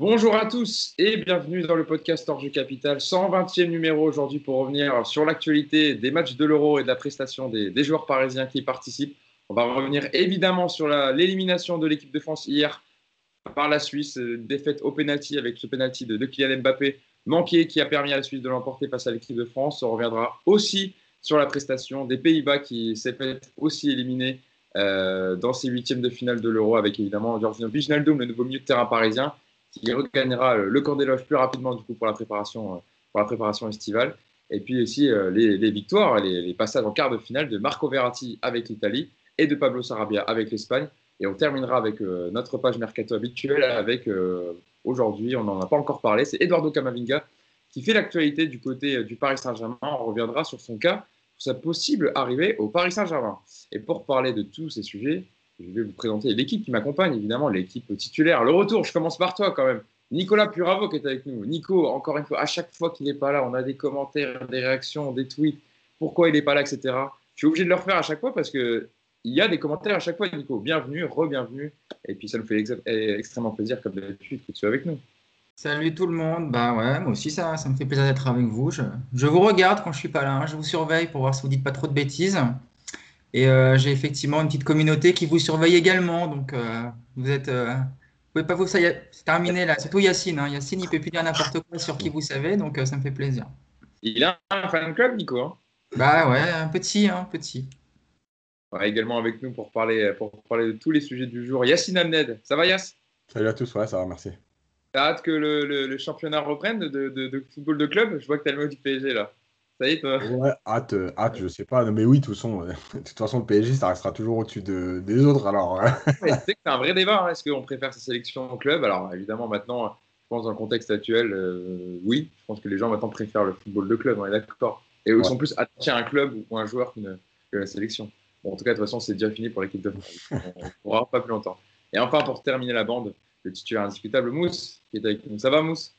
Bonjour à tous et bienvenue dans le podcast Orge Capital, 120e numéro aujourd'hui pour revenir sur l'actualité des matchs de l'Euro et de la prestation des, joueurs parisiens qui y participent. On va revenir évidemment sur l'élimination de l'équipe de France hier par la Suisse, euh, défaite au penalty avec ce penalty de, Kylian Mbappé manqué qui a permis à la Suisse de l'emporter face à l'équipe de France. On reviendra aussi sur la prestation des Pays-Bas qui s'est fait aussi éliminer euh, dans ces huitièmes de finale de l'Euro avec évidemment Giorgino Wijnaldum, le nouveau milieu de terrain parisien qui regagnera le camp des loges plus rapidement du coup pour la préparation, euh, pour la préparation estivale. Et puis aussi euh, les, victoires, les, passages en quart de finale de Marco Verratti avec l'Italie et de Pablo Sarabia avec l'Espagne. Et on terminera avec euh, notre page mercato habituelle avec aujourd'hui, on n'en a pas encore parlé, c'est Eduardo Camavinga qui fait l'actualité du côté du Paris Saint-Germain. On reviendra sur son cas, sa possible arrivée au Paris Saint-Germain. Et pour parler de tous ces sujets, je vais vous présenter l'équipe qui m'accompagne, évidemment, l'équipe titulaire. Le retour, je commence par toi quand même. Nicolas Puravo qui est avec nous. Nico, encore une fois, à chaque fois qu'il n'est pas là, on a des commentaires, des réactions, des tweets, pourquoi il n'est pas là, etc. Je suis obligé de le refaire à chaque fois parce qu'il y a des commentaires à chaque fois, Nico. Bienvenue, re-bienvenue. Et puis ça nous fait extrêmement plaisir, comme d'habitude, que tu sois avec nous. Salut tout le monde. Bah ouais, moi aussi, ça, ça me fait plaisir d'être avec vous. Je, je, vous regarde quand je suis pas là. Hein. Je vous surveille pour voir si vous dites pas trop de bêtises. Et euh, j'ai effectivement une petite communauté qui vous surveille également. Donc, euh, vous êtes. Euh, vous pouvez pas vous. C'est terminé là. Surtout Yacine. Hein. Yacine, il peut plus dire n'importe quoi sur qui vous savez. Donc, ça me fait plaisir. Il a un fan club, Nico. Hein. bah ouais, un petit. Hein, petit. également avec nous pour parler, pour parler de tous les sujets du jour. Yacine Amned. Ça va, Yass Salut à tous. Ouais, ça va, merci. T'as hâte que le, le, championnat reprenne de, de, de, football de club? Je vois que t'as le mot du PSG là. Ça y est, toi? Ouais, hâte, euh, hâte, je sais pas. mais oui, de toute façon, euh, de toute façon, le PSG, ça restera toujours au-dessus de, des autres. Alors, hein. c'est un vrai débat. Hein. Est-ce qu'on préfère sa sélection au club? Alors, évidemment, maintenant, je pense dans le contexte actuel, euh, oui. Je pense que les gens maintenant préfèrent le football de club, on est d'accord. Et ils sont plus attachés à un club ou un joueur qu'une que la sélection. Bon, en tout cas, de toute façon, c'est déjà fini pour l'équipe de France. On ne pourra pas plus longtemps. Et enfin, pour terminer la bande, le titulaire indiscutable, Mousse, qui est avec nous. Ça va, Mousse?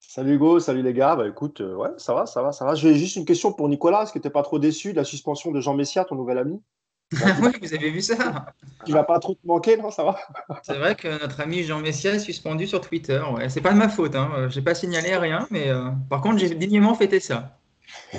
Salut Hugo, salut les gars. Bah écoute, euh, ouais, ça va, ça va, ça va. J'ai juste une question pour Nicolas. Est-ce que tu n'es pas trop déçu de la suspension de Jean Messia, ton nouvel ami? Oui, vous avez vu ça? Tu vas pas trop te manquer, non Ça va? C'est vrai que notre ami Jean Messia est suspendu sur Twitter. Ouais. C'est pas de ma faute. Hein. Euh, j'ai pas signalé rien, mais euh, par contre, j'ai dignement fêté ça.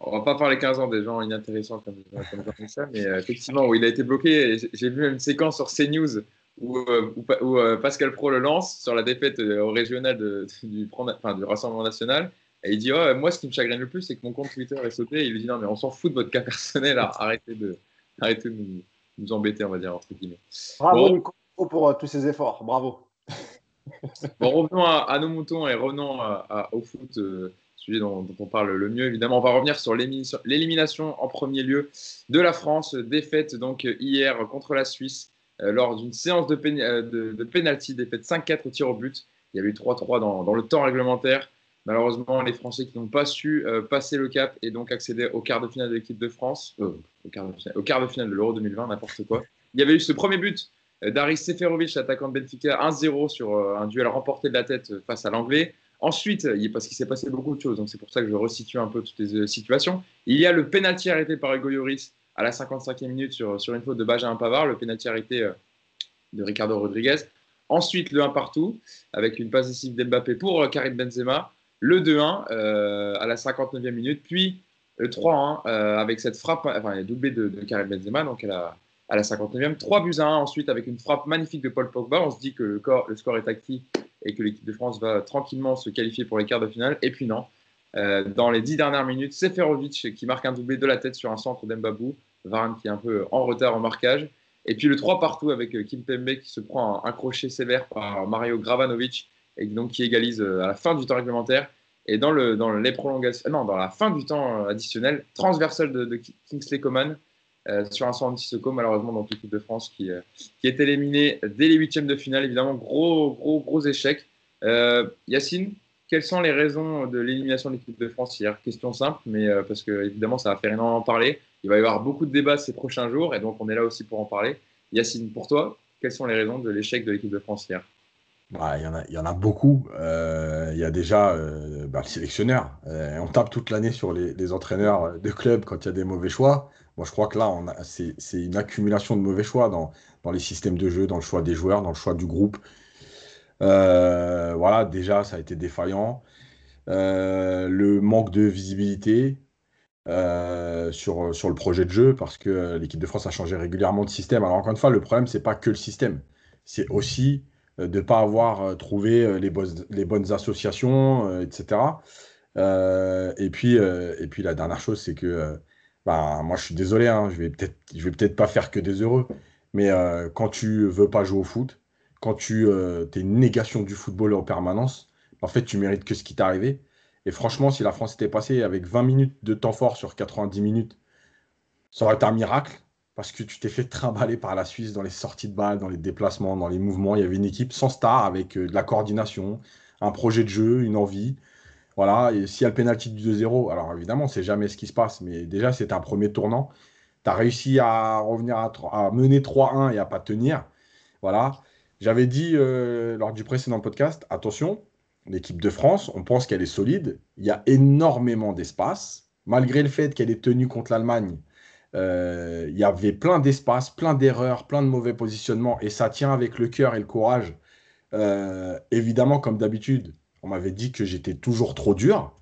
on, va pas, parler 15 ans des gens inintéressants comme, Jean Messia, mais effectivement, il a été bloqué. J'ai vu une séquence sur CNews où, euh, euh, Pascal Pro le lance sur la défaite euh, au régional du, du, Rassemblement national. Et il dit oh, Moi, ce qui me chagrine le plus, c'est que mon compte Twitter est sauté. Et il lui dit Non, mais on s'en fout de votre cas personnel. Arrêtez de, arrêtez de nous, embêter, on va dire, entre guillemets. Bravo, Nico, pour tous ces efforts. Bravo. bon, revenons à, nos moutons et revenons au foot, sujet dont, on parle le mieux. Évidemment, on va revenir sur l'élimination en premier lieu de la France. Défaite donc hier contre la Suisse euh, lors d'une séance de, euh, de, de défaite 5-4 au tir au but. Il y avait eu 3-3 dans, le temps réglementaire. Malheureusement, les Français qui n'ont pas su euh, passer le cap et donc accéder au quart de finale de l'équipe de France, au, quart de finale, de l'Euro 2020, n'importe quoi. Il y avait eu ce premier but d'Aris Seferovic, attaquant de Benfica, 1-0 sur un duel remporté de la tête face à l'Anglais. Ensuite, parce qu'il s'est passé beaucoup de choses, donc c'est pour ça que je resitue un peu toutes les situations. Il y a le penalty arrêté par Hugo à la 55e minute sur, sur une faute de Benjamin Pavard, le pénalty arrêté euh, de Ricardo Rodriguez. Ensuite, le 1 partout, avec une passe décisive d'Mbappé pour euh, Karim Benzema. Le 2-1 euh, à la 59e minute, puis le 3-1 avec cette frappe, enfin, doublé de, Karim Benzema, donc à la, à la 59e. 3 buts à 1 ensuite avec une frappe magnifique de Paul Pogba. On se dit que le, score est acquis et que l'équipe de France va tranquillement se qualifier pour les quarts de finale. Et puis non, dans les 10 dernières minutes, Seferovic qui marque un doublé de la tête sur un centre d'Mbabou. Varane qui est un peu en retard en marquage. Et puis le 3 partout avec euh, Kim Pembe qui se prend un, crochet sévère par Mario Gravanovic et donc qui égalise euh, à la fin du temps réglementaire. Et dans, le, dans les prolongations, non, dans la fin du temps euh, additionnel, transversal de, Kingsley Coman sur un centre Sissoko, malheureusement dans l'équipe de France qui, qui est éliminé dès les huitièmes de finale. Évidemment, gros, gros, gros échec. Yacine, quelles sont les raisons de l'élimination de l'équipe de France hier? Question simple, mais parce que évidemment ça va faire énormément parler. Il va y avoir beaucoup de débats ces prochains jours et donc on est là aussi pour en parler. Yacine, pour toi, quelles sont les raisons de l'échec de l'équipe de France hier? Bah, il, y en a, beaucoup. Euh, il y a déjà euh, bah, le sélectionneur. Euh, on tape toute l'année sur les, entraîneurs de club quand il y a des mauvais choix. Moi, je crois que là, c'est une accumulation de mauvais choix dans, les systèmes de jeu, dans le choix des joueurs, dans le choix du groupe. Voilà, déjà, ça a été défaillant. Le manque de visibilité euh, sur, sur le projet de jeu, parce que euh, l'équipe de France a changé régulièrement de système. Alors, encore une fois, le problème, c'est pas que le système. C'est aussi euh, de ne pas avoir trouvé les, bonnes- les bonnes associations, etc. Et puis, et puis, la dernière chose, c'est que bah, moi, je suis désolé, hein, je vais peut-être, vais peut-être pas faire que des heureux, mais quand tu veux pas jouer au foot, quand tu es une négation du football en permanence, en fait, tu mérites que ce qui t'est arrivé. Et franchement, si la France était passée avec 20 minutes de temps fort sur 90 minutes, ça aurait été un miracle parce que tu t'es fait trimballer par la Suisse dans les sorties de balles, dans les déplacements, dans les mouvements. Il y avait une équipe sans star avec euh, de la coordination, un projet de jeu, une envie. Voilà, et s'il y a le pénalty du 2-0, alors évidemment, c'est jamais ce qui se passe, mais déjà, c'est un premier tournant. Tu as réussi à revenir à, mener 3-1 et à pas tenir. Voilà. J'avais dit euh, lors du précédent podcast, attention, l'équipe de France, on pense qu'elle est solide. Il y a énormément d'espace. Malgré le fait qu'elle est tenue contre l'Allemagne, euh, il y avait plein d'espace, plein d'erreurs, plein de mauvais positionnements. Et ça tient avec le cœur et le courage. Euh, évidemment, comme d'habitude, on m'avait dit que j'étais toujours trop dur.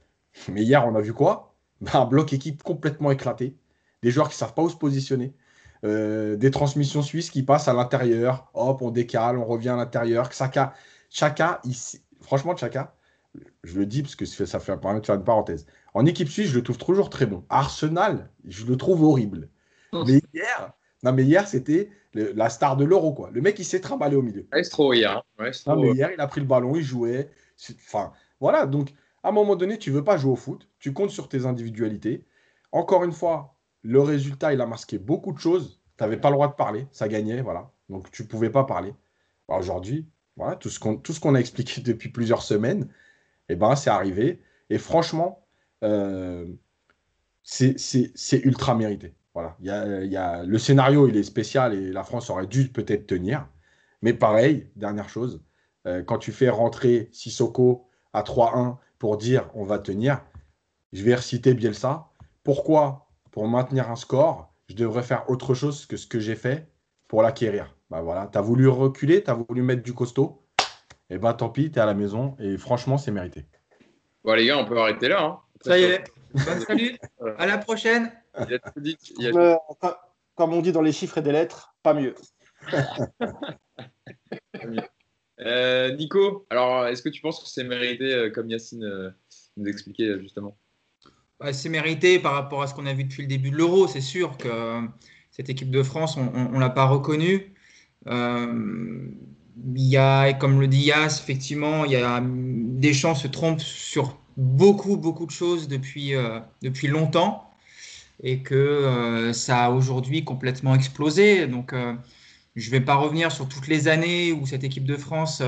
Mais hier, on a vu quoi? Un bloc équipe complètement éclaté. Des joueurs qui ne savent pas où se positionner. Euh, des transmissions suisses qui passent à l'intérieur. Hop, on décale, on revient à l'intérieur. Chaka, Chaka ici, franchement, Chaka, je le dis parce que ça fait, permet de faire une parenthèse. En équipe suisse, je le trouve toujours très bon. Arsenal, je le trouve horrible. Mais hier, non, mais hier, c'était la star de l'euro, quoi. Le mec, il s'est trimballé au milieu. Maestro hier. hein. Non, mais euh, hier, il a pris le ballon, il jouait. C'est- Enfin, voilà. Donc, à un moment donné, tu veux pas jouer au foot. Tu comptes sur tes individualités. Encore une fois, le résultat, il a masqué beaucoup de choses. Tu n'avais pas le droit de parler. Ça gagnait, voilà. Donc, tu pouvais pas parler. Bah, Aujourd'hui, tout ce qu'on a expliqué depuis plusieurs semaines, eh ben, c'est arrivé. Et franchement, euh, c'est ultra mérité. Voilà. Il y a, y a- le scénario, il est spécial et la France aurait dû peut-être tenir. Mais pareil, dernière chose, euh, quand tu fais rentrer Sissoko à 3-1 pour dire on va tenir, je vais reciter Bielsa. Pourquoi? Pour maintenir un score, je devrais faire autre chose que ce que j'ai fait pour l'acquérir. Bah voilà, tu as voulu reculer, tu as voulu mettre du costaud. Et bah tant pis, tu es à la maison et franchement, c'est mérité. Bon, les gars, on peut arrêter là. hein. Ça y est. Bonne salut. À la prochaine. Il a tout dit. il a Comme, euh, comme- on dit dans les chiffres et des lettres, pas mieux. Euh, Nico, alors est-ce que tu penses que c'est mérité, euh, comme Yacine euh, nous expliquait euh, justement? Bah, c'est mérité par rapport à ce qu'on a vu depuis le début de l'Euro. C'est sûr que euh, cette équipe de France, on ne l'a pas reconnue. Euh, il y a, comme le dit Yass, effectivement, il y a, Deschamps se trompe sur beaucoup, beaucoup de choses depuis, euh, depuis longtemps et que euh, ça a aujourd'hui complètement explosé. Donc, euh, je ne vais pas revenir sur toutes les années où cette équipe de France,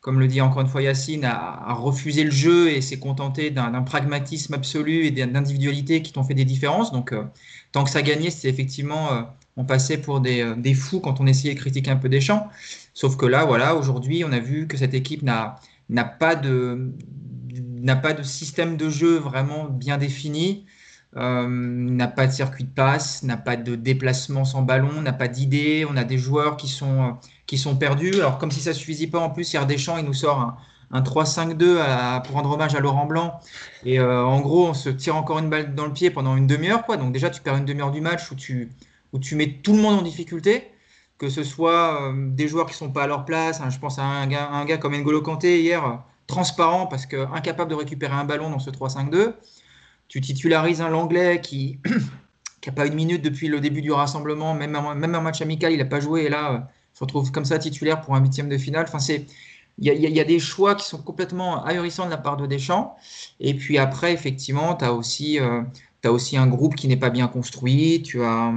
comme le dit encore une fois Yacine, a, refusé le jeu et s'est contenté d'un pragmatisme absolu et d'individualité qui t'ont fait des différences. Donc, tant que ça gagnait, c'était effectivement, euh, on passait pour des, euh, des fous quand on essayait de critiquer un peu des champs. Sauf que là, voilà, aujourd'hui, on a vu que cette équipe n'a pas de n'a pas de système de jeu vraiment bien défini, euh, n'a pas de circuit de passe, n'a pas de déplacement sans ballon, n'a pas d'idée. On a des joueurs qui sont qui sont perdus. Alors comme si ça suffisait pas, en plus, hier Deschamps, il nous sort un, un 3-5-2 à- pour rendre hommage à Laurent Blanc. Et euh, en gros, on se tire encore une balle dans le pied pendant une demi-heure, quoi. Donc déjà, tu perds une demi-heure du match où tu où tu mets tout le monde en difficulté que ce soit euh, des joueurs qui sont pas à leur place. hein, je pense à un gars, comme N'Golo Kanté hier, transparent parce que incapable de récupérer un ballon dans ce 3-5-2. Tu titularises un Langlais qui n'a pas une minute depuis le début du rassemblement, même un, même un match amical, il n'a pas joué et là, euh, se retrouve comme ça titulaire pour un huitième de finale. Enfin, c'est il y, a, des choix qui sont complètement ahurissants de la part de Deschamps. Et puis après, effectivement, tu as aussi, euh, aussi un groupe qui n'est pas bien construit. Tu as,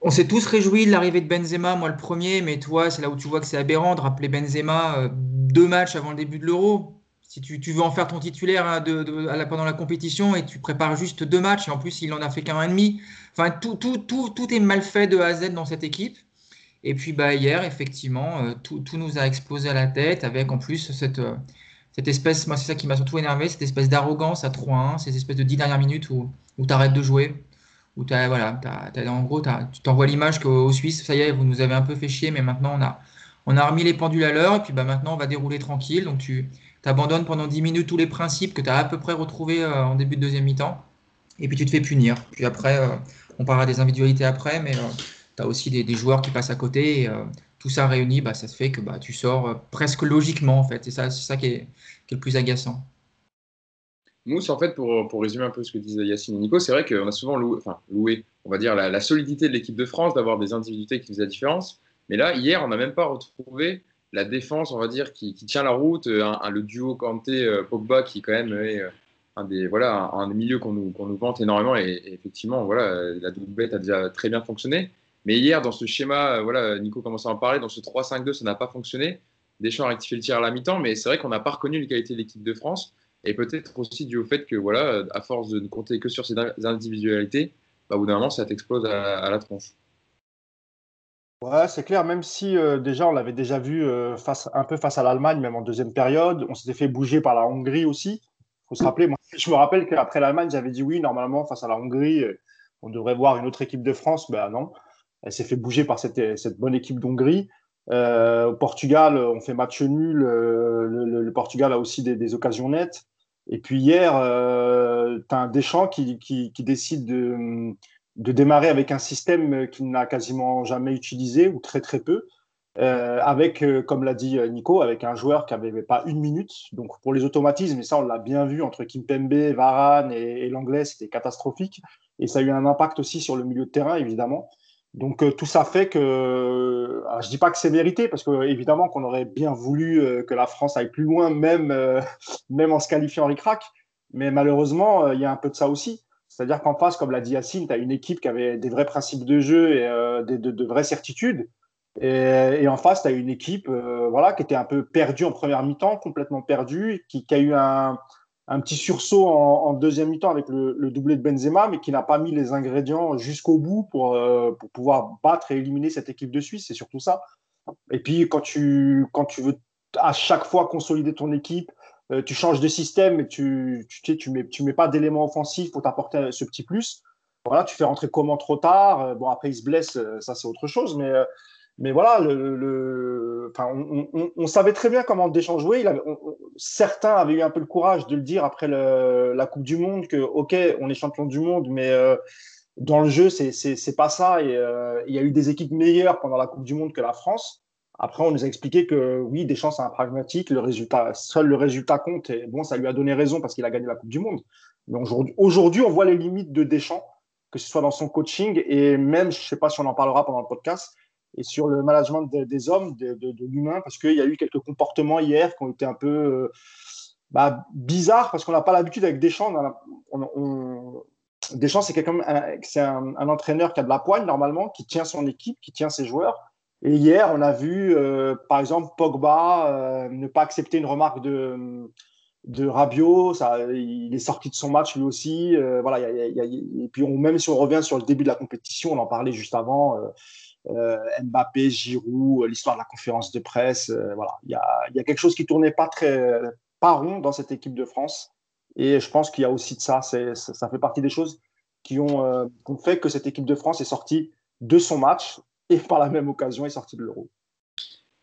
on s'est tous réjouis de l'arrivée de Benzema, moi le premier, mais toi, c'est là où tu vois que c'est aberrant de rappeler Benzema euh, deux matchs avant le début de l'Euro. Si tu, veux en faire ton titulaire hein, à la- pendant la compétition et tu prépares juste deux matchs, et en plus il en a fait qu'un et demi. Enfin, tout, tout, tout, tout est mal fait de A à Z dans cette équipe. Et puis bah, hier, effectivement, tout, tout, nous a explosé à la tête avec en plus cette, cette espèce, moi c'est ça qui m'a surtout énervé, cette espèce d'arrogance à 3-1, ces espèces de 10 dernières minutes où, où tu arrêtes de jouer, où as, voilà, en gros, tu t'envoies l'image qu'aux Suisses, ça y est, vous nous avez un peu fait chier, mais maintenant on a, on a remis les pendules à l'heure, et puis bah, maintenant on va dérouler tranquille. Donc tu abandonnes pendant 10 minutes tous les principes que tu as à peu près retrouvés euh, en début de deuxième mi-temps, et puis tu te fais punir. Puis après, euh, on parlera des individualités après, mais euh, tu as aussi des, joueurs qui passent à côté, et tout ça réuni, bah, ça se fait que bah, tu sors presque logiquement, en fait. C'est ça, qui est, le plus agaçant. Mousse, en fait, pour, pour, résumer un peu ce que disaient Yacine et Nico, c'est vrai qu'on a souvent loué, enfin, loué, on va dire, la, solidité de l'équipe de France, d'avoir des individualités qui faisaient la différence. Mais là, hier, on n'a même pas retrouvé la défense, on va dire, qui, tient la route, un, le duo Kanté-Pogba qui, quand même, est euh, un des, voilà, un, milieux qu'on nous, qu'on nous, vante énormément. Et, effectivement, voilà, la doublette a déjà très bien fonctionné. Mais hier, dans ce schéma, voilà, Nico commençait à en parler, dans ce 3-5-2, ça n'a pas fonctionné. Deschamps a rectifié le tir à la mi-temps, mais c'est vrai qu'on n'a pas reconnu les qualités de l'équipe de France. Et peut-être aussi dû au fait que, voilà, à force de ne compter que sur ces individualités, bah, au bout d'un moment, ça t'explose à, la tronche. Ouais, c'est clair, même si euh, déjà on l'avait déjà vu euh, face, un peu face à l'Allemagne, même en deuxième période, on s'était fait bouger par la Hongrie aussi. Il faut se rappeler, moi, je me rappelle qu'après l'Allemagne, j'avais dit oui, normalement, face à la Hongrie, euh, on devrait voir une autre équipe de France. Ben non, elle s'est fait bouger par cette, cette bonne équipe d'Hongrie. au Portugal, on fait match nul. Le, Portugal a aussi des, occasions nettes. Et puis hier, euh, tu as un Deschamps qui, qui, décide de, de, démarrer avec un système qu'il n'a quasiment jamais utilisé ou très très peu, euh, avec, euh, comme l'a dit Nico, avec un joueur qui n'avait pas une minute. Donc pour les automatismes, et ça on l'a bien vu entre Kimpembe, Varane et l'anglais, c'était catastrophique. Et ça a eu un impact aussi sur le milieu de terrain, évidemment. Donc euh, tout ça fait que, je euh, je dis pas que c'est mérité, parce que évidemment qu'on aurait bien voulu euh, que la France aille plus loin, même, même en se qualifiant en ric mais malheureusement, il y a un peu de ça aussi. C'est-à-dire qu'en face, comme l'a dit Yacine, tu as une équipe qui avait des vrais principes de jeu et de, vraies certitudes. Et, en face, tu as une équipe voilà, qui était un peu perdue en première mi-temps, complètement perdue, qui a eu un, un petit sursaut en, deuxième mi-temps avec le, doublé de Benzema, mais qui n'a pas mis les ingrédients jusqu'au bout pour, euh, pour, pouvoir battre et éliminer cette équipe de Suisse. C'est surtout ça. Et puis, quand tu, quand tu veux à chaque fois consolider ton équipe, euh, tu changes de système, mais tu tu, tu mets, tu mets pas d'éléments offensifs pour t'apporter ce petit plus. Voilà, tu fais rentrer comment trop tard. Euh, bon, après, il se blesse, ça c'est autre chose, mais mais voilà, le, enfin, on, savait très bien comment Deschamps jouait. Il avait, certains avaient eu un peu le courage de le dire après la Coupe du Monde que, ok, on est champion du monde, mais euh, dans le jeu, c'est pas ça. Et euh, il y a eu des équipes meilleures pendant la Coupe du Monde que la France. Après, on nous a expliqué que oui, Deschamps c'est un pragmatique. Le résultat, seul le résultat compte. Et bon, ça lui a donné raison parce qu'il a gagné la Coupe du Monde. Mais aujourd'hui, on voit les limites de Deschamps, que ce soit dans son coaching et même, je sais pas si on en parlera pendant le podcast et sur le management des hommes, de, l'humain, parce qu'il y a eu quelques comportements hier qui ont été un peu euh, bah, bizarres, parce qu'on n'a pas l'habitude avec Deschamps. Deschamps, c'est quelqu'un, un, entraîneur qui a de la poigne normalement, qui tient son équipe, qui tient ses joueurs. Et hier, on a vu, euh, par exemple, Pogba euh, ne pas accepter une remarque de, de Rabiot. Ça, il est sorti de son match lui aussi. voilà, et puis même si on revient sur le début de la compétition, on en parlait juste avant. Euh, Mbappé, Giroud, euh, l'histoire de la conférence de presse. Euh, voilà, il y a, quelque chose qui tournait pas très pas rond dans cette équipe de France. Et je pense qu'il y a aussi de ça. Ça fait partie des choses qui ont, fait que cette équipe de France est sortie de son match et par la même occasion est sortie de l'Euro.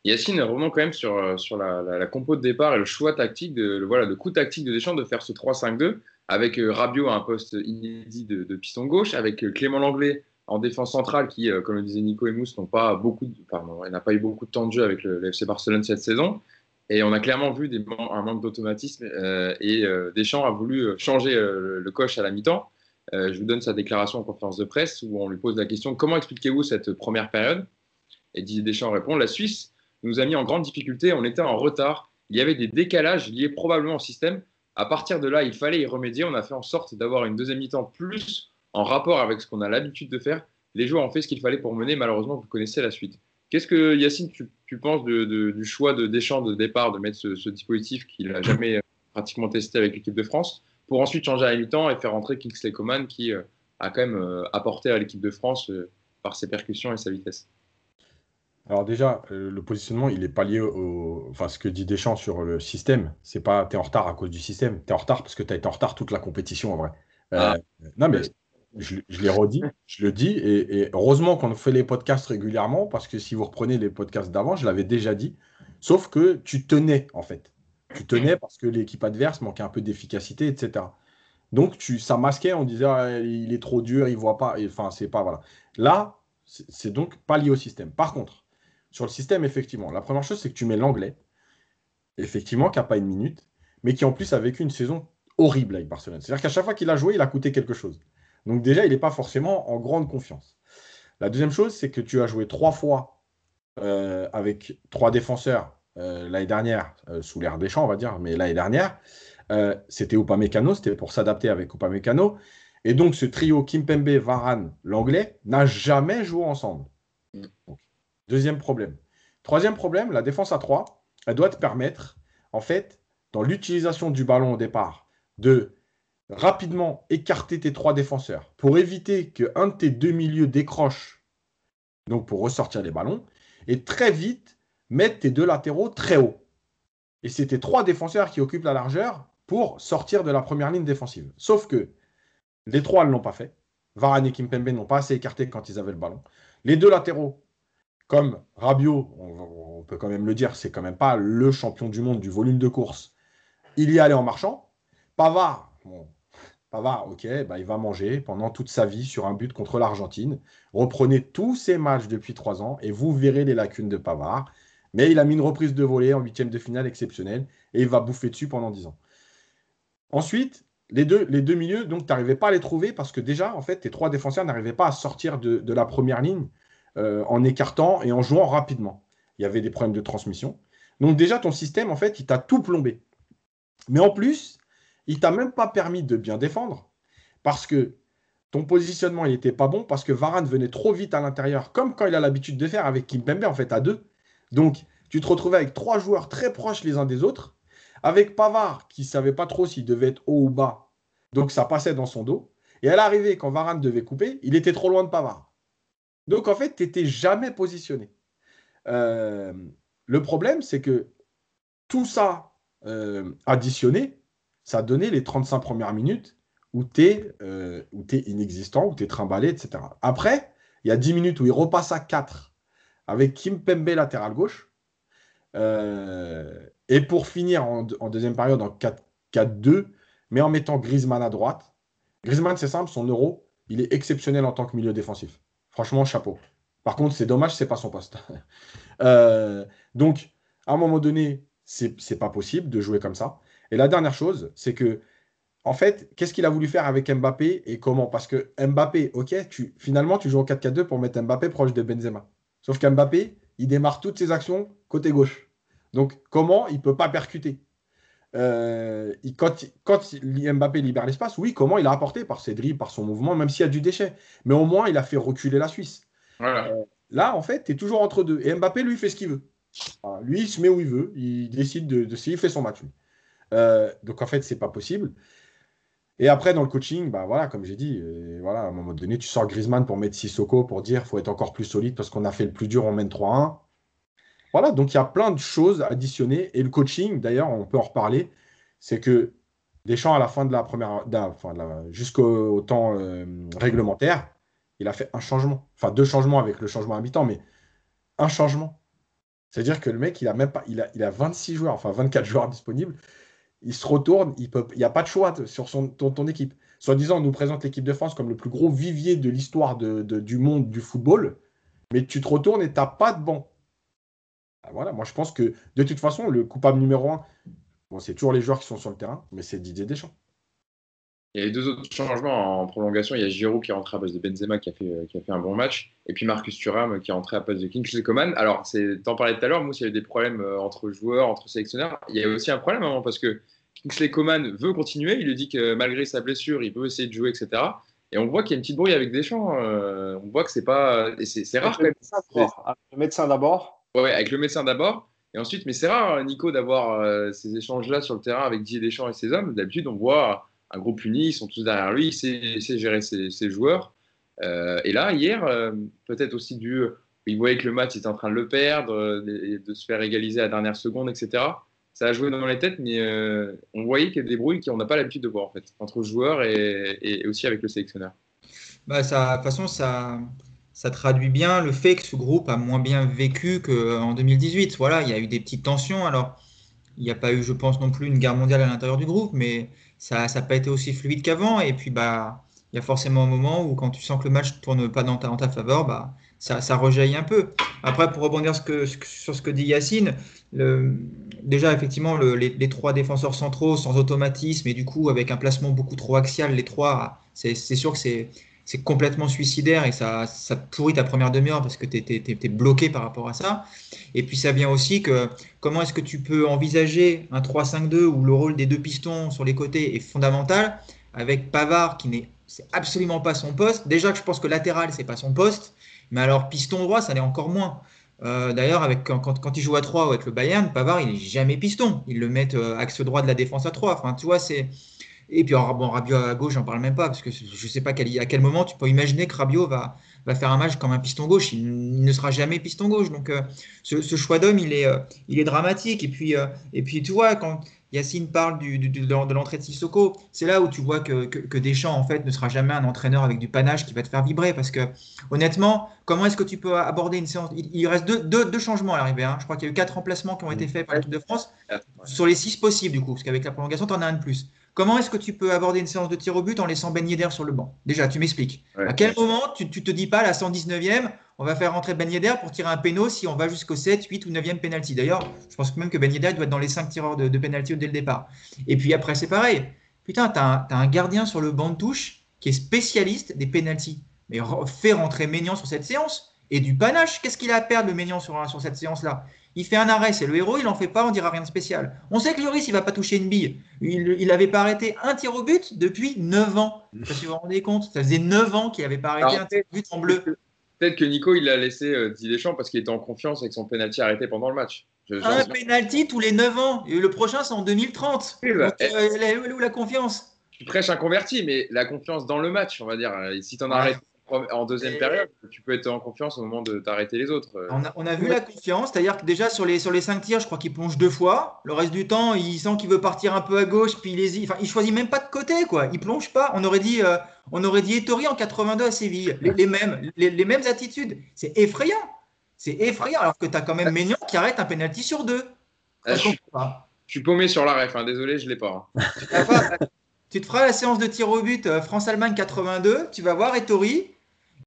Yacine, revenons quand même sur, sur la, compo de départ et le choix tactique, de, le, voilà, coup tactique de Deschamps de faire ce 3-5-2 avec Rabiot à un poste inédit de piston gauche, avec Clément Langlais en défense centrale qui, euh, comme le disait Nico et Mousse, n'ont pas beaucoup, pardon, n'a pas eu beaucoup de temps de jeu avec le, FC Barcelone cette saison. Et on a clairement vu un manque d'automatisme euh, et euh, Deschamps a voulu changer le coach à la mi-temps. je vous donne sa déclaration en conférence de presse où on lui pose la question comment expliquez-vous cette première période? Et Deschamps répond la Suisse nous a mis en grande difficulté, on était en retard, il y avait des décalages liés probablement au système. À partir de là, il fallait y remédier. On a fait en sorte d'avoir une deuxième mi-temps plus en rapport avec ce qu'on a l'habitude de faire. Les joueurs ont fait ce qu'il fallait pour mener. Malheureusement, vous connaissez la suite. Qu'est-ce que Yacine, tu, penses du choix de Deschamps de départ de mettre ce, dispositif qu'il n'a jamais euh, pratiquement testé avec l'équipe de France pour ensuite changer à mi-temps et faire rentrer Kingsley Coman qui euh, a quand même euh, apporté à l'équipe de France par ses percussions et sa vitesse? Alors déjà, le positionnement, il est pas lié au... Enfin, ce que dit Deschamps sur le système, c'est pas t'es en retard à cause du système, t'es en retard parce que t'as été en retard toute la compétition en vrai. Ah. non mais je, l'ai redit, je le dis, et, heureusement qu'on fait les podcasts régulièrement, parce que si vous reprenez les podcasts d'avant, je l'avais déjà dit, sauf que tu tenais en fait. Tu tenais parce que l'équipe adverse manquait un peu d'efficacité, etc. Donc tu, ça masquait, on disait Ah, il est trop dur, il voit pas, enfin c'est pas voilà. Là, c'est donc pas lié au système. Par contre, sur le système, effectivement, la première chose, c'est que tu mets l'anglais, effectivement, qui n'a pas une minute, mais qui en plus a vécu une saison horrible avec Barcelone. C'est-à-dire qu'à chaque fois qu'il a joué, il a coûté quelque chose. Donc déjà, il n'est pas forcément en grande confiance. La deuxième chose, c'est que tu as joué trois fois euh, avec trois défenseurs euh, l'année dernière, euh, sous l'ère des champs, on va dire, mais l'année dernière, c'était Upamecano, c'était pour s'adapter avec Upamecano. Et donc, ce trio Kimpembe, Varane, l'anglais, n'a jamais joué ensemble. Mm. Donc, deuxième problème. Troisième problème, la défense à 3, elle doit te permettre, en fait, dans l'utilisation du ballon au départ, de rapidement écarter tes trois défenseurs pour éviter qu'un de tes deux milieux décroche, donc pour ressortir les ballons, et très vite mettre tes deux latéraux très haut. Et c'est tes trois défenseurs qui occupent la largeur pour sortir de la première ligne défensive. Sauf que les trois ne l'ont pas fait. Varane et Kimpembe n'ont pas assez écarté quand ils avaient le ballon. Les deux latéraux, comme Rabiot, on, on peut quand même le dire, c'est quand même pas le champion du monde du volume de course. Il y allait en marchant. Pavard, bon, Pavard, ok, bah, il va manger pendant toute sa vie sur un but contre l'Argentine. Reprenez tous ces matchs depuis trois ans et vous verrez les lacunes de Pavard. Mais il a mis une reprise de volée en huitième de finale exceptionnelle et il va bouffer dessus pendant dix ans. Ensuite, les deux, milieux, donc tu n'arrivais pas à les trouver parce que déjà, en fait, tes trois défenseurs n'arrivaient pas à sortir de, de la première ligne euh, en écartant et en jouant rapidement. Il y avait des problèmes de transmission. Donc déjà, ton système, en fait, il t'a tout plombé. Mais en plus, il t'a même pas permis de bien défendre parce que ton positionnement, il n'était pas bon parce que Varane venait trop vite à l'intérieur, comme quand il a l'habitude de faire avec Kimpembe, en fait, à deux. Donc, tu te retrouvais avec trois joueurs très proches les uns des autres, avec Pavard qui savait pas trop s'il devait être haut ou bas. Donc, ça passait dans son dos. Et à l'arrivée, quand Varane devait couper, il était trop loin de Pavard. Donc, en fait, tu n'étais jamais positionné. Euh, le problème, c'est que tout ça euh, additionné, ça a donné les 35 premières minutes où tu es, euh, inexistant, où tu es trimballé, etc. Après, il y a 10 minutes où il repasse à 4 avec Kim Pembe latéral gauche. Euh, et pour finir en, en deuxième période en 4-2, mais en mettant Griezmann à droite. Griezmann, c'est simple, son euro, il est exceptionnel en tant que milieu défensif. Franchement, chapeau. Par contre, c'est dommage, c'est pas son poste. euh, donc, à un moment donné, c'est pas possible de jouer comme ça. Et la dernière chose, c'est que, en fait, qu'est-ce qu'il a voulu faire avec Mbappé et comment? Parce que Mbappé, ok, tu, finalement, tu joues en 4-4-2 pour mettre Mbappé proche de Benzema. Sauf qu'Mbappé, il démarre toutes ses actions côté gauche. Donc, comment il ne peut pas percuter? Euh, il, quand, quand Mbappé libère l'espace, oui, comment il a apporté? Par ses dribbles, par son mouvement, même s'il y a du déchet. Mais au moins, il a fait reculer la Suisse. Voilà. Euh, là, en fait, tu es toujours entre deux. Et Mbappé, lui, fait ce qu'il veut. Lui, il se met où il veut. Il décide de, de s'il fait son match. Lui. Euh, donc, en fait, c'est pas possible. Et après, dans le coaching, bah voilà, comme j'ai dit, euh, voilà, à un moment donné, tu sors Griezmann pour mettre Sissoko pour dire faut être encore plus solide parce qu'on a fait le plus dur, on mène 3-1. Voilà, donc il y a plein de choses additionnées. Et le coaching, d'ailleurs, on peut en reparler, c'est que Deschamps, à la fin de la première, enfin, jusqu'au temps euh, réglementaire, il a fait un changement. Enfin, deux changements avec le changement habitant, mais un changement. C'est-à-dire que le mec, il a même pas, il a, il a 26 joueurs, enfin 24 joueurs disponibles. Il se retourne, il n'y il a pas de choix sur ton, équipe. Soit disant, on nous présente l'équipe de France comme le plus gros vivier de l'histoire du monde du football, mais tu te retournes et tu n'as pas de banc. Voilà, moi je pense que de toute façon, le coupable numéro un, c'est toujours les joueurs qui sont sur le terrain, mais c'est Didier Deschamps. Il y a eu deux autres changements en prolongation. Il y a Giroud qui est rentré à base de Benzema qui a fait, qui a fait un bon match. Et puis Marcus Thuram qui est rentré à base de Kingsley Coman. Alors, t'en parlais tout à l'heure, Mousse, il y a eu des problèmes entre joueurs, entre sélectionneurs. Il y a aussi un problème hein, parce que Kingsley Coman veut continuer. Il lui dit que malgré sa blessure, il veut essayer de jouer, etc. Et on voit qu'il y a une petite brouille avec Deschamps. Euh, on voit que c'est pas. C'est rare quand même. Le médecin d'abord. Ouais, avec le médecin d'abord. Et ensuite, mais c'est rare, Nico, d'avoir euh, ces échanges-là sur le terrain avec Didier Deschamps et ses hommes. D'habitude, on voit un groupe uni, ils sont tous derrière lui, il sait, gérer ses, joueurs. Euh, et là, hier, euh, peut-être aussi dû il voyait que le match était en train de le perdre, et de se faire égaliser à la dernière seconde, etc. Ça a joué dans les têtes, mais on voyait qu'il y a des brouilles qu'on n'a pas l'habitude de voir en fait, entre joueurs et, et aussi avec le sélectionneur. Bah, ça, de toute façon, ça, ça traduit bien le fait que ce groupe a moins bien vécu qu'en 2018. Voilà, il y a eu des petites tensions. Alors, il n'y a pas eu, je pense, non plus une guerre mondiale à l'intérieur du groupe, mais ça n'a pas été aussi fluide qu'avant. Et puis, bah, il y a forcément un moment où, quand tu sens que le match ne tourne pas dans ta, en ta faveur, bah, ça, ça rejaillit un peu. Après, pour rebondir sur ce que dit Yacine, déjà, effectivement, les, les, trois défenseurs centraux sans automatisme et du coup, avec un placement beaucoup trop axial, les trois, c'est sûr que c'est c'est complètement suicidaire et ça, ça pourrit ta première demi-heure parce que tu es, bloqué par rapport à ça. Et puis ça vient aussi que comment est-ce que tu peux envisager un 3-5-2 où le rôle des deux pistons sur les côtés est fondamental avec Pavard qui n'est absolument pas son poste. Déjà que je pense que latéral c'est pas son poste, mais alors piston droit ça l'est encore moins. Euh, d'ailleurs, quand, quand, il joue à 3 avec le Bayern, Pavard, il n'est jamais piston. Ils le mettent euh, axe droit de la défense à 3. Enfin, tu vois, c'est et puis, bon, Rabiot à gauche, j'en parle même pas, parce que je ne sais pas à quel moment tu peux imaginer que Rabiot va, va faire un match comme un piston gauche. Il, ne sera jamais piston gauche. Donc, euh, ce, choix d'homme, il est, euh, il est dramatique. Et puis, euh, et puis, tu vois, quand Yacine parle du, de l'entrée de Sissoko, c'est là où tu vois que, que, Deschamps, en fait, ne sera jamais un entraîneur avec du panache qui va te faire vibrer. Parce que, honnêtement, comment est-ce que tu peux aborder une séance? Il, reste deux, deux, changements à l'arrivée. Hein. Je crois qu'il y a eu quatre remplacements qui ont été faits par l'équipe de France sur les six possibles, du coup, parce qu'avec la prolongation, tu en as un de plus. Comment est-ce que tu peux aborder une séance de tir au but en laissant Ben Yedder sur le banc? Déjà, tu m'expliques. à quel moment tu, ne te dis pas la 119e, on va faire rentrer Ben Yedder pour tirer un péno si on va jusqu'au 7, 8 ou 9e penalty? D'ailleurs, je pense même que Ben Yedder doit être dans les 5 tireurs de, de penalty dès le départ. Et puis après, c'est pareil. Putain, tu as, un gardien sur le banc de touche qui est spécialiste des penalties. Mais fais rentrer Ménian sur cette séance et du panache. Qu'est-ce qu'il a à perdre, le Ménian, sur, sur cette séance-là? Il fait un arrêt, c'est le héros, il n'en fait pas, on dira rien de spécial. On sait que Lloris, il va pas toucher une bille. Il n'avait pas arrêté un tir au but depuis 9 ans. Je sais si vous vous rendez compte? Ça faisait 9 ans qu'il n'avait pas arrêté un tir au but en bleu. Peut-être que Nico, il l'a laissé euh, Didier Deschamps parce qu'il était en confiance avec son penalty arrêté pendant le match. un penalty tous les 9 ans. Et le prochain, c'est en 2030. Oui, bah, Donc, euh, où la confiance? Tu prêches un converti, mais la confiance dans le match, on va dire. Si tu en arrêtes en deuxième période, tu peux être en confiance au moment de t'arrêter les autres. On a, vu la confiance, c'est-à-dire que déjà sur les, sur les cinq tirs, je crois qu'il plonge deux fois. Le reste du temps, il sent qu'il veut partir un peu à gauche, puis il hésite. Enfin, il choisit même pas de côté, quoi. Il plonge pas. On aurait dit, euh, on aurait dit Ettori en 82 à Séville. Les, mêmes, les, mêmes attitudes. C'est effrayant. C'est effrayant, alors que tu as quand même Ménion qui arrête un penalty sur deux. Ah, je, suis paumé sur la ref, hein. désolé, je l'ai pas. Hein. tu te feras la séance de tir au but euh, France-Allemagne 82, tu vas voir Ettori,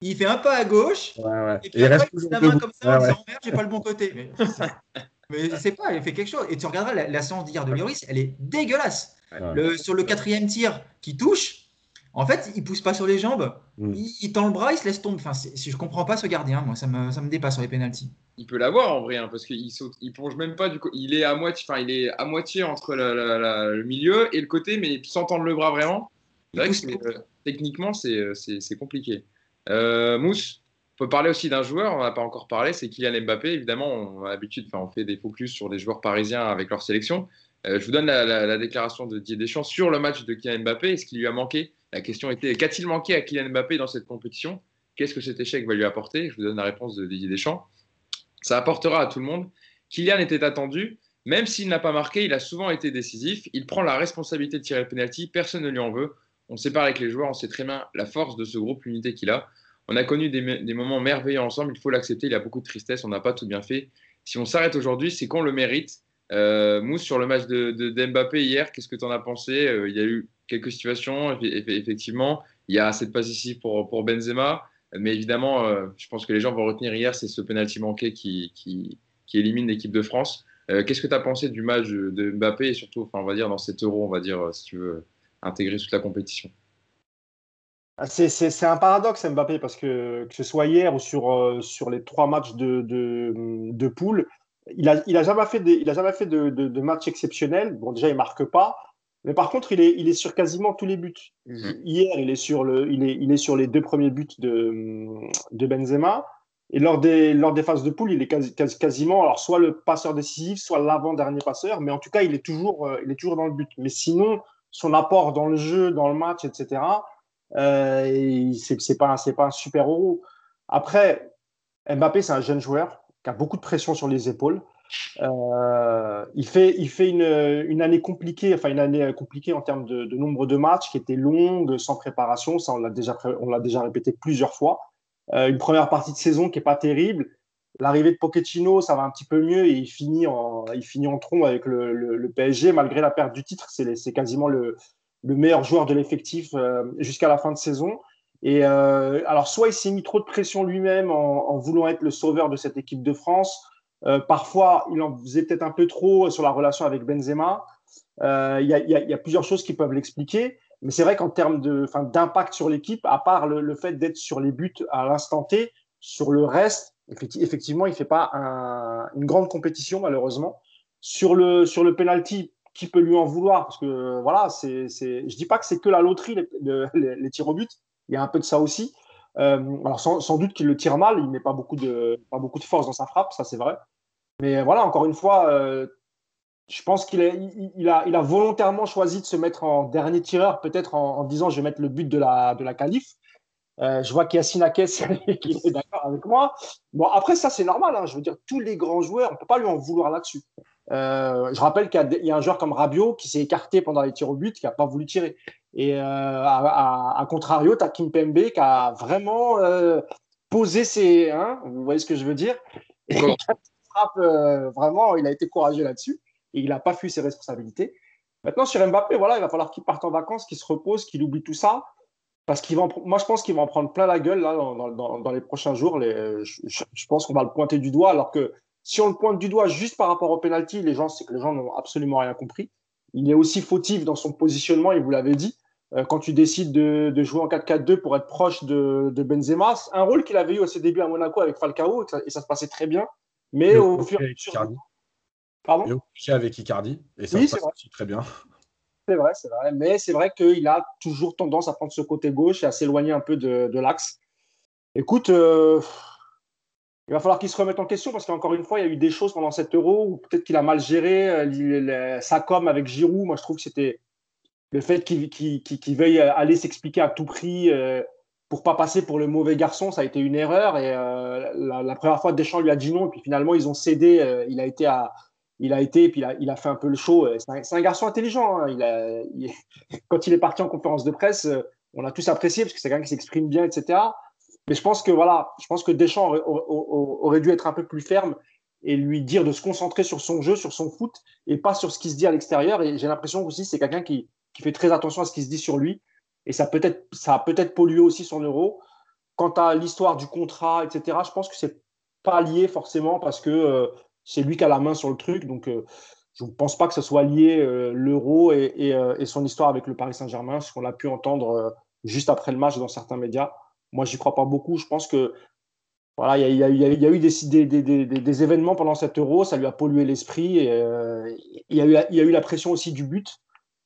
il fait un pas à gauche, et puis il reste il la main comme ça, ouais, ouais. j'ai pas le bon côté. Mais, mais c'est pas, il fait quelque chose. Et tu regarderas la, séance d'hier de Lloris, elle est dégueulasse. Le, sur le quatrième tir qui touche, en fait, il pousse pas sur les jambes, mm. il, tend le bras, il se laisse tomber. Enfin, si je comprends pas ce gardien, moi, ça me, ça me dépasse sur les pénalties. Il peut l'avoir en vrai, hein, parce qu'il saute, il plonge même pas du coup. Il est à moitié, enfin, il est à moitié entre le milieu et le côté, mais sans tendre le bras vraiment. Vrai que, euh, techniquement, euh, c'est compliqué. Euh, Mousse, on peut parler aussi d'un joueur, on n'a pas encore parlé, c'est Kylian Mbappé. Évidemment, on a l'habitude, on fait des focus sur des joueurs parisiens avec leur sélection. Euh, je vous donne la, déclaration de Didier Deschamps sur le match de Kylian Mbappé et ce qui lui a manqué? La question était qu'a-t-il manqué à Kylian Mbappé dans cette compétition? Qu'est-ce que cet échec va lui apporter? Je vous donne la réponse de Didier Deschamps. Ça apportera à tout le monde. Kylian était attendu, même s'il n'a pas marqué, il a souvent été décisif. Il prend la responsabilité de tirer le penalty, personne ne lui en veut. On pas avec les joueurs, on sait très bien la force de ce groupe, l'unité qu'il a. On a connu des, moments merveilleux ensemble, il faut l'accepter, il y a beaucoup de tristesse, on n'a pas tout bien fait. Si on s'arrête aujourd'hui, c'est qu'on le mérite. Euh, Mousse, sur le match de, Mbappé hier, qu'est-ce que tu en as pensé? Euh, Il y a eu quelques situations, effectivement. Il y a cette passe ici pour, Benzema. Mais évidemment, euh, je pense que les gens vont retenir hier, c'est ce penalty manqué qui, élimine l'équipe de France. Qu'est-ce que tu as pensé du match de Mbappé et surtout, on va dire, dans cet euro, on va dire, si tu veux, intégrer toute la compétition. Ah, c'est un paradoxe Mbappé parce que que ce soit hier ou sur, euh, sur les trois matchs de, de, de poule, il n'a il a jamais fait, des, il a jamais fait de, de, match exceptionnel. Bon, déjà, il marque pas, mais par contre, il est, il est sur quasiment tous les buts. Mmh. Hier, il est, sur le, il, est, il est sur les deux premiers buts de, de Benzema. Et lors des, lors des phases de poule, il est quasi, quasiment alors, soit le passeur décisif, soit l'avant-dernier passeur, mais en tout cas, il est, toujours, euh, il est toujours dans le but. Mais sinon, son apport dans le jeu, dans le match, etc., euh, c'est pas, pas un super euro. Après, Mbappé, c'est un jeune joueur qui a beaucoup de pression sur les épaules. Euh, il fait, il fait une, une, année compliquée, enfin une année compliquée en termes de, de, nombre de matchs qui était longue, sans préparation. Ça, on l'a déjà, on l'a déjà répété plusieurs fois. Euh, une première partie de saison qui est pas terrible. L'arrivée de Pochettino, ça va un petit peu mieux et il finit en, en tronc avec le, PSG malgré la perte du titre. C'est, quasiment le, le meilleur joueur de l'effectif euh, jusqu'à la fin de saison. Et euh, alors, soit il s'est mis trop de pression lui-même en, voulant être le sauveur de cette équipe de France, euh, parfois, il en faisait peut-être un peu trop sur la relation avec Benzema. Il y, a plusieurs choses qui peuvent l'expliquer. Mais c'est vrai qu'en termes d'impact sur l'équipe, à part le, le fait d'être sur les buts à l'instant T, sur le reste, effectivement, il ne fait pas un, une grande compétition, malheureusement. Sur le, sur le penalty, qui peut lui en vouloir? Parce que voilà, c'est, je dis pas que c'est que la loterie, les, les, tirs au but. Il y a un peu de ça aussi. Euh, alors sans, doute qu'il le tire mal, il met pas beaucoup de, pas beaucoup de force dans sa frappe, ça c'est vrai. Mais voilà, encore une fois, euh, je pense qu'il a, il, a, volontairement choisi de se mettre en dernier tireur, peut-être en, en, disant je vais mettre le but de la, de la qualif. Euh, je vois qu'il y a Sinakes qui est d'accord avec moi. Bon, après, ça, c'est normal. Hein. Je veux dire, tous les grands joueurs, on ne peut pas lui en vouloir là-dessus. Euh, je rappelle qu'il y, y, a un joueur comme Rabiot qui s'est écarté pendant les tirs au but, qui n'a pas voulu tirer. Et euh, à, à, à, contrario, tu as Kim Pembe qui a vraiment posé ses. Hein, vous voyez ce que je veux dire? Et frappe, vraiment, il a été courageux là-dessus et il n'a pas fui ses responsabilités. Maintenant, sur Mbappé, voilà, il va falloir qu'il parte en vacances, qu'il se repose, qu'il oublie tout ça. Parce qu'il va moi, je pense qu'il va en prendre plein la gueule là, dans, dans, dans les prochains jours. Les, je, je pense qu'on va le pointer du doigt, alors que si on le pointe du doigt juste par rapport au penalty, les gens, c'est que les gens n'ont absolument rien compris. Il est aussi fautif dans son positionnement, et vous l'avez dit, euh, quand tu décides de, de jouer en 4-4-2 pour être proche de, de Benzema. Un rôle qu'il avait eu à ses débuts à Monaco avec Falcao, et ça, et ça se passait très bien. Mais au fur et à mesure. Pardon? Au avec Icardi, et ça oui, se passe aussi très bien. C'est vrai, c'est vrai. Mais c'est vrai qu'il a toujours tendance à prendre ce côté gauche et à s'éloigner un peu de, l'axe. Écoute, euh, il va falloir qu'il se remette en question parce qu'encore une fois, il y a eu des choses pendant cet euro où peut-être qu'il a mal géré euh, sa com avec Giroud. Moi, je trouve que c'était le fait qu'il qu qu veuille aller s'expliquer à tout prix euh, pour pas passer pour le mauvais garçon, ça a été une erreur. Et euh, la, la, première fois, Deschamps lui a dit non, et puis finalement, ils ont cédé. Il a été à, il a été, puis il a, fait un peu le show. C'est un, garçon intelligent. Hein. Quand il est parti en conférence de presse, on a tous apprécié parce que c'est quelqu'un qui s'exprime bien, etc. Mais je pense que voilà, je pense que Deschamps aurait, dû être un peu plus ferme et lui dire de se concentrer sur son jeu, sur son foot et pas sur ce qui se dit à l'extérieur. Et j'ai l'impression aussi c'est quelqu'un qui, fait très attention à ce qui se dit sur lui et ça peut être ça a peut-être pollué aussi son euro. Quant à l'histoire du contrat, etc., je pense que c'est pas lié forcément parce que euh, c'est lui qui a la main sur le truc. Donc euh, je ne pense pas que ce soit lié euh, l'euro et, et, et, son histoire avec le Paris Saint-Germain, ce qu'on a pu entendre juste après le match dans certains médias. Moi, j'y crois pas beaucoup. Je pense que voilà, il y, y, y, y, a eu des, des, des, des, événements pendant cet euro, ça lui a pollué l'esprit. Il euh, y, a eu, la pression aussi du but.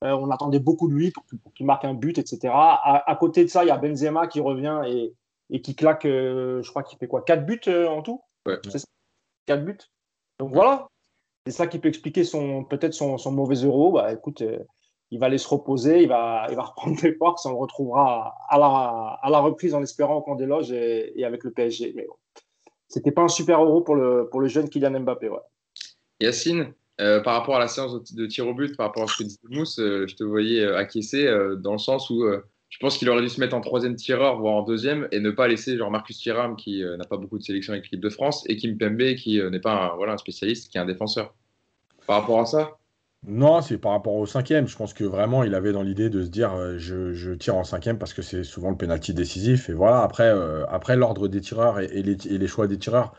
Euh, on attendait beaucoup de lui pour, pour qu'il marque un but, etc. À, à, côté de ça, il y a Benzema qui revient et, et qui claque, euh, je crois qu'il fait quoi, quatre buts euh, en tout? Ouais. C'est ça? Quatre buts? Donc voilà, c'est ça qui peut expliquer son peut-être son, mauvais euro. Bah écoute, euh, il va aller se reposer, il va, il va reprendre des forces, on le retrouvera à la, à la reprise en espérant des loges et, et avec le PSG. Mais bon, c'était pas un super euro pour le, pour le jeune Kylian Mbappé. Yacine, euh, par rapport à la séance de, de, tir au but, par rapport à ce que disait Mousse, euh, je te voyais acquiescer dans le sens où je pense qu'il aurait dû se mettre en troisième tireur, voire en deuxième, et ne pas laisser genre Marcus Thuram qui n'a pas beaucoup de sélection avec l'équipe de France et Kim Pembe qui n'est pas un, voilà, un spécialiste, qui est un défenseur. Par rapport à ça? Non, c'est par rapport au cinquième. Je pense que vraiment, il avait dans l'idée de se dire euh, je, tire en cinquième parce que c'est souvent le pénalty décisif. Et voilà, après, euh, après l'ordre des tireurs et, les, choix des tireurs,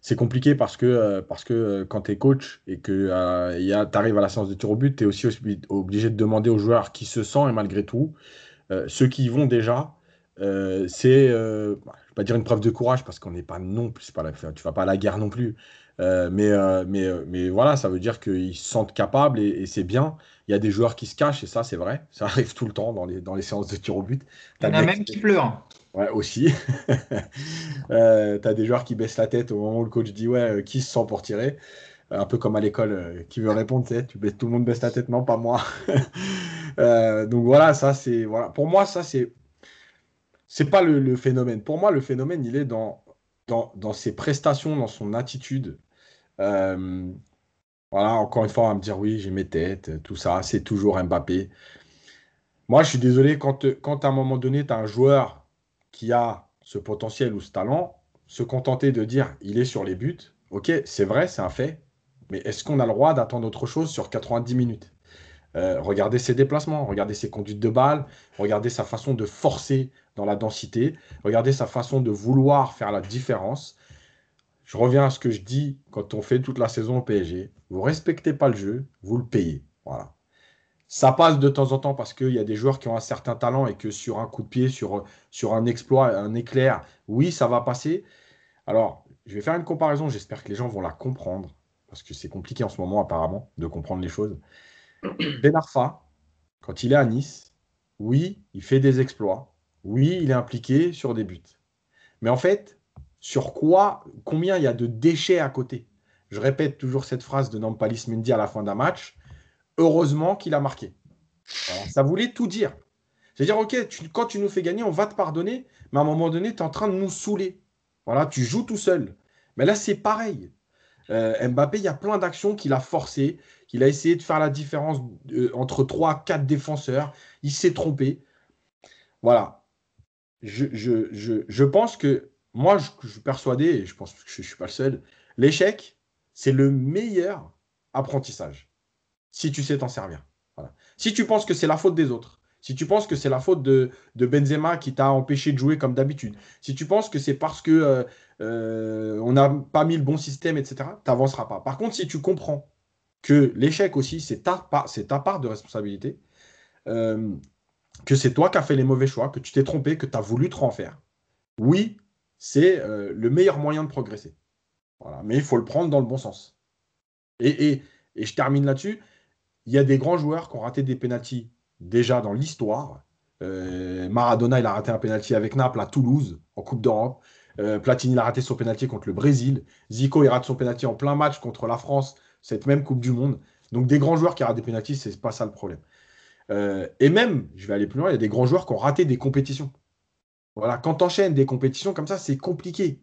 c'est compliqué parce que, euh, parce que quand tu es coach et que tu arrives à la séance de tir au but, tu es aussi obligé de demander aux joueurs qui se sentent et malgré tout, ceux qui y vont déjà, c'est, je ne vais pas dire une preuve de courage parce qu'on n'est pas non plus, pas la, tu vas pas à la guerre non plus. Euh, mais, euh, mais, mais voilà, ça veut dire qu'ils se sentent capables et, et c'est bien. Il y a des joueurs qui se cachent et ça, c'est vrai. Ça arrive tout le temps dans les, dans les séances de tir au but. Il y en a même qui pleurent. Ouais, aussi. euh, tu as des joueurs qui baissent la tête au moment où le coach dit Ouais, qui se sent pour tirer Un peu comme à l'école, euh, qui veut répondre, tu tout le monde baisse la tête, non, pas moi. donc voilà, ça, c'est. Voilà. Pour moi, ça, c'est. C'est pas le, phénomène. Pour moi, le phénomène, il est dans dans, ses prestations, dans son attitude. Euh, voilà, encore une fois, on va me dire oui, j'ai mes têtes, tout ça, c'est toujours Mbappé. Moi, je suis désolé, quand, quand à un moment donné, tu as un joueur qui a ce potentiel ou ce talent, se contenter de dire il est sur les buts, ok, c'est vrai, c'est un fait, mais est-ce qu'on a le droit d'attendre autre chose sur 90 minutes? Euh, regardez ses déplacements, regardez ses conduites de balle, regardez sa façon de forcer dans la densité, regardez sa façon de vouloir faire la différence. Je reviens à ce que je dis quand on fait toute la saison au PSG. Vous respectez pas le jeu, vous le payez. Voilà. Ça passe de temps en temps parce qu'il y a des joueurs qui ont un certain talent et que sur un coup de pied, sur, sur un exploit, un éclair, oui, ça va passer. Alors, je vais faire une comparaison, j'espère que les gens vont la comprendre, parce que c'est compliqué en ce moment apparemment de comprendre les choses. Ben Arfa, quand il est à Nice, oui, il fait des exploits. Oui, il est impliqué sur des buts. Mais en fait, sur quoi, combien il y a de déchets à côté? Je répète toujours cette phrase de Nampalis Mendy à la fin d'un match. Heureusement qu'il a marqué. ça voulait tout dire. C'est-à-dire, OK, quand tu nous fais gagner, on va te pardonner, mais à un moment donné, tu es en train de nous saouler. Voilà, tu joues tout seul. Mais là, c'est pareil. Euh, Mbappé, il y a plein d'actions qu'il a forcées, qu'il a essayé de faire la différence euh, entre 3, 4 défenseurs. Il s'est trompé. Voilà. Je, je, pense que moi, je, suis persuadé, et je pense que je ne suis pas le seul, l'échec, c'est le meilleur apprentissage. Si tu sais t'en servir. Si tu penses que c'est la faute des autres, si tu penses que c'est la faute de, Benzema qui t'a empêché de jouer comme d'habitude, si tu penses que c'est parce que euh, euh, on n'a pas mis le bon système, etc., tu n'avanceras pas. Par contre, si tu comprends que l'échec aussi, c'est ta, part de responsabilité, euh, que c'est toi qui as fait les mauvais choix, que tu t'es trompé, que tu as voulu te renfaire, oui, c'est le meilleur moyen de progresser. Mais il faut le prendre dans le bon sens. Et, et, je termine là-dessus. Il y a des grands joueurs qui ont raté des pénalties déjà dans l'histoire. Euh, Maradona, il a raté un penalty avec Naples à Toulouse en Coupe d'Europe. Euh, Platini, il a raté son penalty contre le Brésil. Zico, il rate son penalty en plein match contre la France, cette même Coupe du Monde. Donc des grands joueurs qui ratent des penalties, c'est pas ça le problème. Euh, et même, je vais aller plus loin, il y a des grands joueurs qui ont raté des compétitions. Voilà, quand tu enchaînes des compétitions comme ça, c'est compliqué.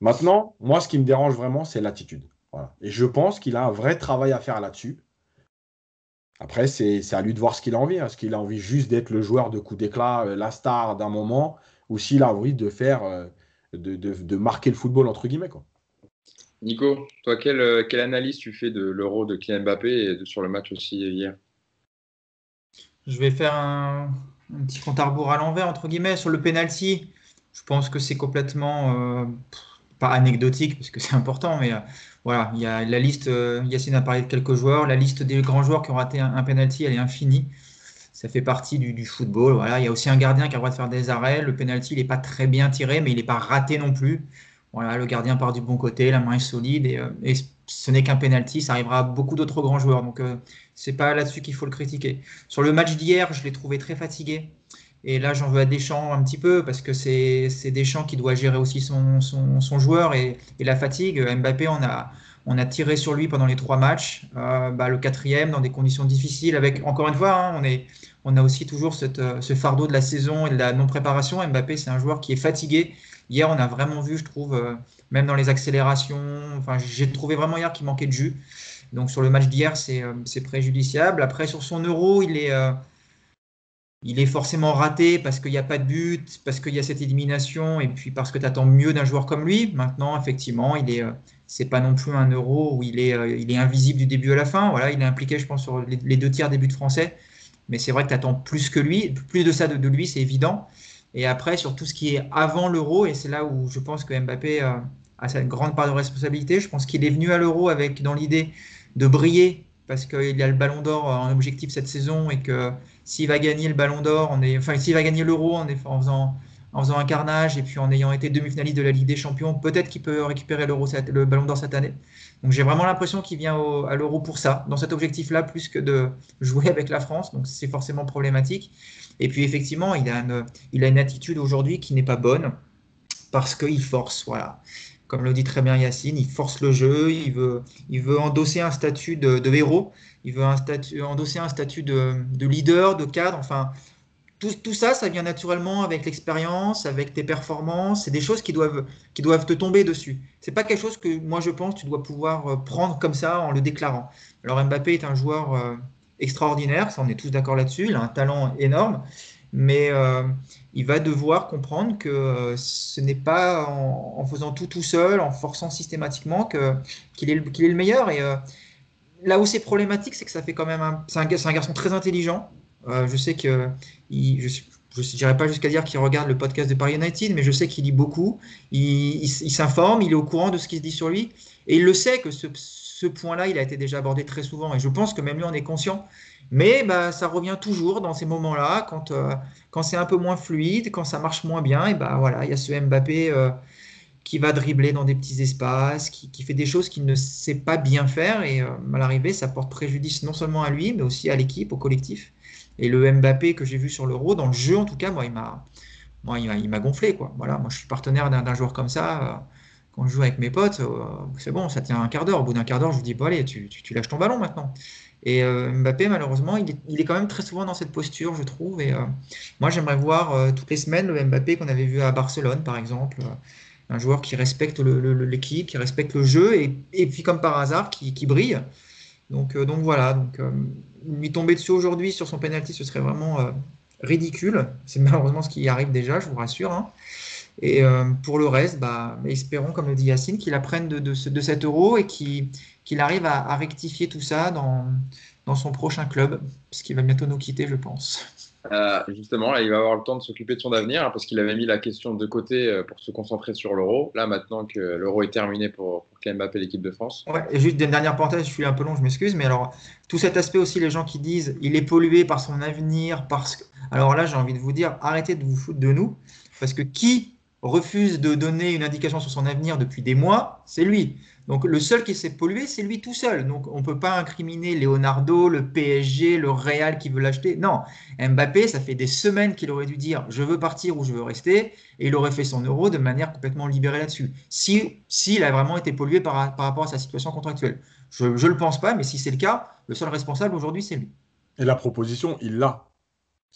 Maintenant, moi, ce qui me dérange vraiment, c'est l'attitude. Et je pense qu'il a un vrai travail à faire là-dessus. Après, c'est à lui de voir ce qu'il a envie. Est-ce qu'il a envie juste d'être le joueur de coup d'éclat, euh, la star d'un moment, ou s'il a envie de faire, euh, de, marquer le football, entre guillemets. Quoi. Nico, toi, quelle, euh, quelle, analyse tu fais de l'euro de Kylian Mbappé et sur le match aussi hier? Je vais faire un, petit compte à rebours à l'envers, entre guillemets, sur le penalty. Je pense que c'est complètement, pas anecdotique, parce que c'est important, mais voilà, il y a la liste, euh, Yacine a parlé de quelques joueurs, la liste des grands joueurs qui ont raté un, penalty, elle est infinie. Ça fait partie du, football. Voilà, il y a aussi un gardien qui a le droit de faire des arrêts. Le penalty, il n'est pas très bien tiré, mais il n'est pas raté non plus. Voilà, le gardien part du bon côté, la main est solide et, euh, ce n'est qu'un penalty. Ça arrivera à beaucoup d'autres grands joueurs. Donc, euh, c'est pas là-dessus qu'il faut le critiquer. Sur le match d'hier, je l'ai trouvé très fatigué. Et là, j'en veux à Deschamps un petit peu parce que c'est Deschamps qui doit gérer aussi son, joueur et, la fatigue. Mbappé, on a, on a tiré sur lui pendant les trois matchs. Euh, bah, le quatrième, dans des conditions difficiles, avec encore une fois, hein, on, est, on a aussi toujours euh, ce fardeau de la saison et de la non-préparation. Mbappé, c'est un joueur qui est fatigué. Hier, on a vraiment vu, je trouve, euh, même dans les accélérations, enfin, j'ai trouvé vraiment hier qu'il manquait de jus. Donc sur le match d'hier, c'est préjudiciable. Après, sur son euro, il est il est forcément raté parce qu'il n'y a pas de but, parce qu'il y a cette élimination, et puis parce que tu attends mieux d'un joueur comme lui. Maintenant, effectivement, il est, euh, c'est pas non plus un euro où il est, euh, il est invisible du début à la fin. Voilà, il est impliqué, je pense, sur les, deux tiers des buts français. Mais c'est vrai que tu attends plus que lui, plus de ça de, lui, c'est évident. Et après, sur tout ce qui est avant l'euro, et c'est là où je pense que Mbappé euh, a cette grande part de responsabilité. Je pense qu'il est venu à l'euro avec dans l'idée de briller parce qu'il a le Ballon d'Or en objectif cette saison et que s'il va gagner le Ballon d'Or, gagner l'Euro en, faisant, un carnage et puis en ayant été demi-finaliste de la Ligue des Champions, peut-être qu'il peut récupérer le Ballon d'Or cette année. Donc j'ai vraiment l'impression qu'il vient à l'Euro pour ça, dans cet objectif-là, plus que de jouer avec la France. Donc c'est forcément problématique. Et puis effectivement, il a une, il a une attitude aujourd'hui qui n'est pas bonne parce qu'il force. Voilà comme le dit très bien Yacine, il force le jeu, il veut, il veut endosser un statut de, héros, il veut un statut, endosser un statut de, leader, de cadre, enfin, tout, ça, ça vient naturellement avec l'expérience, avec tes performances. C'est des choses qui doivent, qui doivent te tomber dessus. C'est pas quelque chose que moi je pense tu dois pouvoir euh, prendre comme ça en le déclarant. Alors Mbappé est un joueur euh, extraordinaire, ça on est tous d'accord là-dessus. Il a un talent énorme, mais euh, il va devoir comprendre que ce n'est pas en, faisant tout tout seul, en forçant systématiquement que qu'il est, est, le meilleur. Et là où c'est problématique, c'est que ça fait quand même un, c'est un, un garçon très intelligent je sais que je ne dirais pas jusqu'à dire qu'il regarde le podcast de Paris United, mais je sais qu'il lit beaucoup, il, s'informe, il est au courant de ce qui se dit sur lui, et il le sait que ce, point-là, il a été déjà abordé très souvent, et je pense que même lui en est conscient. Mais bah, ça revient toujours dans ces moments-là, quand, euh, quand c'est un peu moins fluide, quand ça marche moins bien, et bah voilà, il y a ce Mbappé euh, qui va dribbler dans des petits espaces, qui, fait des choses qu'il ne sait pas bien faire, et à l'arrivée, ça porte préjudice non seulement à lui, mais aussi à l'équipe, au collectif. Et le Mbappé que j'ai vu sur l'Euro, dans le jeu en tout cas, moi, il m'a, moi, il m'a gonflé. Quoi. Voilà, moi, je suis partenaire d'un joueur comme ça. Euh, quand je joue avec mes potes, euh, c'est bon, ça tient un quart d'heure. Au bout d'un quart d'heure, je vous dis, bon, allez, tu, lâches ton ballon maintenant. Et euh, Mbappé, malheureusement, il est, il est, quand même très souvent dans cette posture, je trouve. Et moi, j'aimerais voir toutes les semaines le Mbappé qu'on avait vu à Barcelone, par exemple. un joueur qui respecte l'équipe, qui respecte le jeu, et, et, puis comme par hasard, qui, qui brille. Donc, donc voilà. Donc, lui tomber dessus aujourd'hui sur son penalty, ce serait vraiment euh, ridicule. C'est malheureusement ce qui arrive déjà, je vous rassure. Hein. Et euh, pour le reste, bah, espérons, comme le dit Yacine, qu'il apprenne de, de, de, cet euro et qu'il arrive à, rectifier tout ça dans, dans son prochain club, parce qu'il va bientôt nous quitter, je pense. Euh, justement, il va avoir le temps de s'occuper de son avenir hein, parce qu'il avait mis la question de côté euh, pour se concentrer sur l'euro. Là, maintenant que l'euro est terminé pour, pour Mbappé, l'équipe de France. Ouais, juste une dernière parenthèse, je suis un peu long, je m'excuse, mais alors tout cet aspect aussi, les gens qui disent il est pollué par son avenir, parce que. Alors là, j'ai envie de vous dire arrêtez de vous foutre de nous parce que qui refuse de donner une indication sur son avenir depuis des mois, c'est lui. Donc le seul qui s'est pollué, c'est lui tout seul. Donc on ne peut pas incriminer Leonardo, le PSG, le Real qui veut l'acheter. Non, Mbappé, ça fait des semaines qu'il aurait dû dire je veux partir ou je veux rester, et il aurait fait son euro de manière complètement libérée là-dessus. Si s'il a vraiment été pollué par, par, rapport à sa situation contractuelle. Je ne le pense pas, mais si c'est le cas, le seul responsable aujourd'hui, c'est lui. Et la proposition, il l'a.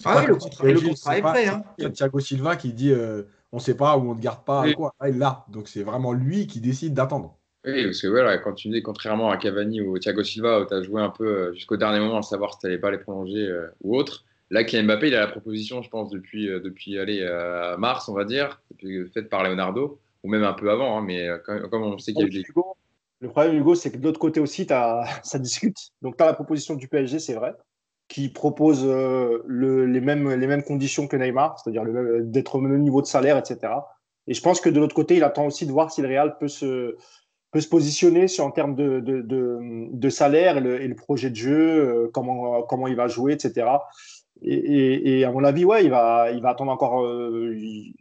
Ah oui, le contrat, est prêt. Hein. Il y a Thiago Silva qui dit euh, on ne sait pas ou on ne garde pas. Quoi. Ah, il l'a. Donc c'est vraiment lui qui décide d'attendre. Oui, parce que voilà, quand tu dis, contrairement à Cavani ou Thiago Silva, où tu as joué un peu euh, jusqu'au dernier moment à savoir si tu n'allais pas les prolonger euh, ou autre, là, Kylian Mbappé, il a la proposition, je pense, depuis, euh, depuis allez, mars, on va dire, faite par Leonardo, ou même un peu avant, hein, mais comme, on sait qu'il y a eu. Le problème, Hugo, c'est que de l'autre côté aussi, as... ça discute. Donc, tu as la proposition du PSG, c'est vrai, qui propose le, les, mêmes, les mêmes conditions que Neymar, c'est-à-dire d'être au même niveau de salaire, etc. Et je pense que de l'autre côté, il attend aussi de voir si le Real peut se peut se positionner sur en termes de, de, de, salaire et le, et le, projet de jeu, euh, comment, comment il va jouer, etc. Et, et, à mon avis, ouais, il va, il va attendre encore, euh, il,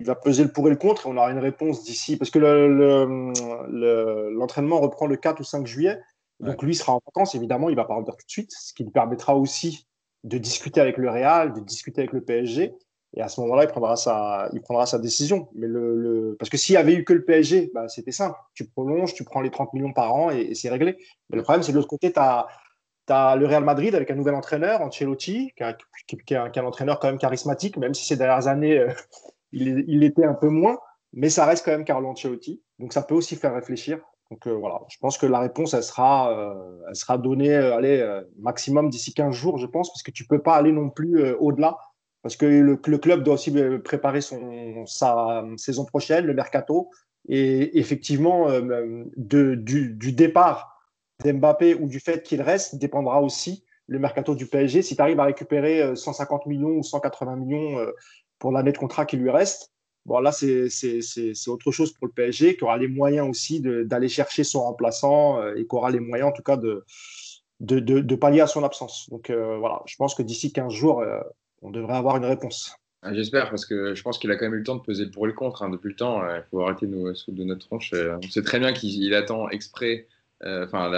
va peser le pour et le contre. Et on aura une réponse d'ici, parce que l'entraînement le, reprend le 4 ou 5 juillet. Donc lui sera en vacances, évidemment, il va pas revenir tout de suite, ce qui lui permettra aussi de discuter avec le Real, de discuter avec le PSG et à ce moment-là, il prendra sa, il prendra sa décision. Mais le, Parce que s'il n'y avait eu que le PSG, bah, c'était simple. Tu prolonges, tu prends les 30 millions par an et, c'est réglé. Mais le problème, c'est que de l'autre côté, tu as, le Real Madrid avec un nouvel entraîneur, Ancelotti, qui, est, un, entraîneur quand même charismatique, même si ces dernières années, euh, il, il était un peu moins. Mais ça reste quand même Carlo Ancelotti. Donc ça peut aussi faire réfléchir. Donc euh, voilà, je pense que la réponse, elle sera, euh, elle sera donnée allez, maximum d'ici 15 jours, je pense, parce que tu ne peux pas aller non plus au-delà parce que le, club doit aussi euh, préparer sa saison prochaine, le mercato. Et effectivement, euh, de, du, départ d'Mbappé ou du fait qu'il reste dépendra aussi le mercato du PSG. Si tu arrives à récupérer 150 euh, millions ou 180 millions pour l'année de contrat qui lui reste, bon là c'est autre chose pour le PSG qui aura les moyens aussi d'aller chercher son remplaçant et qui aura les moyens en tout cas de, pallier à son absence. Donc voilà, je pense que d'ici 15 jours, on devrait avoir une réponse. Ah, j'espère, parce que je pense qu'il a quand même eu le temps de peser le pour et le contre. Hein. Depuis le temps, il faut arrêter de nous de notre tronche. On sait très bien qu'il attend exprès, euh, enfin,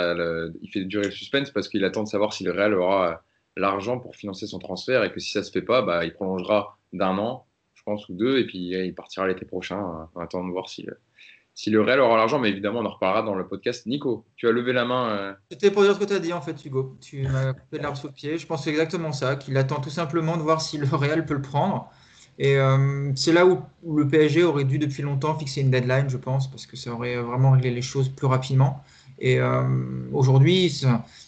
il fait durer le suspense parce qu'il attend de savoir si le Real aura l'argent pour financer son transfert et que si ça se fait pas, bah, il prolongera d'un an, je pense, ou deux, et puis il partira l'été prochain. On attend de voir si, si le Real aura l'argent, mais évidemment, on en reparlera dans le podcast. Nico, tu as levé la main. Euh. C'était pour dire ce que tu as dit, en fait, Hugo. Tu m'as coupé l'arbre sous le pied. Je pense exactement ça, qu'il attend tout simplement de voir si le Real peut le prendre. Et euh, c'est là où, le PSG aurait dû depuis longtemps fixer une deadline, je pense, parce que ça aurait vraiment réglé les choses plus rapidement. Et euh, aujourd'hui,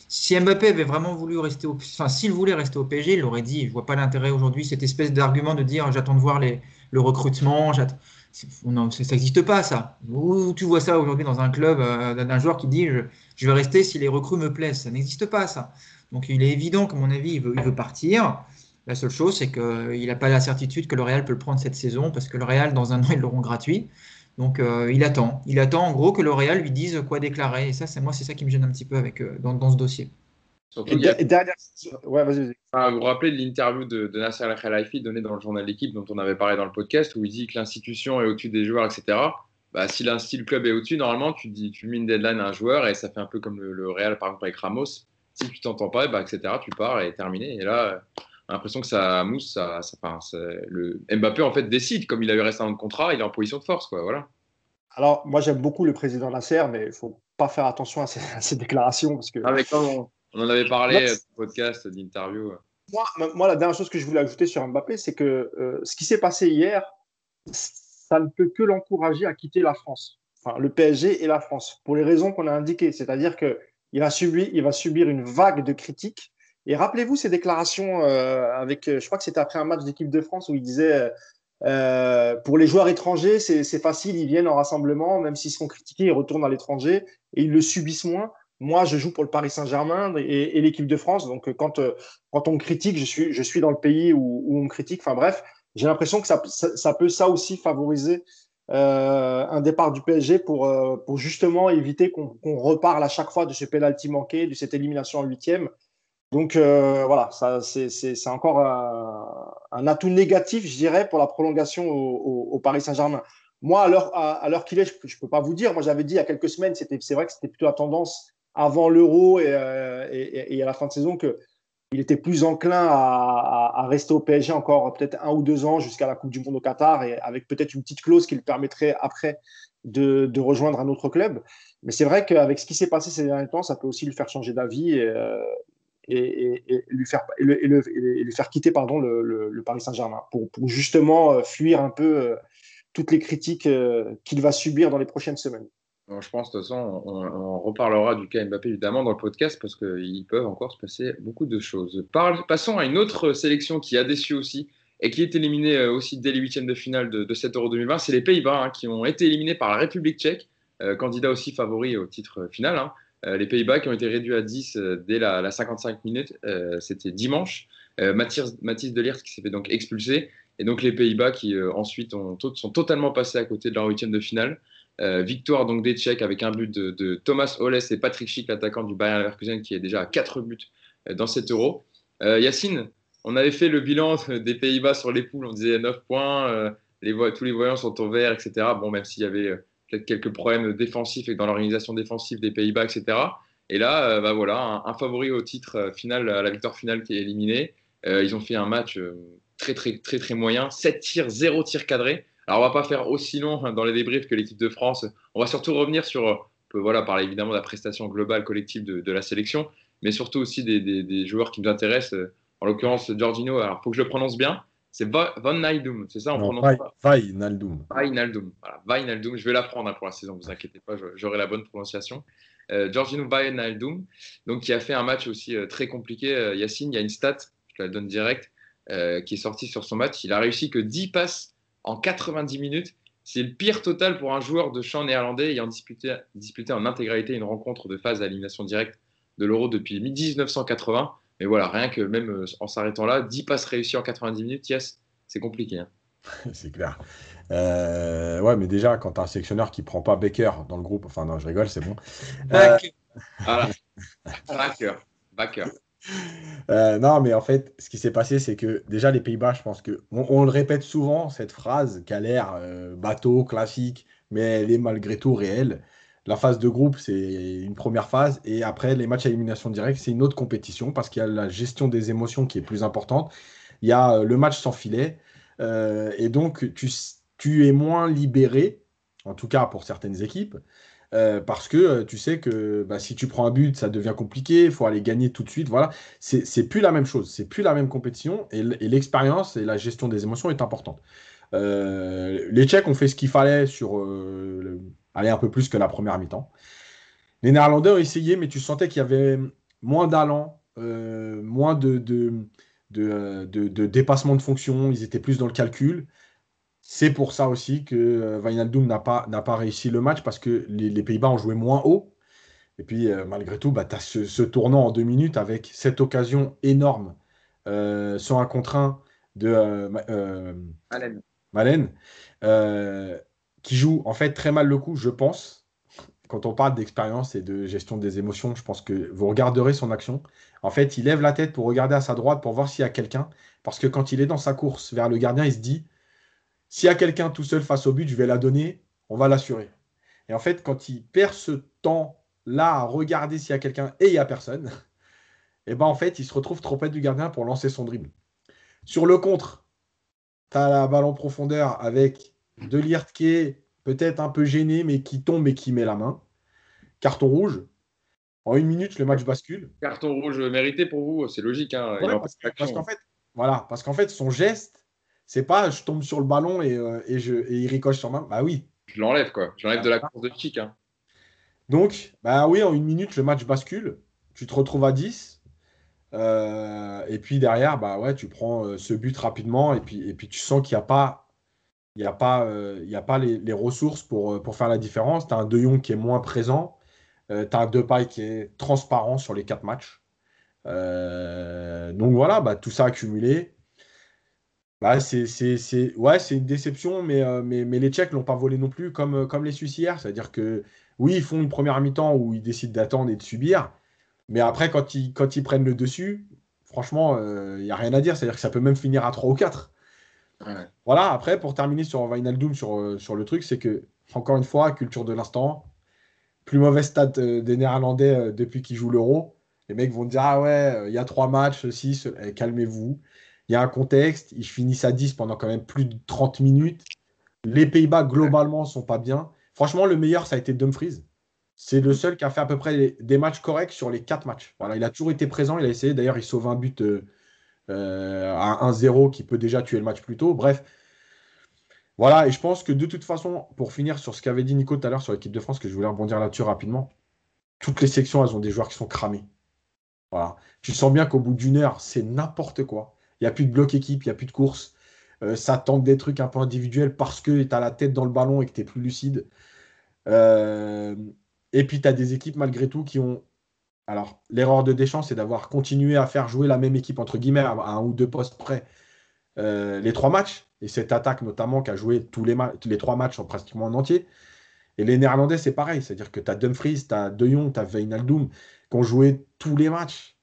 si Mbappé avait vraiment voulu rester au, enfin, s'il voulait rester au PSG, il l'aurait dit. Je vois pas l'intérêt aujourd'hui, cette espèce d'argument de dire j'attends de voir le recrutement, j'attends non, ça n'existe pas, ça. Où tu vois ça aujourd'hui dans un club euh, d'un joueur qui dit je, vais rester si les recrues me plaisent Ça n'existe pas, ça. Donc il est évident qu'à mon avis, il veut, partir. La seule chose, c'est qu'il n'a pas la certitude que le Real peut le prendre cette saison, parce que le Real, dans un an, ils l'auront gratuit. Donc euh, il attend. Il attend en gros que le Real lui dise quoi déclarer. Et ça, c'est moi, c'est ça qui me gêne un petit peu avec, euh, dans ce dossier. Surtout, dernière... ouais, vas -y, vous vous rappelez de l'interview de, de, Nasser Al-Khelaifi donnée dans le journal L'équipe dont on avait parlé dans le podcast où il dit que l'institution est au-dessus des joueurs, etc. Bah, si, si le club est au-dessus, normalement, tu, dis, tu mets une deadline à un joueur et ça fait un peu comme le, Real, par exemple, avec Ramos. Si tu t'entends pas, bah, etc., tu pars et terminé. Et là, on a l'impression que ça mousse. Ça, ça, le Mbappé, en fait, décide. Comme il avait resté en contrat, il est en position de force. Quoi, voilà. Alors, moi, j'aime beaucoup le président Nasser, mais il faut pas faire attention à ces, déclarations. Parce que... Avec ah, on en avait parlé dans podcast, d'interview. Moi, moi, la dernière chose que je voulais ajouter sur Mbappé, c'est que euh, ce qui s'est passé hier, ça ne peut que l'encourager à quitter la France. Enfin, le PSG et la France, pour les raisons qu'on a indiquées. C'est-à-dire qu'il va, subir, il va subir une vague de critiques. Et rappelez-vous ces déclarations euh, avec, je crois que c'était après un match d'équipe de France où il disait euh, pour les joueurs étrangers, c'est facile, ils viennent en rassemblement, même s'ils sont critiqués, ils retournent à l'étranger et ils le subissent moins. Moi, je joue pour le Paris Saint-Germain et, l'équipe de France. Donc, euh, quand, euh, quand on critique, je suis, je suis dans le pays où, on me critique. Enfin, bref, j'ai l'impression que ça, ça, peut ça aussi favoriser euh, un départ du PSG pour, pour justement éviter qu'on reparle à chaque fois de ce penalty manqué, de cette élimination en huitième. Donc voilà, ça c'est encore un, atout négatif, je dirais, pour la prolongation au, Paris Saint-Germain. Moi, à l'heure qu'il est, je ne peux pas vous dire. Moi, j'avais dit il y a quelques semaines, c'est vrai que c'était plutôt la tendance avant l'Euro euh, et, à la fin de saison qu'il était plus enclin à, rester au PSG encore peut-être un ou deux ans jusqu'à la Coupe du Monde au Qatar et avec peut-être une petite clause qui le permettrait après de, rejoindre un autre club. Mais c'est vrai qu'avec ce qui s'est passé ces derniers temps, ça peut aussi lui faire changer d'avis et, euh, lui faire, lui faire quitter pardon, le, Paris Saint-Germain pour, justement euh, fuir un peu toutes les critiques qu'il va subir dans les prochaines semaines je pense, de toute façon, on, reparlera du cas Mbappé évidemment dans le podcast parce qu'il peuvent encore se passer beaucoup de choses. passons à une autre sélection qui a déçu aussi et qui est éliminée euh, aussi dès les huitièmes de finale de, de cet Euro 2020. C'est les Pays-Bas hein, qui ont été éliminés par la République tchèque, euh, candidat aussi favori au titre final. Hein. Euh, les Pays-Bas qui ont été réduits à 10 dès la, 55 minutes, c'était dimanche. Mathis, Mathis Delirte qui s'est fait donc expulser. Et donc les Pays-Bas qui ensuite ont, sont totalement passés à côté de leur huitième de finale. Euh, victoire donc des Tchèques avec un but de, Thomas Holles et Patrick Schick, l'attaquant du Bayern Leverkusen, qui est déjà à 4 buts euh, dans cet euro. Euh, Yacine, on avait fait le bilan des Pays-Bas sur les poules, on disait 9 points, tous les voyants sont au vert, etc. Bon, même s'il y avait peut-être quelques problèmes défensifs et dans l'organisation défensive des Pays-Bas, etc. Et là, bah voilà, un, favori au titre final, à la victoire finale qui est éliminé. ils ont fait un match très, très, très, très moyen. 7 tirs, 0 tirs cadrés. Alors, on va pas faire aussi long hein, dans les débriefs que l'équipe de France. On va surtout revenir sur, on peut voilà, parler évidemment de la prestation globale collective de, la sélection, mais surtout aussi des, joueurs qui nous intéressent. En l'occurrence, Giorgino, alors faut que je le prononce bien. C'est Van Naldum, c'est ça on prononce Vai Naldum. Vai Naldum. Voilà, Naldum. Je vais l'apprendre hein, pour la saison, ne vous inquiétez pas, j'aurai la bonne prononciation. Euh, Giorgino Vai Naldum, donc qui a fait un match aussi euh, très compliqué. Euh, Yacine, il y a une stat, je la donne direct, euh, qui est sortie sur son match. Il a réussi que 10 passes en 90 minutes. C'est le pire total pour un joueur de champ néerlandais ayant disputé, disputé en intégralité une rencontre de phase à élimination directe de l'Euro depuis 1980. Mais voilà, rien que même euh, en s'arrêtant là, 10 passes réussies en 90 minutes, yes, c'est compliqué. Hein. c'est clair. Euh, ouais, mais déjà, quand tu as un sélectionneur qui prend pas Baker dans le groupe, enfin non, je rigole, c'est bon. Voilà. Baker. Baker. Euh, non, mais en fait, ce qui s'est passé, c'est que déjà les Pays-Bas, je pense que on, le répète souvent cette phrase qui a l'air euh, bateau classique, mais elle est malgré tout réelle. La phase de groupe, c'est une première phase, et après les matchs à élimination directe, c'est une autre compétition parce qu'il y a la gestion des émotions qui est plus importante. Il y a euh, le match sans filet, et donc tu es moins libéré en tout cas pour certaines équipes. Euh, parce que euh, tu sais que bah, si tu prends un but, ça devient compliqué, il faut aller gagner tout de suite. Voilà, c'est plus la même chose, c'est plus la même compétition et l'expérience et la gestion des émotions est importante. Euh, les Tchèques ont fait ce qu'il fallait sur aller un peu plus que la première mi-temps. Les Néerlandais ont essayé, mais tu sentais qu'il y avait moins d'allant, moins de, de, de, de, dépassement de fonction, ils étaient plus dans le calcul. C'est pour ça aussi que euh, Wijnaldum n'a pas, pas réussi le match parce que les, Pays-Bas ont joué moins haut. Et puis, euh, malgré tout, bah, tu as ce, tournant en deux minutes avec cette occasion énorme euh, sur un contre un de euh, Malen, qui joue en fait très mal le coup, je pense. Quand on parle d'expérience et de gestion des émotions, je pense que vous regarderez son action. En fait, il lève la tête pour regarder à sa droite pour voir s'il y a quelqu'un. Parce que quand il est dans sa course vers le gardien, il se dit s'il y a quelqu'un tout seul face au but, je vais la donner, on va l'assurer. Et en fait, quand il perd ce temps-là à regarder s'il y a quelqu'un et il n'y a personne, et eh ben en fait, il se retrouve trop près du gardien pour lancer son dribble. Sur le contre, tu as la balle en profondeur avec Delirte qui est peut-être un peu gêné, mais qui tombe et qui met la main. Carton rouge. En une minute, le match bascule. Carton rouge mérité pour vous, c'est logique. Hein. parce, qu'en fait, voilà, parce qu'en fait, son geste, c'est pas je tombe sur le ballon et, euh, je, il ricoche sur main. Bah oui. Je l'enlève, quoi. Je l'enlève de la course de kick. Hein. Donc, bah oui, en une minute, le match bascule. Tu te retrouves à 10. Euh, et puis derrière, bah ouais, tu prends euh, ce but rapidement. Et puis, et puis tu sens qu'il n'y a pas, il y a pas, il y a pas les, ressources pour, pour faire la différence. Tu as un De Jong qui est moins présent. tu as un Depay qui est transparent sur les quatre matchs. donc voilà, bah, tout ça accumulé. Bah, c'est ouais, une déception, mais, euh, mais, mais, les Tchèques ne l'ont pas volé non plus comme, euh, comme les Suisses hier. C'est-à-dire que oui, ils font une première mi-temps où ils décident d'attendre et de subir, mais après, quand ils, quand ils prennent le dessus, franchement, il euh, n'y a rien à dire. C'est-à-dire que ça peut même finir à 3 ou 4. Voilà, après, pour terminer sur Vinaldoom, sur, sur le truc, c'est que, encore une fois, culture de l'instant, plus mauvais stade des Néerlandais depuis qu'ils jouent l'Euro. Les mecs vont dire Ah ouais, il y a trois matchs, 6, eh, calmez-vous. Il y a un contexte. Ils finissent à 10 pendant quand même plus de 30 minutes. Les Pays-Bas, globalement, sont pas bien. Franchement, le meilleur, ça a été Dumfries. C'est le seul qui a fait à peu près des matchs corrects sur les 4 matchs. Voilà, il a toujours été présent. Il a essayé. D'ailleurs, il sauve un but euh, euh, à 1-0 qui peut déjà tuer le match plus tôt. Bref. Voilà, et je pense que de toute façon, pour finir sur ce qu'avait dit Nico tout à l'heure sur l'équipe de France, que je voulais rebondir là-dessus rapidement, toutes les sections, elles ont des joueurs qui sont cramés. Voilà. Tu sens bien qu'au bout d'une heure, c'est n'importe quoi. Il n'y a plus de bloc équipe, il n'y a plus de course. Euh, ça tente des trucs un peu individuels parce que tu as la tête dans le ballon et que tu es plus lucide. Euh, et puis tu as des équipes malgré tout qui ont. Alors, l'erreur de Deschamps, c'est d'avoir continué à faire jouer la même équipe, entre guillemets, à un ou deux postes près, euh, les trois matchs. Et cette attaque, notamment, qui a joué tous les, les trois matchs en pratiquement en entier. Et les Néerlandais, c'est pareil. C'est-à-dire que tu as Dumfries, tu as De Jong, tu as Wijnaldum, qui ont joué tous les matchs.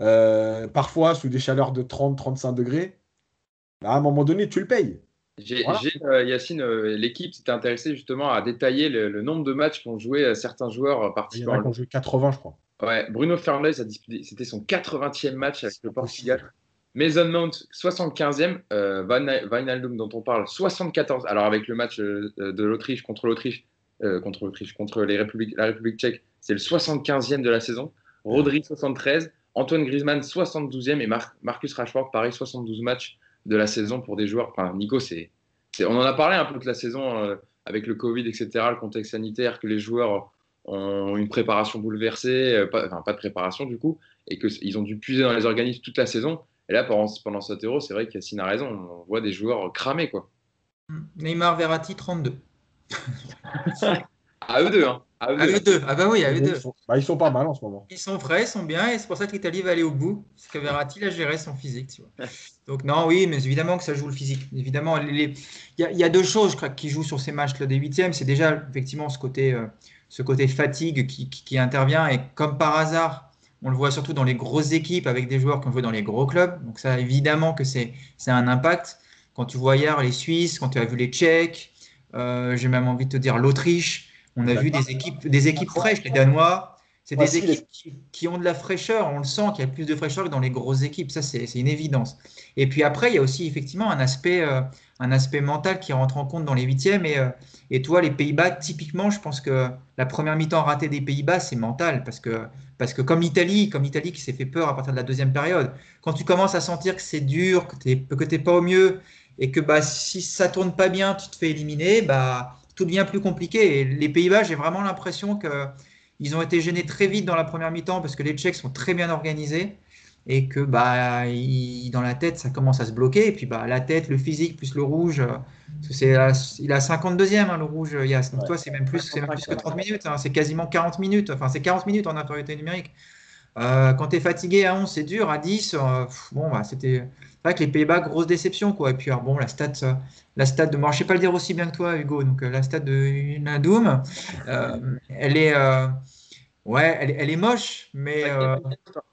Euh, parfois sous des chaleurs de 30-35 degrés, bah, à un moment donné, tu le payes. J'ai, euh, Yacine, euh, l'équipe s'était intéressée justement à détailler le, nombre de matchs qu'ont joué certains joueurs participants. Il y en a joué 80, je crois. Ouais, Bruno Fernandes, c'était son 80e match avec le Portugal. Mason Mount, 75e. Euh, Van, dont on parle, 74. Alors, avec le match de l'Autriche contre l'Autriche, contre l'Autriche, contre les la République tchèque, c'est le 75e de la saison. Rodri, 73. Antoine Griezmann, 72e, et Marcus Rashford, pareil, 72 matchs de la saison pour des joueurs. Enfin, Nico, c'est, on en a parlé un peu de la saison euh, avec le Covid, etc., le contexte sanitaire, que les joueurs ont une préparation bouleversée, euh, pas, enfin, pas de préparation du coup, et qu'ils ont dû puiser dans les organismes toute la saison. Et là, pendant, pendant cet euro, c'est vrai qu'Yacine a raison, on voit des joueurs cramés. Quoi. Neymar Verratti, 32. À eux deux, hein. À eux, deux. Ah bah oui, à eux deux. Ils sont, bah, ils sont pas mal en ce moment. Ils sont frais, ils sont bien, et c'est pour ça que l'Italie va aller au bout. Parce que Verratti a géré son physique. Tu vois. Donc non, oui, mais évidemment que ça joue le physique. Évidemment, il y, a deux choses qui jouent sur ces matchs-là des huitièmes. C'est déjà effectivement ce côté, euh, ce côté fatigue qui, intervient, et comme par hasard, on le voit surtout dans les grosses équipes avec des joueurs qu'on veut dans les gros clubs. Donc ça, évidemment que c'est un impact. Quand tu vois hier les Suisses, quand tu as vu les Tchèques, euh, j'ai même envie de te dire l'Autriche, on a vu des équipes, des équipes fraîches, les Danois. C'est des équipes qui, ont de la fraîcheur. On le sent qu'il y a plus de fraîcheur que dans les grosses équipes. Ça, c'est une évidence. Et puis après, il y a aussi effectivement un aspect, euh, un aspect mental qui rentre en compte dans les huitièmes. Et, euh, et toi, les Pays-Bas, typiquement, je pense que la première mi-temps ratée des Pays-Bas, c'est mental. Parce que, parce que comme l'Italie, comme l'Italie qui s'est fait peur à partir de la deuxième période, quand tu commences à sentir que c'est dur, que tu n'es pas au mieux, et que bah, si ça tourne pas bien, tu te fais éliminer, bah, tout devient plus compliqué. Et les Pays-Bas, j'ai vraiment l'impression que ils ont été gênés très vite dans la première mi-temps parce que les Tchèques sont très bien organisés et que bah, dans la tête, ça commence à se bloquer. Et puis bah, la tête, le physique, plus le rouge, c'est, il a 52e, hein, le rouge, Yas. Donc toi, c'est même plus, c'est plus que 30 minutes. Hein. c'est quasiment 40 minutes. Enfin, c'est 40 minutes en infériorité numérique. Euh, quand tu es fatigué à 11, c'est dur. À 10, euh, bon, bah, c'était vrai que les Pays-Bas, grosse déception. Quoi. Et puis, bon, la stat, la stat de. Moi, je ne sais pas le dire aussi bien que toi, Hugo. Donc, euh, la stat de Nadoum, elle est. Ouais, elle, est moche, mais.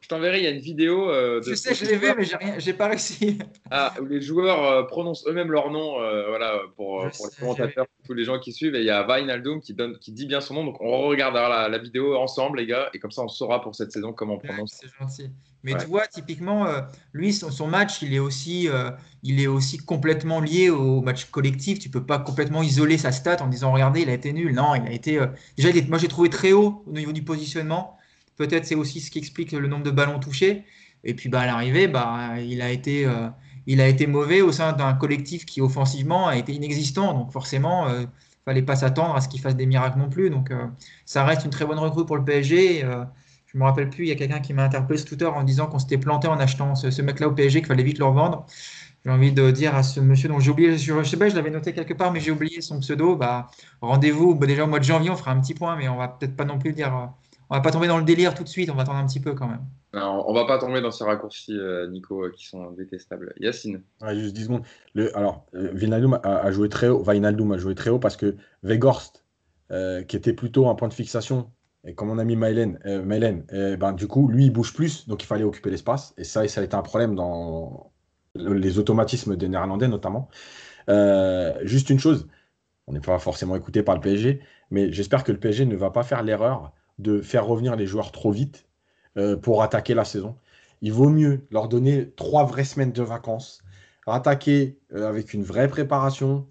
Je t'enverrai, il y a une vidéo. de je sais, je l'ai vu, mais j'ai rien, j'ai pas réussi. Ah, où les joueurs prononcent eux-mêmes leur nom, voilà, pour, pour les commentateurs, pour tous les gens qui suivent. Et il y a Wijnaldum qui donne, qui dit bien son nom. Donc on regardera la, la, vidéo ensemble, les gars, et comme ça on saura pour cette saison comment on prononce. c'est gentil. Mais tu vois, typiquement, euh, lui, son, match, il est, aussi, euh, il est aussi complètement lié au match collectif. Tu peux pas complètement isoler sa stat en disant, regardez, il a été nul. Non, il a été. Euh, déjà, moi, j'ai trouvé très haut au niveau du positionnement. Peut-être c'est aussi ce qui explique le nombre de ballons touchés. Et puis, bah, à l'arrivée, bah, il, a été, il a été mauvais au sein d'un collectif qui, offensivement, a été inexistant. Donc, forcément, il fallait pas s'attendre à ce qu'il fasse des miracles non plus. Donc, ça reste une très bonne recrue pour le PSG je me rappelle plus, il y a quelqu'un qui m'a interpellé sur Twitter en disant qu'on s'était planté en achetant ce, mec-là au PSG, qu'il fallait vite le revendre. J'ai envie de dire à ce monsieur dont j'ai oublié, je, sais pas, je l'avais noté quelque part, mais j'ai oublié son pseudo. Bah, rendez-vous bah, déjà au mois de janvier, on fera un petit point, mais on va peut-être pas non plus dire. Euh, on va pas tomber dans le délire tout de suite, on va attendre un petit peu quand même. Non, on va pas tomber dans ces raccourcis, euh, Nico, euh, qui sont détestables. Yacine. juste 10 secondes. Le, alors, Vinaldoom a, joué très haut. Vinaldoom a joué très haut parce que Vegorst, qui était plutôt un point de fixation, et comme on a mis euh, du coup, lui, il bouge plus, donc il fallait occuper l'espace. Et ça, ça a été un problème dans les automatismes des Néerlandais, notamment. Euh, juste une chose, on n'est pas forcément écouté par le PSG, mais j'espère que le PSG ne va pas faire l'erreur de faire revenir les joueurs trop vite euh, pour attaquer la saison. Il vaut mieux leur donner trois vraies semaines de vacances, attaquer avec une vraie préparation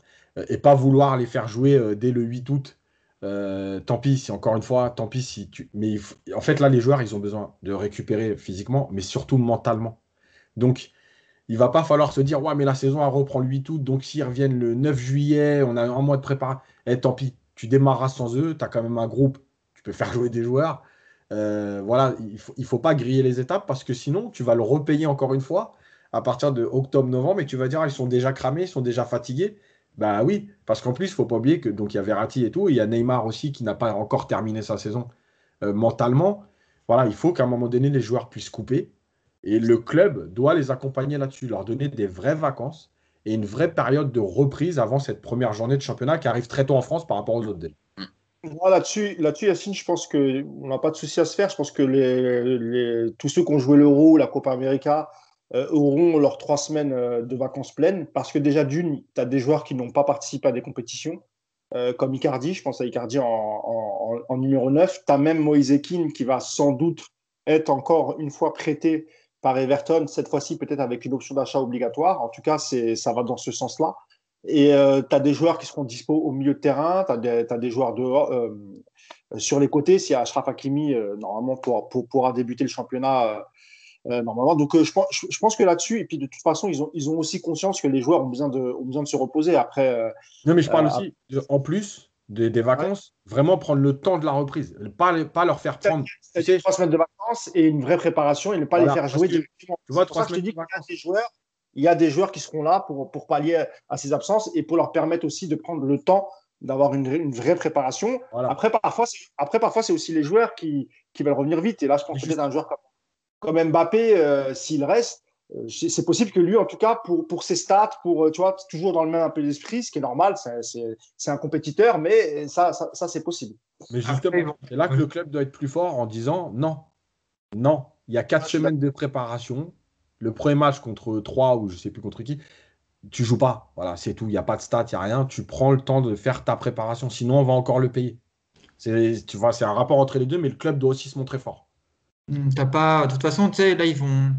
et pas vouloir les faire jouer dès le 8 août euh, tant pis si encore une fois, tant pis si tu. Mais en fait, là, les joueurs, ils ont besoin de récupérer physiquement, mais surtout mentalement. Donc, il va pas falloir se dire, ouais, mais la saison, elle reprend le 8 août, donc s'ils reviennent le 9 juillet, on a un mois de préparation. Eh, tant pis, tu démarras sans eux, tu as quand même un groupe, tu peux faire jouer des joueurs. Euh, voilà, il faut, faut pas griller les étapes parce que sinon, tu vas le repayer encore une fois à partir de octobre-novembre et tu vas dire, ah, ils sont déjà cramés, ils sont déjà fatigués. Bah oui, parce qu'en plus, il faut pas oublier que donc il y a Verratti et tout, il y a Neymar aussi qui n'a pas encore terminé sa saison euh, mentalement. Voilà, il faut qu'à un moment donné, les joueurs puissent couper. Et le club doit les accompagner là-dessus, leur donner des vraies vacances et une vraie période de reprise avant cette première journée de championnat qui arrive très tôt en France par rapport aux autres délais. Moi, là-dessus, là-dessus, Yacine, je pense qu'on n'a pas de souci à se faire. Je pense que tous ceux qui ont joué l'Euro, la Copa América, auront leurs trois semaines euh, de vacances pleines parce que déjà d'une, tu as des joueurs qui n'ont pas participé à des compétitions, euh, comme Icardi, je pense à Icardi en, numéro 9. Tu as même Moïse Ekin qui va sans doute être encore une fois prêté par Everton, cette fois-ci peut-être avec une option d'achat obligatoire. En tout cas, ça va dans ce sens-là. Et tu as des joueurs qui seront dispo au milieu de terrain, tu as, des joueurs de, sur les côtés. Si Ashraf Hakimi, normalement, pour, pourra débuter le championnat euh, normalement. Donc, euh, je, pense, je, pense que là-dessus, et puis de toute façon, ils ont, ils ont aussi conscience que les joueurs ont besoin de, ont besoin de se reposer après. Euh, non, mais je parle aussi, en plus des, des vacances, vraiment prendre le temps de la reprise. Pas, pas leur faire prendre. C'est trois semaines de vacances et une vraie préparation et ne pas les faire jouer directement. Tu vois, trois semaines de vacances. Des joueurs, il y a des joueurs qui seront là pour, pour pallier à ces absences et pour leur permettre aussi de prendre le temps d'avoir une, une, vraie préparation. Après, parfois, après, parfois, c'est aussi les joueurs qui, qui veulent revenir vite. Et là, je pense que c'est un joueur comme comme Mbappé, euh, s'il reste, euh, c'est possible que lui, en tout cas, pour, pour ses stats, pour, euh, tu vois, toujours dans le même un peu d'esprit, ce qui est normal, c'est un compétiteur, mais ça, ça, c'est possible. Mais justement, c'est là que le club doit être plus fort en disant non, non, il y a quatre semaines de préparation. Le premier match contre 3 ou je sais plus contre qui, tu joues pas. Voilà, c'est tout. Il n'y a pas de stats, il n'y a rien. Tu prends le temps de faire ta préparation. Sinon, on va encore le payer. tu vois, c'est un rapport entre les deux, mais le club doit aussi se montrer fort. Hmm, t'as pas, de toute façon, tu sais, là ils vont,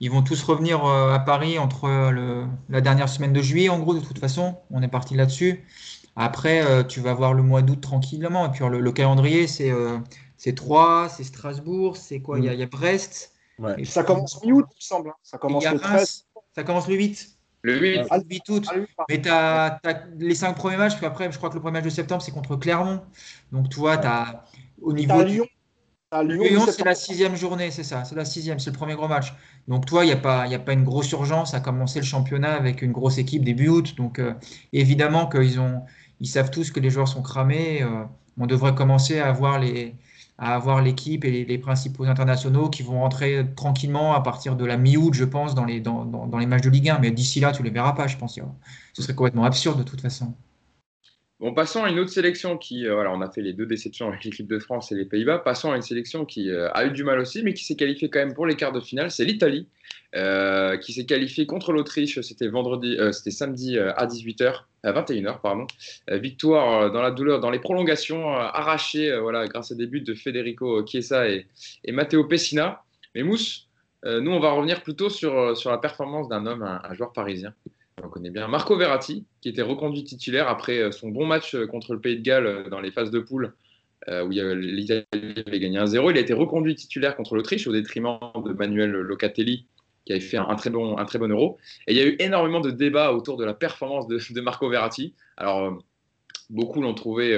ils vont tous revenir euh, à Paris entre le, la dernière semaine de juillet, en gros, de toute façon, on est parti là-dessus. Après, euh, tu vas voir le mois d'août tranquillement. Et puis le, calendrier, c'est euh, c'est Troyes, c'est Strasbourg, c'est quoi? Il y, a Brest. Et ça commence mi-août, il me semble. Hein. Ça commence le 13. Ça commence le 8. Le 8. Ah, le 8 août. Ah, Mais tu as, les cinq premiers matchs, puis après, je crois que le premier match de septembre, c'est contre Clermont. Donc, tu vois, tu as au niveau. Lyon. Lyon, c'est la sixième journée, c'est ça. C'est la sixième, c'est le premier gros match. Donc, toi, il n'y a, pas, a pas une grosse urgence à commencer le championnat avec une grosse équipe début août. Donc, euh, évidemment qu'ils ont, ils savent tous que les joueurs sont cramés. Euh, on devrait commencer à avoir les, à avoir l'équipe et les, principaux internationaux qui vont rentrer tranquillement à partir de la mi-août, je pense, dans les, dans, dans, les matchs de Ligue 1. Mais d'ici là, tu les verras pas, je pense. Ce serait complètement absurde de toute façon. Bon, passons à une autre sélection qui, euh, voilà, on a fait les deux déceptions avec l'équipe de France et les Pays-Bas. Passons à une sélection qui euh, a eu du mal aussi, mais qui s'est qualifiée quand même pour les quarts de finale. C'est l'Italie, euh, qui s'est qualifiée contre l'Autriche. C'était vendredi, c'était samedi à 18h, à 21h, pardon. victoire dans la douleur, dans les prolongations, arrachée, voilà, grâce à des buts de Federico Chiesa et, et Matteo Pessina. Mais Mousse, nous, on va revenir plutôt sur, sur la performance d'un homme, un joueur parisien on connaît bien. Marco Verratti, qui était reconduit titulaire après euh, son bon match euh, contre le Pays de Galles euh, dans les phases de poule, où l'Italie avait gagné 1-0. Il a été reconduit titulaire contre l'Autriche au détriment de Manuel Locatelli, qui avait fait un très, bon, un très bon euro. Et il y a eu énormément de débats autour de la performance de, Marco Verratti. Alors, beaucoup l'ont trouvé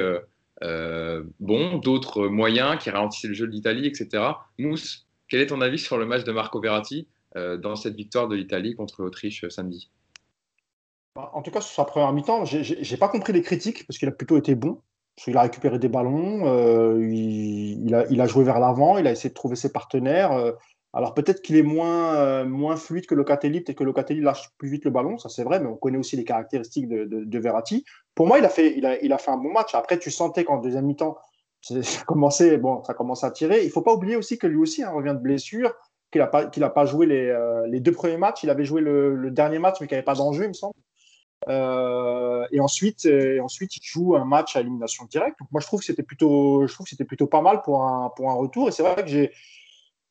bon, d'autres moyens, qui ralentissaient le jeu de l'Italie, etc. Mousse, quel est ton avis sur le match de Marco Verratti dans cette victoire de l'Italie contre l'Autriche samedi? En tout cas, sur sa première mi-temps, j'ai pas compris les critiques parce qu'il a plutôt été bon. Parce qu'il a récupéré des ballons, euh, il, a, joué vers l'avant, il a essayé de trouver ses partenaires. Euh. alors peut-être qu'il est moins, euh, moins fluide que Locatelli, peut-être que Locatelli lâche plus vite le ballon, ça c'est vrai, mais on connaît aussi les caractéristiques de, Verratti. Pour moi, il a, fait, il, a, il un bon match. Après, tu sentais qu'en deuxième mi-temps, ça commençait, bon, ça à tirer. Il faut pas oublier aussi que lui aussi hein, revient de blessure, qu'il n'a pas, pas joué les, deux premiers matchs. Il avait joué le, le dernier match, mais qu'il n'y avait pas d'enjeu, il me semble. Euh, et ensuite, euh, ensuite, il joue un match à élimination directe. Donc moi, je trouve que c'était plutôt, je trouve que c'était plutôt pas mal pour un, pour un retour. Et c'est vrai que j'ai,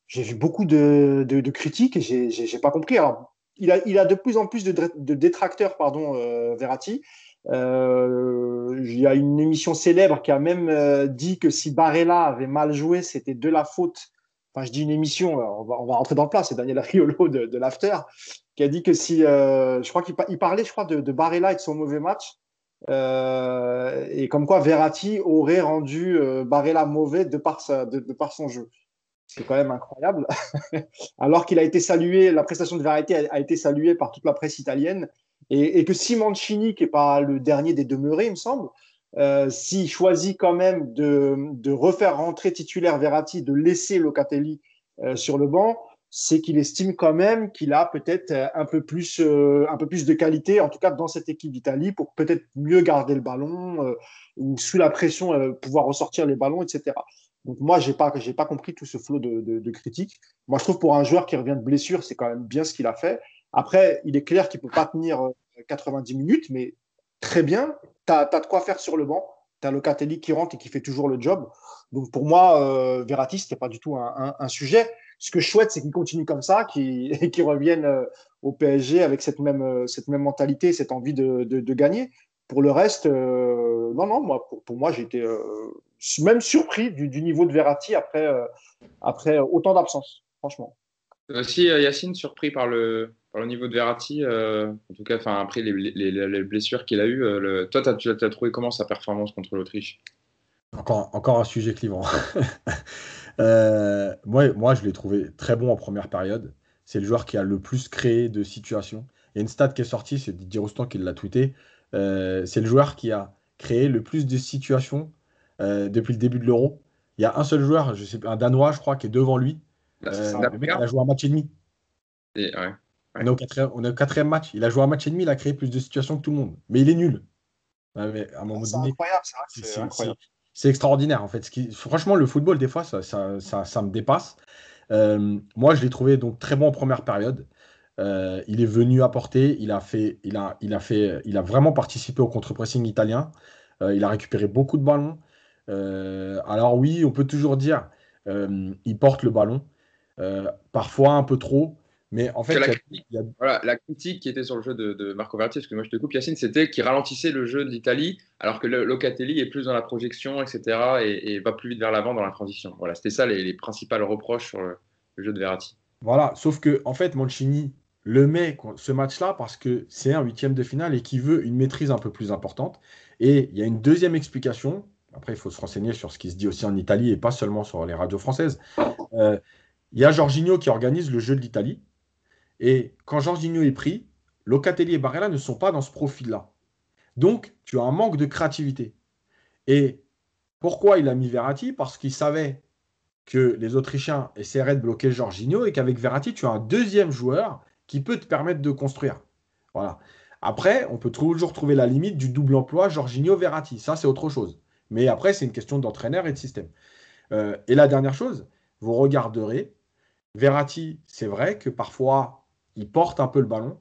j'ai vu beaucoup de, de, critiques et j'ai, j'ai, pas compris. Alors, il a, il a de plus en plus de, de détracteurs, pardon, euh, Verratti. Il y a une émission célèbre qui a même dit que si Barella avait mal joué, c'était de la faute. Je dis une émission, on va, on rentrer dans le plat, c'est Daniel Riolo de, de l'After qui a dit que si, euh, je crois qu'il parlait, je crois, de, de, Barella et de son mauvais match, euh, et comme quoi Verratti aurait rendu euh, Barella mauvais de par, sa, de, par son jeu. C'est quand même incroyable. Alors qu'il a été salué, la prestation de Verratti a, été saluée par toute la presse italienne, et, que Simoncini, qui n'est pas le dernier des demeurés, il me semble, euh, s'il choisit quand même de, de, refaire rentrer titulaire Verratti, de laisser Locatelli euh, sur le banc, c'est qu'il estime quand même qu'il a peut-être euh, un peu plus euh, un peu plus de qualité, en tout cas dans cette équipe d'Italie, pour peut-être mieux garder le ballon euh, ou sous la pression pouvoir ressortir les ballons, etc. Donc moi j'ai pas j'ai pas compris tout ce flot de, de, critiques. Moi je trouve pour un joueur qui revient de blessure, c'est quand même bien ce qu'il a fait. Après, il est clair qu'il peut pas tenir 90 minutes, mais très bien. Tu as, de quoi faire sur le banc. Tu as Locatelli qui rentre et qui fait toujours le job. Donc pour moi, euh, Verratti, ce pas du tout un, sujet ce que je souhaite, c'est qu'il continue comme ça, qu'il qu revienne euh, au PSG avec cette même, euh, cette même mentalité, cette envie de, de, gagner. Pour le reste, euh, non, non, moi, pour, moi, j'ai été même surpris du, du, niveau de Verratti après, après autant d'absence, franchement. Aussi, Yacine, surpris par le, par le niveau de Verratti, en tout cas, après les, les, les blessures qu'il a eues. Le... Toi, tu as, as, trouvé comment sa performance contre l'Autriche? Encore, encore un sujet clivant. Euh, moi, moi, je l'ai trouvé très bon en première période. C'est le joueur qui a le plus créé de situations. Il y a une stat qui est sortie, c'est Didier Roustan qui l'a tweeté. Euh, c'est le joueur qui a créé le plus de situations euh, depuis le début de l'Euro. Il y a un seul joueur, je sais, un Danois, je crois, qui est devant lui. Bah, il a joué un match et demi. On, est au quatrième, match. Il a joué un match et demi, il a créé plus de situations que tout le monde. Mais il est nul. c'est incroyable, c'est incroyable c'est extraordinaire en fait. franchement, le football, des fois, ça, ça, me dépasse. Euh, moi, je l'ai trouvé donc très bon en première période. Euh, il est venu apporter, il a fait, il a, il a fait, il a vraiment participé au contre-pressing italien. Euh, il a récupéré beaucoup de ballons. alors oui, on peut toujours dire, il porte le ballon, parfois un peu trop. Mais en fait, la, critique, voilà, la, critique, qui était sur le jeu de, Marco Verratti, parce que moi je te coupe Yacine, c'était qu'il ralentissait le jeu de l'Italie, alors que Locatelli est plus dans la projection, etc., et, va plus vite vers l'avant dans la transition. Voilà, c'était ça les, les principales reproches sur le, jeu de Verratti. Voilà, sauf que en fait, Mancini le met ce match-là parce que c'est un huitième de finale et qui veut une maîtrise un peu plus importante. Et il y a une deuxième explication. Après, il faut se renseigner sur ce qui se dit aussi en Italie et pas seulement sur les radios françaises. Euh, il y a Jorginho qui organise le jeu de l'Italie et quand Jorginho est pris, Locatelli et Barella ne sont pas dans ce profil-là. Donc, tu as un manque de créativité. Et pourquoi il a mis Verratti? Parce qu'il savait que les Autrichiens essaieraient de bloquer Jorginho et qu'avec Verratti, tu as un deuxième joueur qui peut te permettre de construire. Voilà. Après, on peut toujours trouver la limite du double emploi Jorginho-Verratti. Ça, c'est autre chose. Mais après, c'est une question d'entraîneur et de système. Euh, et la dernière chose, vous regarderez, Verratti, c'est vrai que parfois, il porte un peu le ballon.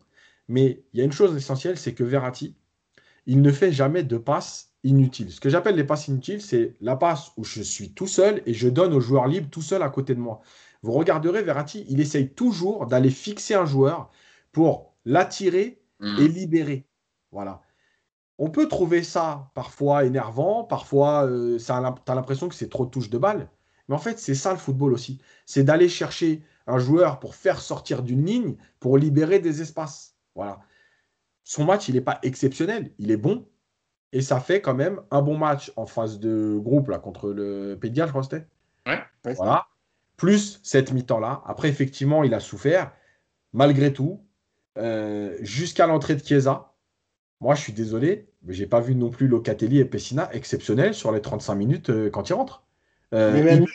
Mais il y a une chose essentielle, c'est que Verratti, il ne fait jamais de passes inutiles. Ce que j'appelle les passes inutiles, c'est la passe où je suis tout seul et je donne au joueur libre tout seul à côté de moi. Vous regarderez Verratti, il essaye toujours d'aller fixer un joueur pour l'attirer hmm. et libérer. Voilà. On peut trouver ça parfois énervant, parfois euh, tu as l'impression que c'est trop de touches de balle. Mais en fait, c'est ça le football aussi. C'est d'aller chercher un joueur pour faire sortir d'une ligne, pour libérer des espaces. Voilà. Son match, il n'est pas exceptionnel, il est bon. Et ça fait quand même un bon match en phase de groupe là, contre le Pédia, je crois que c'était. Ouais. Voilà. Plus cette mi-temps-là. Après, effectivement, il a souffert. Malgré tout, euh, jusqu'à l'entrée de Chiesa, moi, je suis désolé, mais j'ai pas vu non plus Locatelli et Pessina exceptionnels sur les 35 minutes euh, quand ils rentrent. Euh, mais même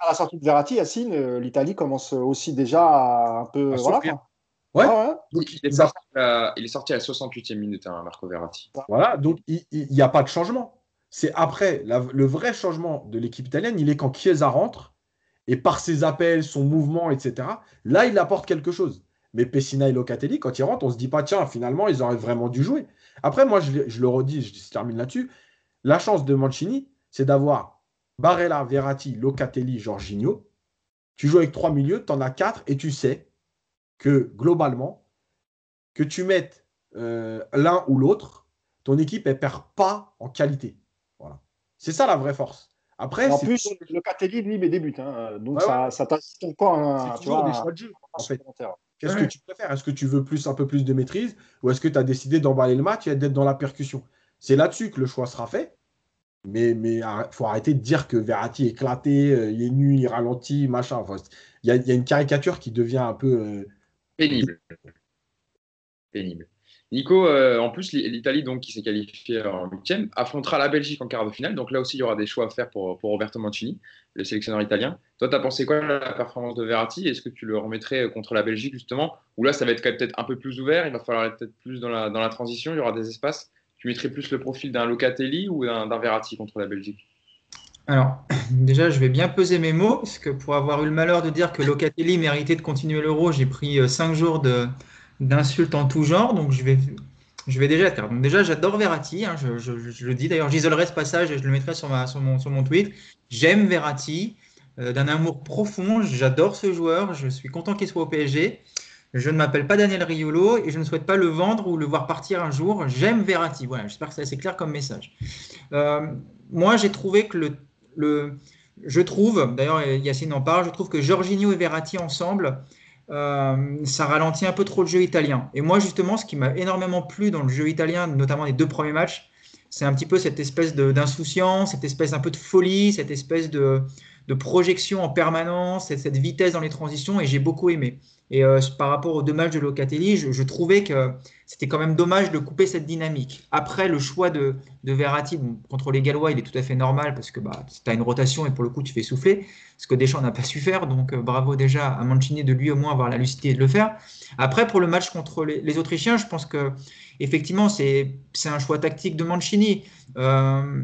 à la sortie de Verratti, Yacine, euh, l'Italie commence aussi déjà à un peu. voilà, ouais. Ah il, est sorti à, il, est sorti à, la 68e minute, hein, Marco Verratti. Voilà, donc il n'y a pas de changement. C'est après, le vrai changement de l'équipe italienne, il est quand Chiesa rentre et par ses appels, son mouvement, etc. Là, il apporte quelque chose. Mais Pessina et Locatelli, quand ils rentrent, on se dit pas, tiens, finalement, ils auraient vraiment dû jouer. Après, moi, je, je le redis, je termine là-dessus. La chance de Mancini, c'est d'avoir Barella, Verratti, Locatelli, Jorginho. Tu joues avec trois milieux, tu en as quatre et tu sais que globalement, que tu mettes euh, l'un ou l'autre, ton équipe ne perd pas en qualité. Voilà. C'est ça la vraie force. Après, en plus, Locatelli, lui, met des buts. Hein. Donc, ça, ça encore un, tu vois, des choix de jeu. Qu'est-ce que tu préfères? Est-ce que tu veux plus, un peu plus de maîtrise? Ou est-ce que tu as décidé d'emballer le match et d'être dans la percussion? C'est là-dessus que le choix sera fait. Mais il faut arrêter de dire que Verratti est éclaté, euh, il est nul, il ralentit, machin. Il y, a une caricature qui devient un peu. Euh, Pénible. Pénible. Nico, euh, en plus, l'Italie, donc, qui s'est qualifiée en huitième, affrontera la Belgique en quart de finale. Donc là aussi, il y aura des choix à faire pour, Roberto Mancini, le sélectionneur italien. Toi, tu as pensé quoi de la performance de Verratti? Est-ce que tu le remettrais contre la Belgique, justement? Ou là, ça va être peut-être un peu plus ouvert, il va falloir être peut-être plus dans la transition, il y aura des espaces tu mettrais plus le profil d'un Locatelli ou d'un Verratti contre la Belgique? Alors, déjà, je vais bien peser mes mots, parce que pour avoir eu le malheur de dire que Locatelli méritait de continuer l'euro, j'ai pris euh, cinq jours d'insultes en tout genre, donc je vais, je vais déjà. Donc déjà, j'adore Verratti, hein, je, le dis d'ailleurs, j'isolerai ce passage et je le mettrai sur, mon, sur mon tweet. J'aime Verratti, euh, d'un amour profond, j'adore ce joueur, je suis content qu'il soit au PSG. Je ne m'appelle pas Daniel Riolo et je ne souhaite pas le vendre ou le voir partir un jour. J'aime Verratti. Voilà, j'espère que c'est assez clair comme message. Euh, moi, j'ai trouvé que le, je trouve, d'ailleurs Yacine en parle, je trouve que Jorginho et Verratti ensemble, euh, ça ralentit un peu trop le jeu italien. Et moi, justement, ce qui m'a énormément plu dans le jeu italien, notamment les deux premiers matchs, c'est un petit peu cette espèce d'insouciance, cette espèce un peu de folie, cette espèce de, de projection en permanence, cette, cette vitesse dans les transitions, et j'ai beaucoup aimé. Et euh, par rapport aux deux matchs de Locatelli, je, trouvais que c'était quand même dommage de couper cette dynamique. Après, le choix de, de Verratti contre les Gallois, il est tout à fait normal parce que bah, tu as une rotation et pour le coup, tu fais souffler. Ce que Deschamps n'a pas su faire. Donc, euh, bravo déjà à Mancini de lui au moins avoir la lucidité de le faire. Après, pour le match contre les, Autrichiens, je pense que effectivement, c'est un choix tactique de Mancini. Euh,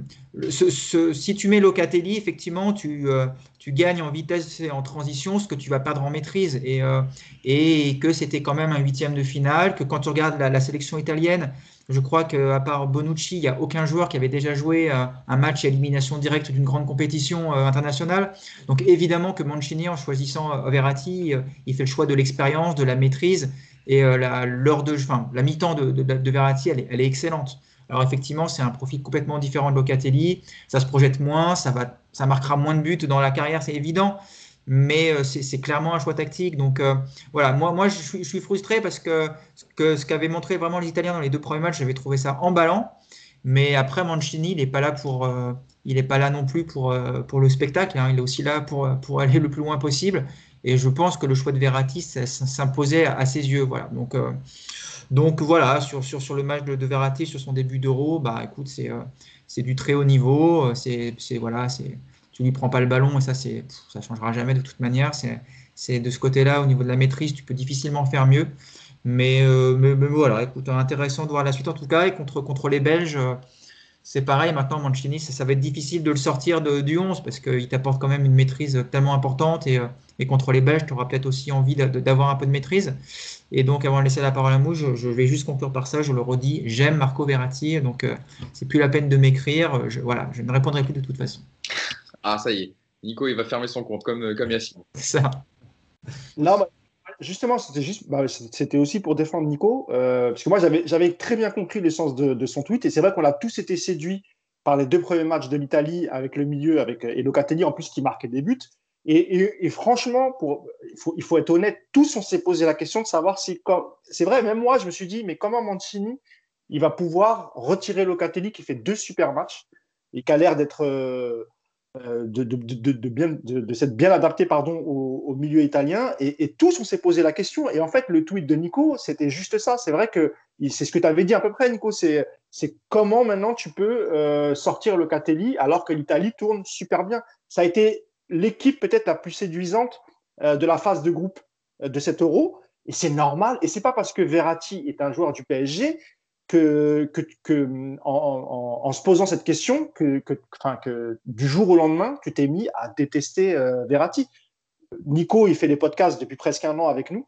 si tu mets Locatelli, effectivement, tu, tu, gagnes en vitesse et en transition, ce que tu vas perdre en maîtrise. Et, euh, et que c'était quand même un huitième de finale, que quand tu regardes la, sélection italienne, Je crois qu'à part Bonucci, il n'y a aucun joueur qui avait déjà joué un match à élimination directe d'une grande compétition internationale. Donc évidemment que Mancini, en choisissant Verratti, il fait le choix de l'expérience, de la maîtrise. Et la, mi-temps de, de, Verratti, elle est excellente. Alors effectivement, c'est un profil complètement différent de Locatelli. Ça se projette moins, ça, va, ça marquera moins de buts dans la carrière, c'est évident. Mais euh, c'est clairement un choix tactique. Donc euh, voilà, moi, moi je, suis, frustré parce que, que ce qu'avaient montré vraiment les Italiens dans les deux premiers matchs, j'avais trouvé ça emballant. Mais après, Mancini, il n'est pas là pour, euh, il n'est pas là non plus pour, pour le spectacle. Hein. Il est aussi là pour, pour aller le plus loin possible. Et je pense que le choix de Verratti s'imposait à, ses yeux. Voilà. Donc donc voilà, sur, le match de, Verratti, sur son début d'Euro, bah écoute, c'est euh, du très haut niveau. Euh, c'est voilà, c'est tu lui prends pas le ballon et ça c'est ça changera jamais de toute manière. C'est de ce côté-là, au niveau de la maîtrise, tu peux difficilement faire mieux. Mais, euh, mais, voilà, intéressant de voir la suite en tout cas. Et contre, les Belges, c'est pareil. Maintenant, Mancini, ça, va être difficile de le sortir du 11 parce qu'il t'apporte quand même une maîtrise tellement importante. Et, et contre les Belges, tu auras peut-être aussi envie d'avoir un peu de maîtrise. Et donc, avant de laisser la parole à Mouche, je, vais juste conclure par ça. Je le redis, j'aime Marco Verratti, donc euh, c'est plus la peine de m'écrire. Je, voilà, je ne répondrai plus de toute façon. Ah, ça y est. Nico, il va fermer son compte, comme, euh, comme Yacine. Ça. Non, justement, c'était juste, bah, c'était aussi pour défendre Nico, euh, parce que moi, j'avais très bien compris le sens de, de son tweet, et c'est vrai qu'on a tous été séduits par les deux premiers matchs de l'Italie avec le milieu, avec et Locatelli en plus qui marquait des buts. Et, franchement, il, faut, être honnête, tous on s'est posé la question de savoir si, c'est vrai, même moi, je me suis dit, mais comment Mancini, il va pouvoir retirer Locatelli qui fait deux super matchs et qui a l'air d'être euh, euh, de, bien, de, s'être bien adapté pardon, au, milieu italien. Et, tous on s'est posé la question. Et en fait, le tweet de Nico, c'était juste ça. C'est vrai que c'est ce que tu avais dit à peu près, Nico. C'est comment maintenant tu peux euh, sortir Locatelli alors que l'Italie tourne super bien. Ça a été l'équipe peut-être la plus séduisante euh, de la phase de groupe euh, de cet euro. Et c'est normal. Et c'est pas parce que Verratti est un joueur du PSG que, que, en, se posant cette question que, que, du jour au lendemain, tu t'es mis à détester euh, Verratti. Nico, il fait des podcasts depuis presque un an avec nous.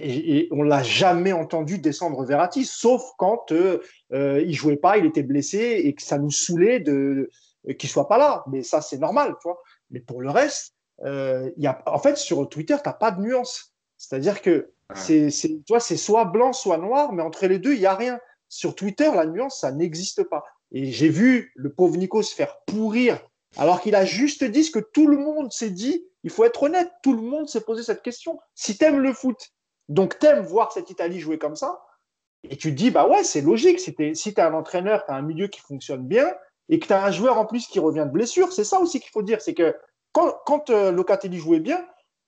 Et, on l'a jamais entendu descendre Verratti, sauf quand euh, il jouait pas, il était blessé et que ça nous saoulait de qu'il soit pas là. Mais ça, c'est normal, tu vois. Mais pour le reste, euh, y a, en fait, sur Twitter, tu n'as pas de nuance. C'est-à-dire que c'est, toi, c'est soit blanc, soit noir, mais entre les deux, il n'y a rien. Sur Twitter, la nuance, ça n'existe pas. Et j'ai vu le pauvre Nico se faire pourrir, alors qu'il a juste dit ce que tout le monde s'est dit. Il faut être honnête, tout le monde s'est posé cette question. Si tu aimes le foot, donc tu aimes voir cette Italie jouer comme ça, et tu te dis, bah ouais, c'est logique. Si tu si es un entraîneur, tu as un milieu qui fonctionne bien, et que tu as un joueur en plus qui revient de blessure, c'est ça aussi qu'il faut dire. C'est que quand, euh, Locatelli jouait bien,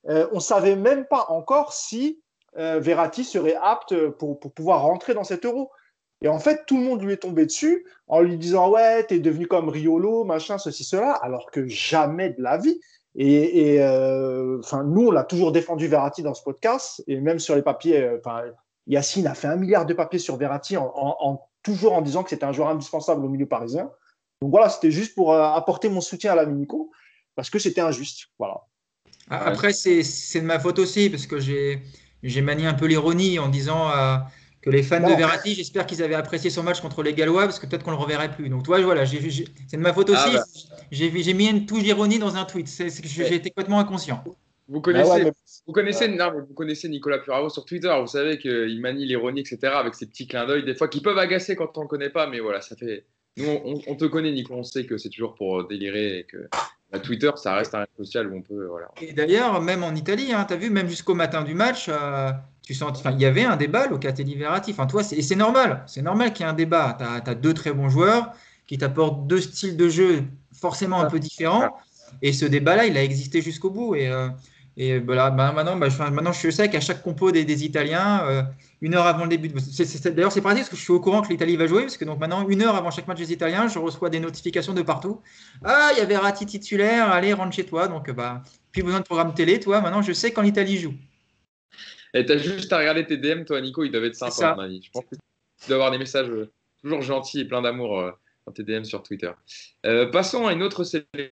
euh, on ne savait même pas encore si euh, Verratti serait apte pour, pour, pouvoir rentrer dans cet euro. Et en fait, tout le monde lui est tombé dessus en lui disant Ouais, t'es devenu comme Riolo, machin, ceci, cela, alors que jamais de la vie. Et, et enfin, nous, on l'a toujours défendu Verratti dans ce podcast, et même sur les papiers. Yacine a fait un milliard de papiers sur Verratti en toujours en disant que c'était un joueur indispensable au milieu parisien. Donc voilà, c'était juste pour euh, apporter mon soutien à la Minico parce que c'était injuste. Voilà. Ah, après, c'est de ma faute aussi parce que j'ai manié un peu l'ironie en disant euh, que les fans de Verratti, j'espère qu'ils avaient apprécié son match contre les Gallois parce que peut-être qu'on le reverrait plus. Donc, toi, voilà, c'est de ma faute aussi. Ah, bah. J'ai mis une touche d'ironie dans un tweet. J'ai été complètement inconscient. Vous connaissez, vous, connaissez, non, vous connaissez Nicolas Puravo sur Twitter. Vous savez qu'il manie l'ironie, etc., avec ses petits clins d'œil, des fois qui peuvent agacer quand on ne connaît pas, mais voilà, ça fait, nous, on, te connaît, Nico, on sait que c'est toujours pour délirer et que bah, Twitter, ça reste un réseau social où on peut. Voilà. Et d'ailleurs, même en Italie, hein, tu as vu, même jusqu'au matin du match, euh, tu sens, il y avait un débat, Locatelli Verratti. Enfin, toi, et c'est normal, c'est normal qu'il y ait un débat. Tu as, deux très bons joueurs qui t'apportent deux styles de jeu forcément un peu différents. Et ce débat-là, il a existé jusqu'au bout. Et, euh, et voilà, bah, maintenant, bah, je, maintenant, je sais qu'à chaque compo des, Italiens, euh, une heure avant le début. D'ailleurs, c'est pratique parce que je suis au courant que l'Italie va jouer, parce que donc maintenant, une heure avant chaque match des Italiens, je reçois des notifications de partout. Ah, il y avait Ratti titulaire, allez, rentre chez toi. Donc, bah, plus besoin de programme télé, toi. Maintenant, je sais quand l'Italie joue. Et tu as juste à regarder tes DM, toi, Nico, ils doivent être sympas, Je pense que tu dois avoir des messages euh, toujours gentils et plein d'amour euh, dans tes DM sur Twitter. passons à une autre sélection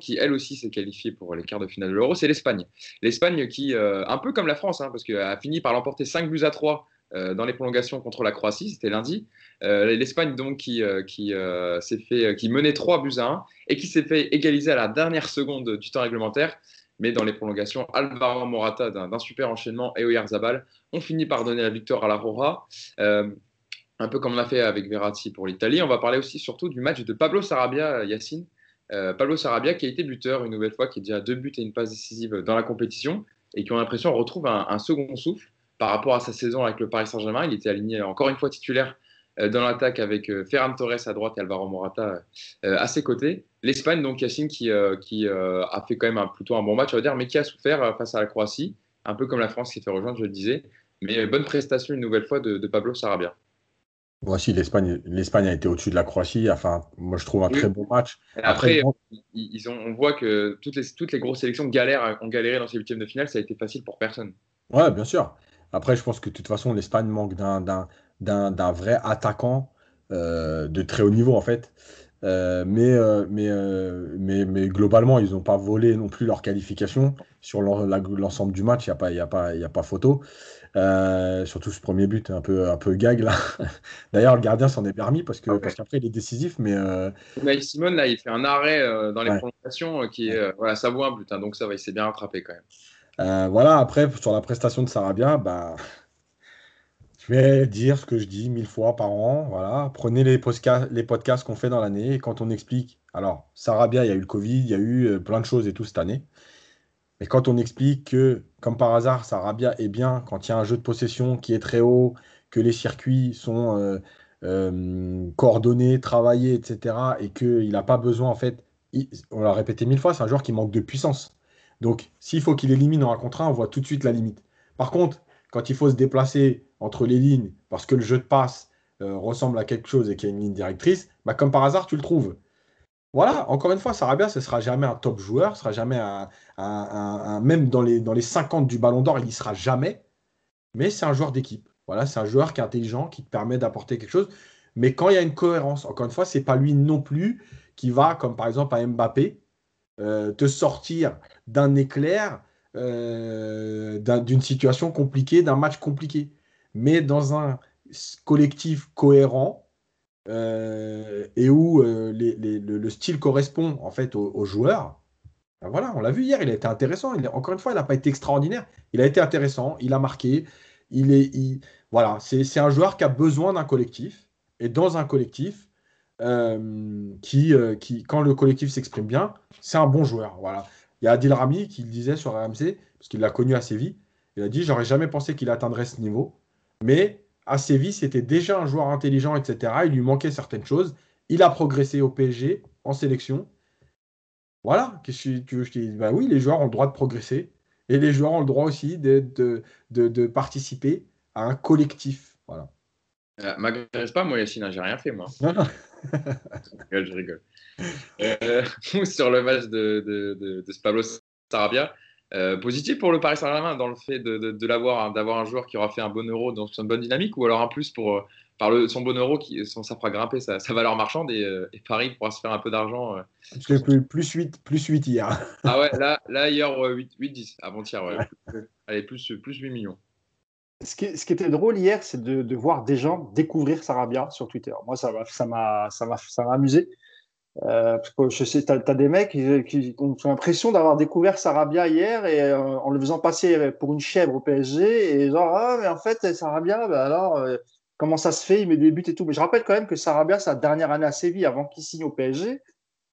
qui, elle aussi, s'est qualifiée pour les quarts de finale de l'Euro, c'est l'Espagne. L'Espagne qui, euh, un peu comme la France, hein, parce qu'elle a fini par l'emporter 5 buts à 3 dans les prolongations contre la Croatie, c'était lundi. L'Espagne donc qui, qui s'est fait, qui menait 3 buts à 1 et qui s'est fait égaliser à la dernière seconde du temps réglementaire. Mais dans les prolongations, Alvaro Morata d'un super enchaînement et Oyarzabal ont fini par donner la victoire à la Rora un peu comme on a fait avec Verratti pour l'Italie. On va parler aussi surtout du match de Pablo Sarabia, Yacine. Euh, Pablo Sarabia qui a été buteur une nouvelle fois, qui est déjà deux buts et une passe décisive dans la compétition et qui ont l'impression retrouve un, second souffle par rapport à sa saison avec le Paris Saint-Germain. Il était aligné encore une fois titulaire euh, dans l'attaque avec euh, Ferran Torres à droite et Alvaro Morata à ses côtés. L'Espagne, donc Yacine, qui, qui a fait quand même plutôt un bon match, on va dire, mais qui a souffert face à la Croatie, un peu comme la France qui fait rejoindre, je le disais. Mais bonne prestation une nouvelle fois de Pablo Sarabia. Voici l'Espagne, l'Espagne a été au-dessus de la Croatie. Enfin, moi, je trouve un très bon match. Après, ils ont, on voit que toutes les, toutes les grosses sélections galèrent, ont galéré dans ces huitièmes de finale. Ça a été facile pour personne. Ouais, bien sûr. Après, je pense que de toute façon, l'Espagne manque d'un, d'un, vrai attaquant euh, de très haut niveau, en fait. Euh, mais, euh, mais, mais, mais, globalement, ils n'ont pas volé non plus leur qualification. Sur l'ensemble du match, il n'y a, pas, a, pas, a pas photo. Euh, surtout ce premier but un peu, un peu gag là. D'ailleurs, le gardien s'en est permis parce que parce qu'après il est décisif, mais. Euh... Simone là, il fait un arrêt euh, dans les prolongations euh, qui est voilà, ça vaut un but, hein, donc ça va, il s'est bien rattrapé quand même. voilà, après sur la prestation de Sarabia, bah. Je vais dire ce que je dis mille fois par an. Voilà. Prenez les, podcasts, les podcasts qu'on fait dans l'année et quand on explique. Alors, Sarabia, il y a eu le Covid, il y a eu plein de choses et tout cette année. Mais quand on explique que, comme par hasard, Sarabia est bien quand il y a un jeu de possession qui est très haut, que les circuits sont euh, euh, coordonnés, travaillés, etc., et qu'il n'a pas besoin, en fait, on l'a répété mille fois, c'est un joueur qui manque de puissance. Donc, s'il faut qu'il élimine en un contre un, on voit tout de suite la limite. Par contre, quand il faut se déplacer entre les lignes, parce que le jeu de passe euh, ressemble à quelque chose et qu'il y a une ligne directrice, bah, comme par hasard, tu le trouves. Voilà, encore une fois, Sarabia, ce sera jamais un top joueur, ce sera jamais un, même dans les, dans les 50 du Ballon d'Or, il n'y sera jamais. Mais c'est un joueur d'équipe. Voilà, c'est un joueur qui est intelligent, qui te permet d'apporter quelque chose. Mais quand il y a une cohérence, encore une fois, c'est pas lui non plus qui va, comme par exemple à Mbappé, euh, te sortir d'un éclair, euh, d'une situation compliquée, d'un match compliqué. Mais dans un collectif cohérent, euh, et où euh, le, style correspond en fait aux, joueurs, ben voilà, on l'a vu hier, il a été intéressant. Il, encore une fois, il n'a pas été extraordinaire. Il a été intéressant, il a marqué. Il est, voilà, c'est un joueur qui a besoin d'un collectif. Et dans un collectif, euh, qui, qui, quand le collectif s'exprime bien, c'est un bon joueur. Voilà. Il y a Adil Rami qui le disait sur RMC, parce qu'il l'a connu à Séville. Il a dit J'aurais jamais pensé qu'il atteindrait ce niveau. Mais à Séville, c'était déjà un joueur intelligent, etc. Il lui manquait certaines choses. Il a progressé au PSG en sélection. Voilà, qu'est-ce que tu veux je te dise? Bah oui, les joueurs ont le droit de progresser. Et les joueurs ont le droit aussi de, de, participer à un collectif. Voilà. Euh, M'agresse pas, moi, Yacine, j'ai rien fait, moi. Non, non. je rigole, je rigole. Euh, sur le match de, de, de Pablo Sarabia, euh, positif pour le Paris Saint-Germain dans le fait de, l'avoir, hein, d'avoir un joueur qui aura fait un bon euro dans une bonne dynamique, ou alors en plus pour euh, par le, son bon euro qui ça fera grimper sa, valeur marchande euh, et, Paris pourra se faire un peu d'argent. Parce que plus, plus 8, plus 8 hier. ah ouais, là, là hier 8-10, avant-hier, ouais. Allez, plus, plus 8 millions. Ce qui, ce qui, était drôle hier, c'est de, de, voir des gens découvrir Sarabia sur Twitter. Moi, ça m'a ça m'a ça m'a amusé. Euh, parce que je sais, tu as, des mecs qui, ont l'impression d'avoir découvert Sarabia hier et euh, en le faisant passer pour une chèvre au PSG et genre, ah, mais en fait, Sarabia, bah alors, euh, comment ça se fait? Il met des buts et tout. Mais je rappelle quand même que Sarabia, sa dernière année à Séville, avant qu'il signe au PSG,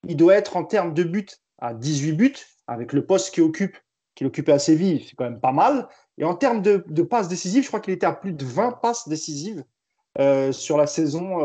il doit être en termes de buts à 18 buts, avec le poste qu'il occupe, qu'il occupait à Séville, c'est quand même pas mal. Et en termes de, passes décisives, je crois qu'il était à plus de 20 passes décisives sur la saison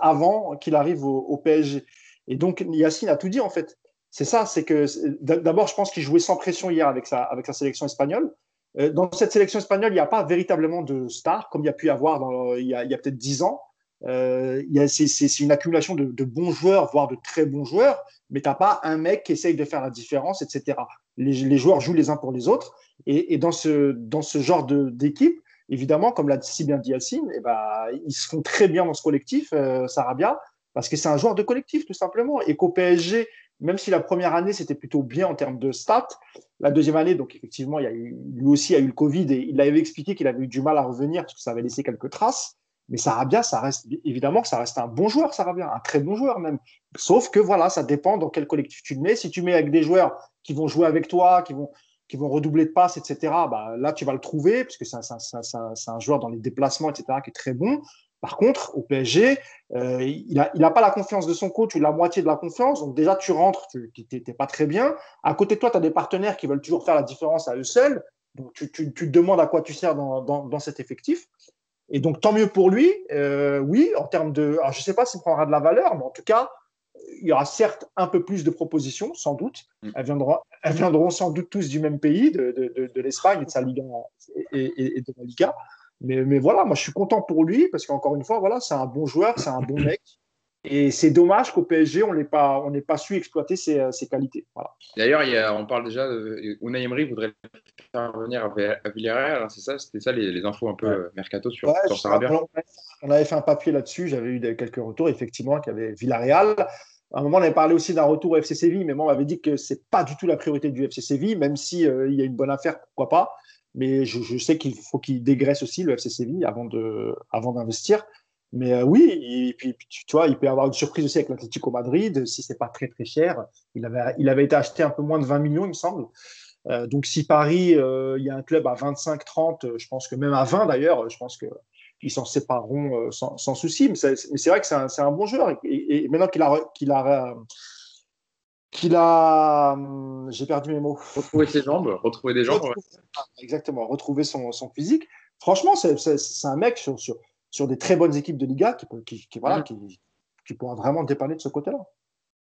avant qu'il arrive au PSG. Et donc, Yacine a tout dit, en fait. C'est ça, c'est que d'abord, je pense qu'il jouait sans pression hier avec sa, sélection espagnole. Euh, dans cette sélection espagnole, il n'y a pas véritablement de stars, comme il y a pu y avoir il y a, peut-être dix ans. Euh, c'est une accumulation de, bons joueurs, voire de très bons joueurs, mais tu n'as pas un mec qui essaye de faire la différence, etc. Les, joueurs jouent les uns pour les autres. Et, et dans, ce, dans ce genre d'équipe, évidemment, comme l'a si bien dit Yacine, eh ben, ils se font très bien dans ce collectif, euh, Sarabia parce que c'est un joueur de collectif, tout simplement. Et qu'au PSG, même si la première année, c'était plutôt bien en termes de stats, la deuxième année, donc effectivement, il y a eu, lui aussi a eu le Covid et il avait expliqué qu'il avait eu du mal à revenir parce que ça avait laissé quelques traces. Mais Sarabia, ça reste évidemment ça reste un bon joueur, Sarabia, un très bon joueur même. Sauf que voilà, ça dépend dans quel collectif tu le mets. Si tu mets avec des joueurs qui vont jouer avec toi, qui vont, qui vont redoubler de passes, etc., bah, là, tu vas le trouver, parce que c'est un, joueur dans les déplacements, etc., qui est très bon. Par contre, au PSG, euh, il n'a il a pas la confiance de son coach ou la moitié de la confiance. Donc déjà, tu rentres, tu n'es pas très bien. À côté de toi, tu as des partenaires qui veulent toujours faire la différence à eux seuls. Donc tu, tu, tu te demandes à quoi tu sers dans, dans, dans, cet effectif. Et donc tant mieux pour lui. Euh, oui, en termes de... Alors, je ne sais pas s'il prendra de la valeur, mais en tout cas, il y aura certes un peu plus de propositions, sans doute. Mm. Elles viendront, elles viendront sans doute tous du même pays, de, de, de, l'Espagne et de sa Liga et, et de la Liga. Mais, mais, voilà, moi je suis content pour lui parce qu'encore une fois, voilà, c'est un bon joueur, c'est un bon mec. Et c'est dommage qu'au PSG, on n'ait pas, on pas su exploiter ses, ses qualités. Voilà. D'ailleurs, on parle déjà, de, Unai Emery voudrait faire revenir à Villarreal, hein, c'est ça C'était ça les, les, infos un peu ouais. mercato sur, ouais, sur Sarabia On avait fait un papier là-dessus, j'avais eu quelques retours, effectivement, qu'il y avait Villarreal. À un moment, on avait parlé aussi d'un retour au FC Séville, mais moi, on m'avait dit que c'est pas du tout la priorité du FC Séville, même si euh, il y a une bonne affaire, pourquoi pas. Mais je, sais qu'il faut qu'il dégraisse aussi le FC Séville avant de, avant d'investir. Mais euh, oui, et puis tu, vois, il peut y avoir une surprise aussi avec l'Atlético Madrid si c'est pas très très cher. Il avait, il avait été acheté un peu moins de 20 millions, il me semble. Euh, donc si Paris, euh, il y a un club à 25-30, je pense que même à 20 d'ailleurs, je pense que ils s'en sépareront sans, sans, souci. Mais c'est vrai que c'est un, un, bon joueur. Et, et maintenant qu'il a, qu'il a qu'il a, hum, j'ai perdu mes mots. Retrouver ses jambes, retrouver des jambes. Retrouver, Exactement, retrouver son, son physique. Franchement, c'est un mec sur, sur, sur, des très bonnes équipes de Liga qui, qui, qui voilà, mmh. qui, qui, pourra vraiment dépanner de ce côté-là.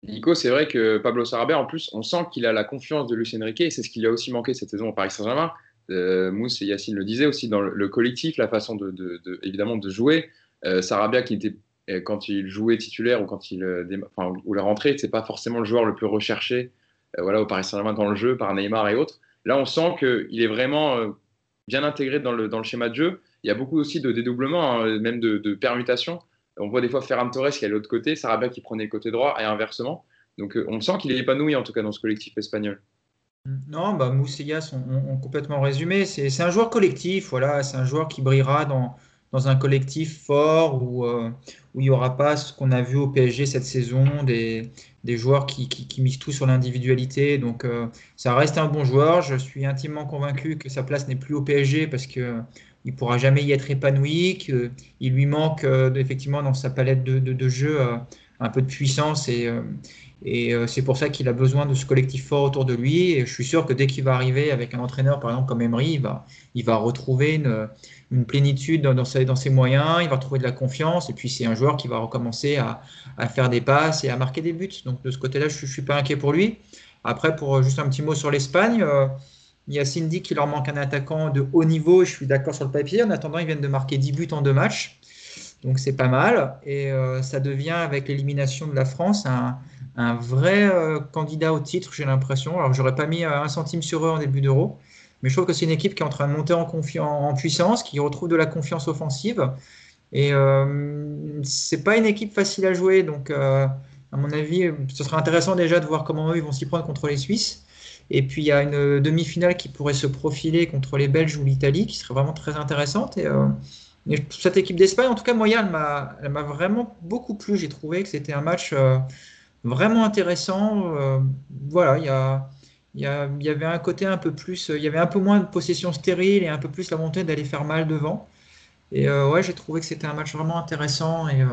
Nico, c'est vrai que Pablo Sarabia, en plus, on sent qu'il a la confiance de Lucien Riquet et c'est ce qui lui a aussi manqué cette saison au Paris Saint-Germain. Euh, Mousse et Yacine le disaient aussi dans le, le collectif, la façon de, de, de, évidemment de jouer. Euh, Sarabia qui était quand il jouait titulaire ou quand il euh, ou la rentrée, c'est pas forcément le joueur le plus recherché euh, voilà, au Paris Saint-Germain dans le jeu par Neymar et autres. Là, on sent qu'il est vraiment euh, bien intégré dans le, dans le schéma de jeu. Il y a beaucoup aussi de dédoublements, hein, même de, de, permutations. On voit des fois Ferran Torres qui est à l'autre côté, Sarabia qui prenait le côté droit et inversement. Donc on sent qu'il est épanoui en tout cas dans ce collectif espagnol. Non, bah, Moussillas ont, ont complètement résumé. C'est un joueur collectif, voilà. C'est un joueur qui brillera dans, dans un collectif fort où, euh, où il n'y aura pas ce qu'on a vu au PSG cette saison, des, des joueurs qui, qui, misent tout sur l'individualité. Donc euh, ça reste un bon joueur. Je suis intimement convaincu que sa place n'est plus au PSG parce qu'il ne pourra jamais y être épanoui, qu'il lui manque euh, effectivement dans sa palette de, de, de jeu un peu de puissance et, et c'est pour ça qu'il a besoin de ce collectif fort autour de lui. Et je suis sûr que dès qu'il va arriver avec un entraîneur, par exemple, comme Emery, il va, il va retrouver une, plénitude dans, ses, dans, ses, moyens, il va retrouver de la confiance, et puis c'est un joueur qui va recommencer à, à, faire des passes et à marquer des buts. Donc de ce côté-là, je ne suis pas inquiet pour lui. Après, pour juste un petit mot sur l'Espagne, euh, Yacine dit qu'il leur manque un attaquant de haut niveau, je suis d'accord sur le papier. En attendant, ils viennent de marquer 10 buts en deux matchs, donc c'est pas mal. Et euh, ça devient, avec l'élimination de la France, un, un vrai euh, candidat au titre, j'ai l'impression. Alors, j'aurais pas mis un centime sur eux en début d'euro. Mais je trouve que c'est une équipe qui est en train de monter en, en puissance, qui retrouve de la confiance offensive. Et euh, c'est pas une équipe facile à jouer. Donc, euh, à mon avis, ce serait intéressant déjà de voir comment eux ils vont s'y prendre contre les Suisses. Et puis, il y a une demi-finale qui pourrait se profiler contre les Belges ou l'Italie, qui serait vraiment très intéressante. Et, euh, cette équipe d'Espagne, en tout cas, moi, elle m'a vraiment beaucoup plu. J'ai trouvé que c'était un match euh, vraiment intéressant. Euh, voilà, il y a il y, avait un côté un peu plus, il y avait un peu moins de possession stérile et un peu plus la volonté d'aller faire mal devant. Et euh, ouais, j'ai trouvé que c'était un match vraiment intéressant et euh,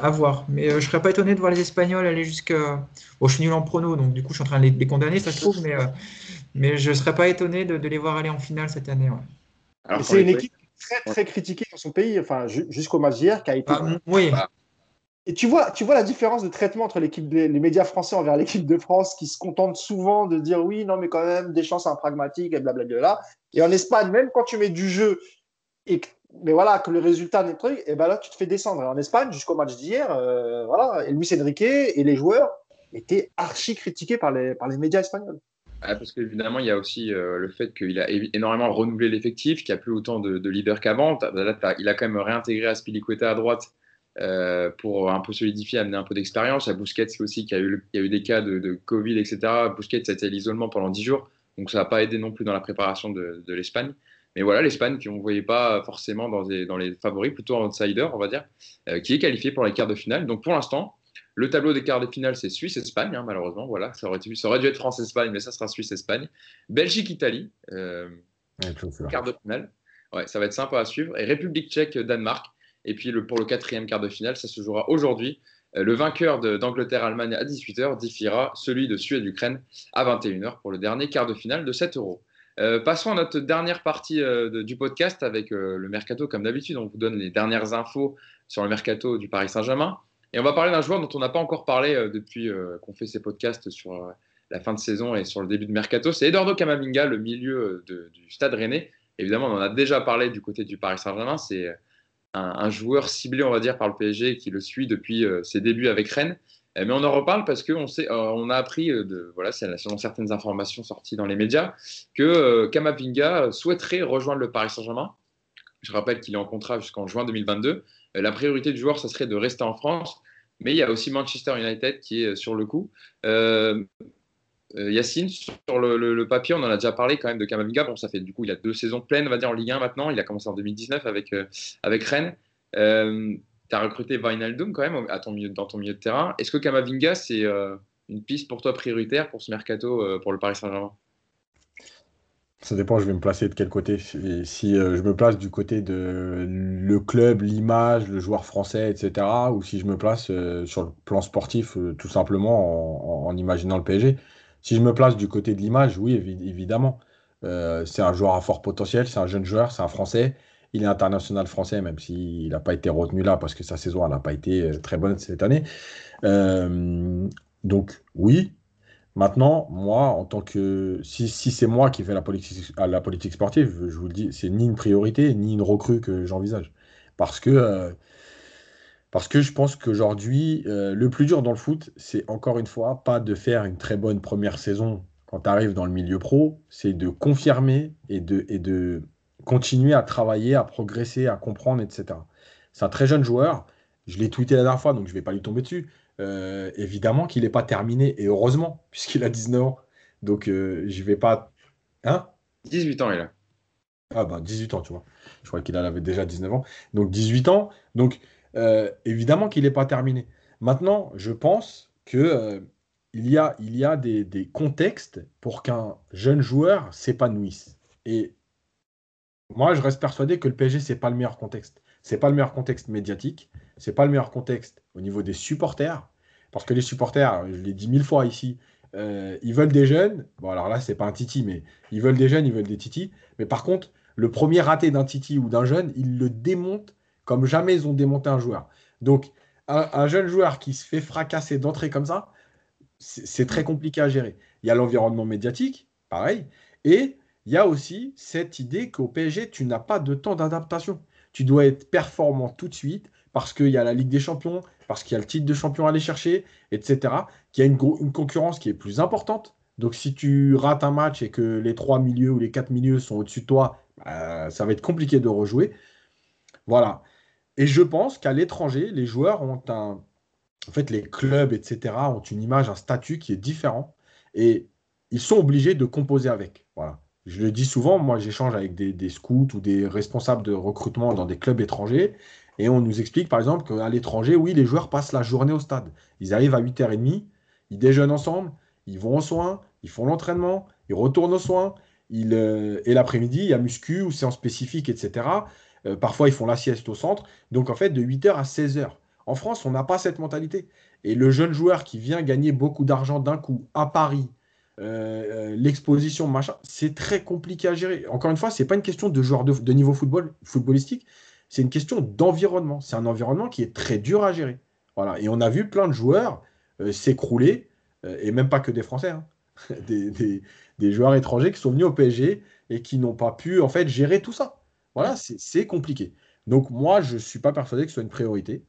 à voir. Mais euh, je serais pas étonné de voir les Espagnols aller jusqu'à. Bon, je suis nul en prono, donc du coup, je suis en train de les, condamner, ça se trouve, mais, mais je serais pas étonné de, les voir aller en finale cette année. C'est une équipe très, très critiquée dans son pays, enfin, jusqu'au match d'hier, qui a été. Ah, oui. Bah, et tu vois, tu vois la différence de traitement entre l'équipe les médias français envers l'équipe de France qui se contentent souvent de dire oui, non, mais quand même, des chances un pragmatique et blablabla. Et en Espagne, même quand tu mets du jeu et que, mais voilà, que le résultat n'est truc, et ben là, tu te fais descendre. En Espagne, jusqu'au match d'hier, euh, voilà, et Luis Enrique et les joueurs étaient archi critiqués par les, par les médias espagnols. Ah, parce qu'évidemment, il y a aussi euh, le fait qu'il a énormément renouvelé l'effectif, qu'il n'y a plus autant de, de leaders qu'avant. Il a quand même réintégré Aspilicueta à droite pour un peu solidifier, amener un peu d'expérience. À Busquets aussi, qui a eu, il y a eu des cas de, Covid, etc. Busquets, ça a été à l'isolement pendant 10 jours, donc ça n'a pas aidé non plus dans la préparation de, l'Espagne. Mais voilà, l'Espagne, qu'on ne voyait pas forcément dans, dans, les favoris, plutôt en outsider, on va dire, qui est qualifié pour les quarts de finale. Donc pour l'instant, le tableau des quarts de finale, c'est Suisse-Espagne, hein, malheureusement. Voilà, ça aurait, ça aurait, dû être France-Espagne, mais ça sera Suisse-Espagne. Belgique-Italie, euh, quart de finale. Ouais, ça va être sympa à suivre. Et République tchèque-Danemark. Et puis pour le quatrième quart de finale, ça se jouera aujourd'hui. Euh, le vainqueur d'Angleterre-Allemagne à 18h défiera celui de Suède-Ukraine à 21h pour le dernier quart de finale de 7 euros. Euh, passons à notre dernière partie du podcast avec le mercato, comme d'habitude. On vous donne les dernières infos sur le mercato du Paris Saint-Germain. Et on va parler d'un joueur dont on n'a pas encore parlé euh, depuis euh, qu'on fait ces podcasts sur euh, la fin de saison et sur le début de mercato. C'est Eduardo Camavinga, le milieu du Stade Rennais. Évidemment, on en a déjà parlé du côté du Paris Saint-Germain. C'est un, joueur ciblé, on va dire, par le PSG qui le suit depuis ses débuts avec Rennes. Mais on en reparle parce qu'on on a appris, de, voilà, selon certaines informations sorties dans les médias, que Camavinga souhaiterait rejoindre le Paris Saint-Germain. Je rappelle qu'il est en contrat jusqu'en juin 2022. Euh, la priorité du joueur, ça serait de rester en France. Mais il y a aussi Manchester United qui est euh, sur le coup. Euh, Yacine, sur le, papier, on en a déjà parlé quand même de Kamavinga. Bon, ça fait du coup, il a deux saisons pleines, on va dire, en Ligue 1 maintenant. Il a commencé en 2019 avec, avec Rennes. tu as recruté Wijnaldum quand même à ton milieu, dans ton milieu de terrain. Est-ce que Kamavinga, c'est une piste pour toi prioritaire pour ce mercato pour le Paris Saint-Germain? Ça dépend, je vais me placer de quel côté. si euh, je me place du côté de le club, l'image, le joueur français, etc., ou si je me place euh, sur le plan sportif, euh, tout simplement en, imaginant le PSG. Si je me place du côté de l'image, oui, évidemment. c'est un joueur à fort potentiel, c'est un jeune joueur, c'est un Français. Il est international français, même s'il n'a pas été retenu là parce que sa saison n'a pas été très bonne cette année. donc, oui, Maintenant, moi, en tant que. Si, c'est moi qui fais la politique, sportive, je vous le dis, c'est ni une priorité, ni une recrue que j'envisage. Parce que. Euh, parce que je pense qu'aujourd'hui, euh, le plus dur dans le foot, c'est encore une fois pas de faire une très bonne première saison quand tu arrives dans le milieu pro, c'est de confirmer et de, et de continuer à travailler, à progresser, à comprendre, etc. C'est un très jeune joueur. Je l'ai tweeté la dernière fois, donc je ne vais pas lui tomber dessus. Euh, évidemment qu'il n'est pas terminé, et heureusement, puisqu'il a 19 ans. Donc, euh, je vais pas. Hein? 18 ans, il a. Ah, bah, 18 ans, tu vois. Je crois qu'il avait déjà 19 ans. Donc, 18 ans. Donc, euh, évidemment qu'il n'est pas terminé. Maintenant, je pense que il y a, il y a des, contextes pour qu'un jeune joueur s'épanouisse. Et moi, je reste persuadé que le PSG, c'est pas le meilleur contexte. C'est pas le meilleur contexte médiatique c'est pas le meilleur contexte au niveau des supporters, parce que les supporters, je l'ai dit mille fois ici, euh, ils veulent des jeunes. Bon, alors là, c'est pas un titi, mais ils veulent des jeunes, ils veulent des titis. Mais par contre, le premier raté d'un titi ou d'un jeune, ils le démontent comme jamais ils ont démonté un joueur. Donc, un, jeune joueur qui se fait fracasser d'entrée comme ça, c'est très compliqué à gérer. Il y a l'environnement médiatique, pareil, et il y a aussi cette idée qu'au PSG, tu n'as pas de temps d'adaptation. Tu dois être performant tout de suite parce qu'il y a la Ligue des Champions, parce qu'il y a le titre de champion à aller chercher, etc. Qu'il y a une, concurrence qui est plus importante. Donc si tu rates un match et que les trois milieux ou les quatre milieux sont au-dessus de toi, bah, ça va être compliqué de rejouer. Voilà. Et je pense qu'à l'étranger, les joueurs ont un... En fait, les clubs, etc., ont une image, un statut qui est différent. Et ils sont obligés de composer avec. Voilà. Je le dis souvent, moi j'échange avec des, scouts ou des responsables de recrutement dans des clubs étrangers et on nous explique par exemple qu'à l'étranger, oui, les joueurs passent la journée au stade. Ils arrivent à 8h30, ils déjeunent ensemble, ils vont aux soins, ils font l'entraînement, ils retournent aux soins. Euh, et l'après-midi, il y a muscu ou séance spécifique, etc. Euh, parfois, ils font la sieste au centre. Donc, en fait, de 8h à 16h. En France, on n'a pas cette mentalité. Et le jeune joueur qui vient gagner beaucoup d'argent d'un coup à Paris, euh, l'exposition, machin, c'est très compliqué à gérer. Encore une fois, ce n'est pas une question de joueur de, niveau football, footballistique, c'est une question d'environnement. C'est un environnement qui est très dur à gérer. Voilà. Et on a vu plein de joueurs euh, s'écrouler, euh, et même pas que des Français, hein. des, joueurs étrangers qui sont venus au PSG et qui n'ont pas pu en fait gérer tout ça. Voilà, c'est compliqué. Donc moi, je ne suis pas persuadé que ce soit une priorité.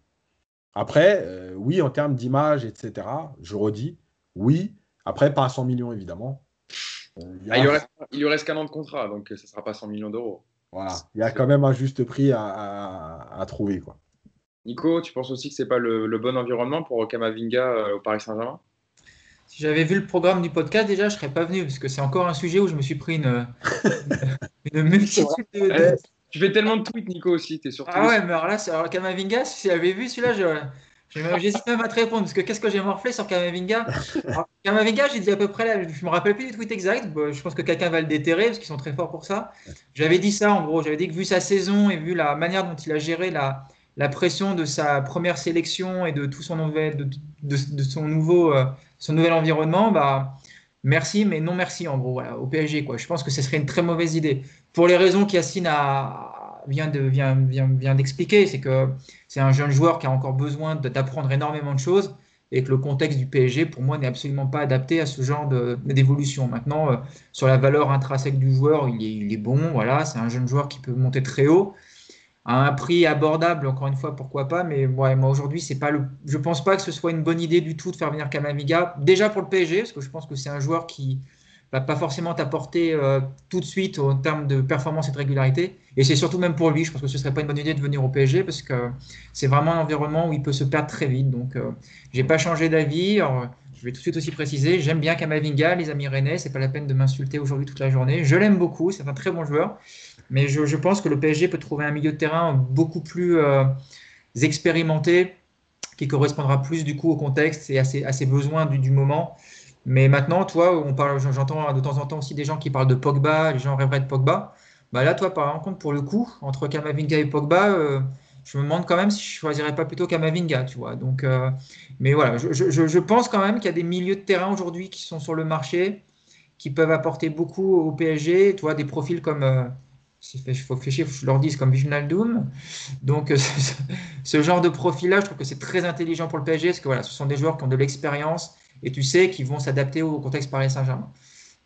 Après, euh, oui, en termes d'image, etc., je redis, oui. Après, pas à 100 millions, évidemment. il, ah, lui reste, il, lui reste, qu'un an de contrat, donc ce ne sera pas 100 millions d'euros. Voilà. Il y a quand même un juste prix à, trouver. Quoi. Nico, tu penses aussi que c'est pas le, bon environnement pour Kamavinga au Paris Saint-Germain? Si j'avais vu le programme du podcast, déjà, je serais pas venu parce que c'est encore un sujet où je me suis pris une, une multitude de, tu fais tellement de tweets, Nico, aussi. Es ah ouais, mais alors là, alors Kamavinga, si j'avais vu celui-là, j'hésite même à te répondre parce que qu'est-ce que j'ai morflé sur Kamavinga? Kamavinga, j'ai dit à peu près là, je me rappelle plus du tweet exact. Je pense que quelqu'un va le déterrer parce qu'ils sont très forts pour ça. J'avais dit ça en gros. J'avais dit que vu sa saison et vu la manière dont il a géré la, la pression de sa première sélection et de tout son nouvel, de, de, son nouveau, euh, son nouvel environnement, bah merci, mais non merci en gros voilà, au PSG. Quoi. Je pense que ce serait une très mauvaise idée pour les raisons qu'Yacine vient, de, vient, vient, vient d'expliquer, c'est que c'est un jeune joueur qui a encore besoin d'apprendre énormément de choses et que le contexte du PSG, pour moi, n'est absolument pas adapté à ce genre d'évolution. Maintenant, euh, sur la valeur intrinsèque du joueur, il est, bon, voilà, c'est un jeune joueur qui peut monter très haut à un prix abordable, encore une fois, pourquoi pas. Mais moi aujourd'hui. Je pense pas que ce soit une bonne idée du tout de faire venir Kamaviga. Déjà pour le PSG, parce que je pense que c'est un joueur qui, va pas forcément t'apporter euh, tout de suite en termes de performance et de régularité. Et c'est surtout même pour lui, je pense que ce serait pas une bonne idée de venir au PSG parce que c'est vraiment un environnement où il peut se perdre très vite. Donc, euh, j'ai pas changé d'avis. Je vais tout de suite aussi préciser, j'aime bien Kamavinga, les amis rennais, c'est pas la peine de m'insulter aujourd'hui toute la journée. Je l'aime beaucoup, c'est un très bon joueur, mais je, pense que le PSG peut trouver un milieu de terrain beaucoup plus euh, expérimenté, qui correspondra plus du coup au contexte et à ses, besoins du, du moment. Mais maintenant, toi, on parle, j'entends de temps en temps aussi des gens qui parlent de Pogba, les gens rêveraient de Pogba. Bah là, toi, par contre, pour le coup, entre Kamavinga et Pogba, euh, je me demande quand même si je choisirais pas plutôt Kamavinga, tu vois. Donc, euh, mais voilà, je, pense quand même qu'il y a des milieux de terrain aujourd'hui qui sont sur le marché, qui peuvent apporter beaucoup au PSG. Tu des profils comme, euh, il faut que je leur dise, comme Doom. Donc, ce genre de profil-là, je trouve que c'est très intelligent pour le PSG, parce que voilà, ce sont des joueurs qui ont de l'expérience et tu sais qu'ils vont s'adapter au contexte Paris Saint-Germain.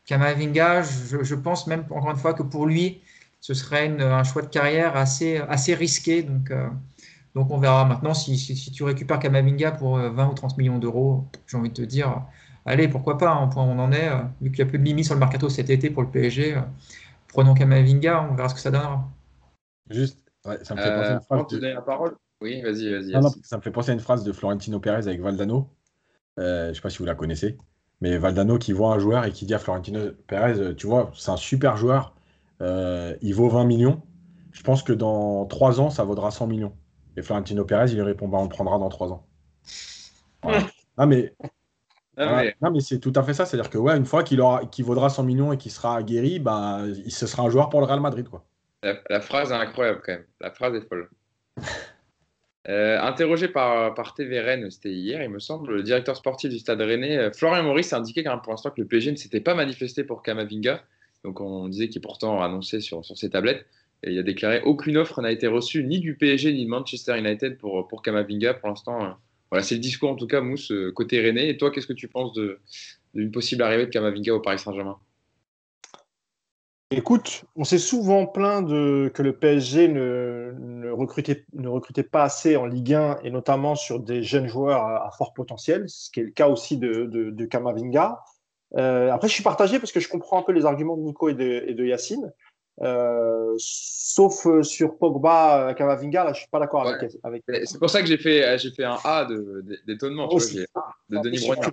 Kamavinga, je, pense même encore une fois que pour lui, ce serait un choix de carrière assez, assez risqué. Donc, euh, donc on verra maintenant si, si, tu récupères Kamavinga pour 20 euh, ou 30 millions d'euros. J'ai envie de te dire, allez, pourquoi pas, hein, point où on en est. Euh, vu qu'il n'y a plus de limite sur le mercato cet été pour le PSG, prenons Kamavinga, on verra ce que ça donnera. Juste, ça me fait penser à une phrase. De... La parole? Oui, vas-y, vas-y. ça me fait penser à une phrase de Florentino Pérez avec Valdano. Euh, je ne sais pas si vous la connaissez. Mais Valdano qui voit un joueur et qui dit à Florentino Pérez, euh, tu vois, c'est un super joueur, euh, il vaut 20 millions. Je pense que dans 3 ans, ça vaudra 100 millions. Et Florentino Pérez, il lui répond, bah, on le prendra dans 3 ans. Ah, mais, non, mais c'est tout à fait ça. C'est-à-dire que ouais, une fois qu'il aura, qu'il vaudra 100 millions et qu'il sera guéri, bah, il, ce sera un joueur pour le Real Madrid. Quoi. la phrase est incroyable quand même. La phrase est folle. Euh, interrogé par, par TV Rennes, c'était hier, il me semble, le directeur sportif du Stade Rennais, euh, Florian Maurice, a indiqué pour l'instant que le PSG ne s'était pas manifesté pour Kamavinga. Donc on disait qu'il pourtant annoncé sur, sur ses tablettes. Et il a déclaré aucune offre n'a été reçue ni du PSG ni de Manchester United pour, pour Kamavinga. Pour l'instant, euh, voilà, c'est le discours en tout cas, Mousse, côté Rennais. Et toi, qu'est-ce que tu penses d'une possible arrivée de Kamavinga au Paris Saint-Germain? Écoute, on s'est souvent plaint de, que le PSG ne, recrutait, ne recrutait pas assez en Ligue 1 et notamment sur des jeunes joueurs à, fort potentiel, ce qui est le cas aussi de, de, Kamavinga. Euh, après, je suis partagé parce que je comprends un peu les arguments de Nico et de, et de Yacine. Euh, sauf euh, sur Pogba, Kamavinga, là, je suis pas d'accord avec. avec... C'est pour ça que j'ai fait, j'ai fait un A d'étonnement, de, Denis Brognard.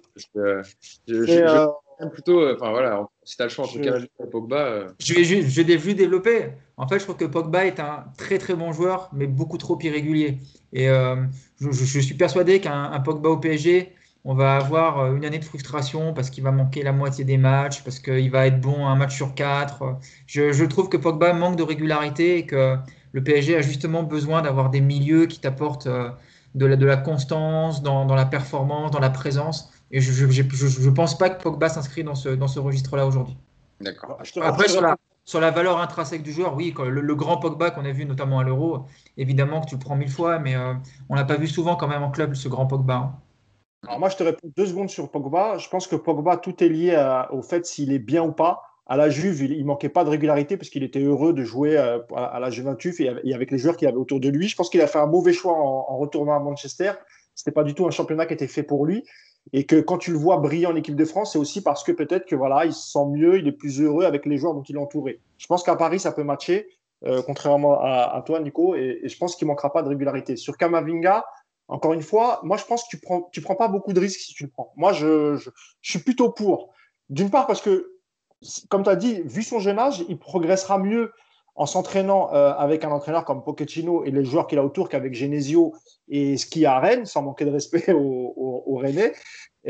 je, plutôt, euh, enfin voilà, si tu as le choix entre je... et Pogba. Euh. Je vais, je vais vu développer. En fait, je trouve que Pogba est un très très bon joueur, mais beaucoup trop irrégulier. Et euh, je, suis persuadé qu'un Pogba au PSG, on va avoir une année de frustration parce qu'il va manquer la moitié des matchs, parce qu'il va être bon un match sur quatre. Je, trouve que Pogba manque de régularité et que le PSG a justement besoin d'avoir des milieux qui t'apportent de la, de la constance dans, dans la performance, dans la présence. Et je ne pense pas que Pogba s'inscrit dans ce, dans ce registre-là aujourd'hui. D'accord. Après, sur la, sur la, valeur intrinsèque du joueur, oui, le, grand Pogba qu'on a vu notamment à l'Euro, évidemment que tu le prends mille fois, mais euh, on l'a pas vu souvent quand même en club, ce grand Pogba. Hein. Alors moi, je te réponds deux secondes sur Pogba. Je pense que Pogba, tout est lié au fait s'il est bien ou pas. À la Juve, il, ne manquait pas de régularité parce qu'il était heureux de jouer euh, à, la Juventus et, avec les joueurs qu'il avait autour de lui. Je pense qu'il a fait un mauvais choix en, en retournant à Manchester. C'était pas du tout un championnat qui était fait pour lui et que quand tu le vois briller en équipe de France, c'est aussi parce que peut-être que voilà, il se sent mieux, il est plus heureux avec les joueurs dont il est entouré. Je pense qu'à Paris, ça peut matcher. contrairement à, toi, Nico, et, je pense qu'il manquera pas de régularité. Sur Kamavinga, encore une fois, moi, je pense que tu prends, tu prends pas beaucoup de risques si tu le prends. Moi, je, je suis plutôt pour. D'une part, parce que, comme tu as dit, vu son jeune âge, il progressera mieux en s'entraînant euh, avec un entraîneur comme Pochettino et les joueurs qu'il a autour qu'avec Genesio et Ski à Rennes, sans manquer de respect aux, aux, Rennais.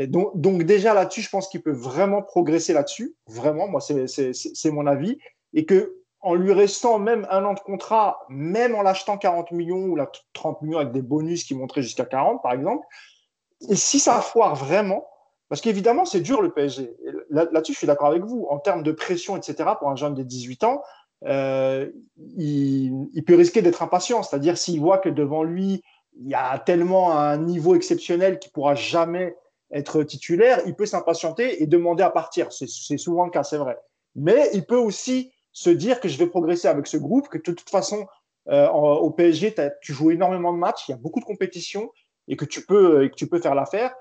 Donc, déjà là-dessus, je pense qu'il peut vraiment progresser là-dessus. Vraiment, moi, c'est mon avis. Et que en lui restant même un an de contrat, même en l'achetant 40 millions ou 30 millions avec des bonus qui montraient jusqu'à 40, par exemple, et si ça foire vraiment, parce qu'évidemment, c'est dur le PSG. Là-dessus, je suis d'accord avec vous. En termes de pression, etc., pour un jeune de 18 ans, euh, il, peut risquer d'être impatient. C'est-à-dire s'il voit que devant lui, il y a tellement un niveau exceptionnel qu'il pourra jamais être titulaire, il peut s'impatienter et demander à partir. C'est souvent le cas, c'est vrai. Mais il peut aussi se dire que je vais progresser avec ce groupe, que de toute façon, euh, au PSG, tu joues énormément de matchs, il y a beaucoup de compétitions et que tu peux, et que tu peux faire l'affaire.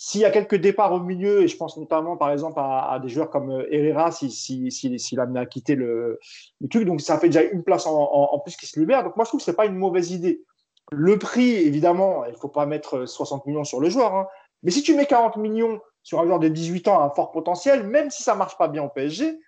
S'il y a quelques départs au milieu, et je pense notamment par exemple à, des joueurs comme euh, Herrera, s'il si, si, si, a quitter le, le, truc, donc ça fait déjà une place en, plus qui se libère. Donc moi je trouve que c'est pas une mauvaise idée. Le prix, évidemment, il faut pas mettre 60 millions sur le joueur, hein. mais si tu mets 40 millions sur un joueur de 18 ans à un fort potentiel, même si ça marche pas bien au PSG,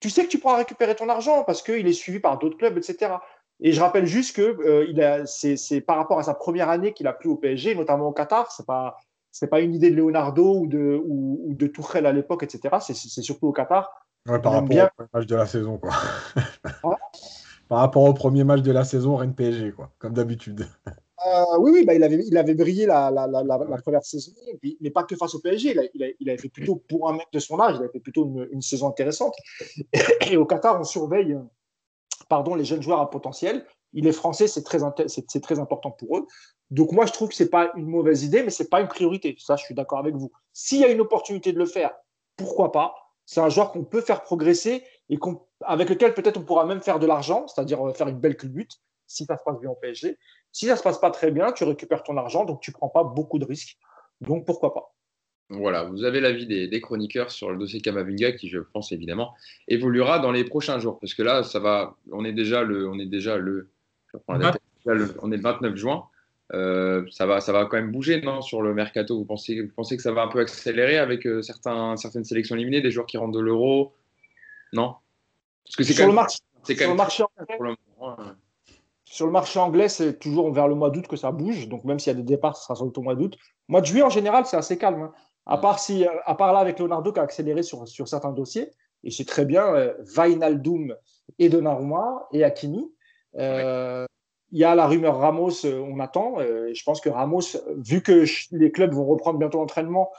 tu sais que tu pourras récupérer ton argent parce qu'il est suivi par d'autres clubs, etc. Et je rappelle juste que euh, c'est par rapport à sa première année qu'il a plu au PSG, notamment au Qatar. C'est pas c'est pas une idée de Leonardo ou de, ou, de Tourelle à l'époque, etc. C'est surtout au Qatar. Ouais, par rapport au premier match de la saison, quoi. par rapport au premier match de la saison, Rennes PSG, quoi, comme d'habitude. Euh, oui, oui bah, il, avait, il avait brillé la, la, la, première saison, mais pas que face au PSG. Il, a, il, a, il, avait fait plutôt, pour un mec de son âge, il avait fait plutôt une, une saison intéressante. Et, au Qatar, on surveille pardon, les jeunes joueurs à potentiel. Il est français, c'est très, important pour eux. Donc moi, je trouve que c'est pas une mauvaise idée, mais c'est pas une priorité. Ça, je suis d'accord avec vous. S'il y a une opportunité de le faire, pourquoi pas? C'est un joueur qu'on peut faire progresser et avec lequel peut-être on pourra même faire de l'argent, c'est-à-dire euh, faire une belle culbute si ça se passe bien au PSG. Si ça se passe pas très bien, tu récupères ton argent, donc tu prends pas beaucoup de risques. Donc pourquoi pas? Voilà, vous avez l'avis des, des, chroniqueurs sur le dossier Kamavinga qui, je pense évidemment, évoluera dans les prochains jours. Parce que là, ça va, on est déjà le, on est déjà le, on est le 29 juin. Euh, ça, va, ça va quand même bouger non, sur le mercato. Vous pensez, vous pensez que ça va un peu accélérer avec euh, certains, certaines sélections éliminées, des joueurs qui rentrent de l'euro? Non? Parce que c'est sur, le marché, sur, le marché anglais, sur le marché anglais, c'est toujours vers le mois d'août que ça bouge. Donc même s'il y a des départs, ce sera sur le mois d'août. Mois de juillet, en général, c'est assez calme. Hein. À, part si, à part là avec Leonardo qui a accéléré sur, sur certains dossiers. Et c'est très bien, euh, Vainaldum et Donnarumma et Hakimi. Euh, il y a la rumeur Ramos, euh, on attend. Euh, je pense que Ramos, vu que les clubs vont reprendre bientôt l'entraînement,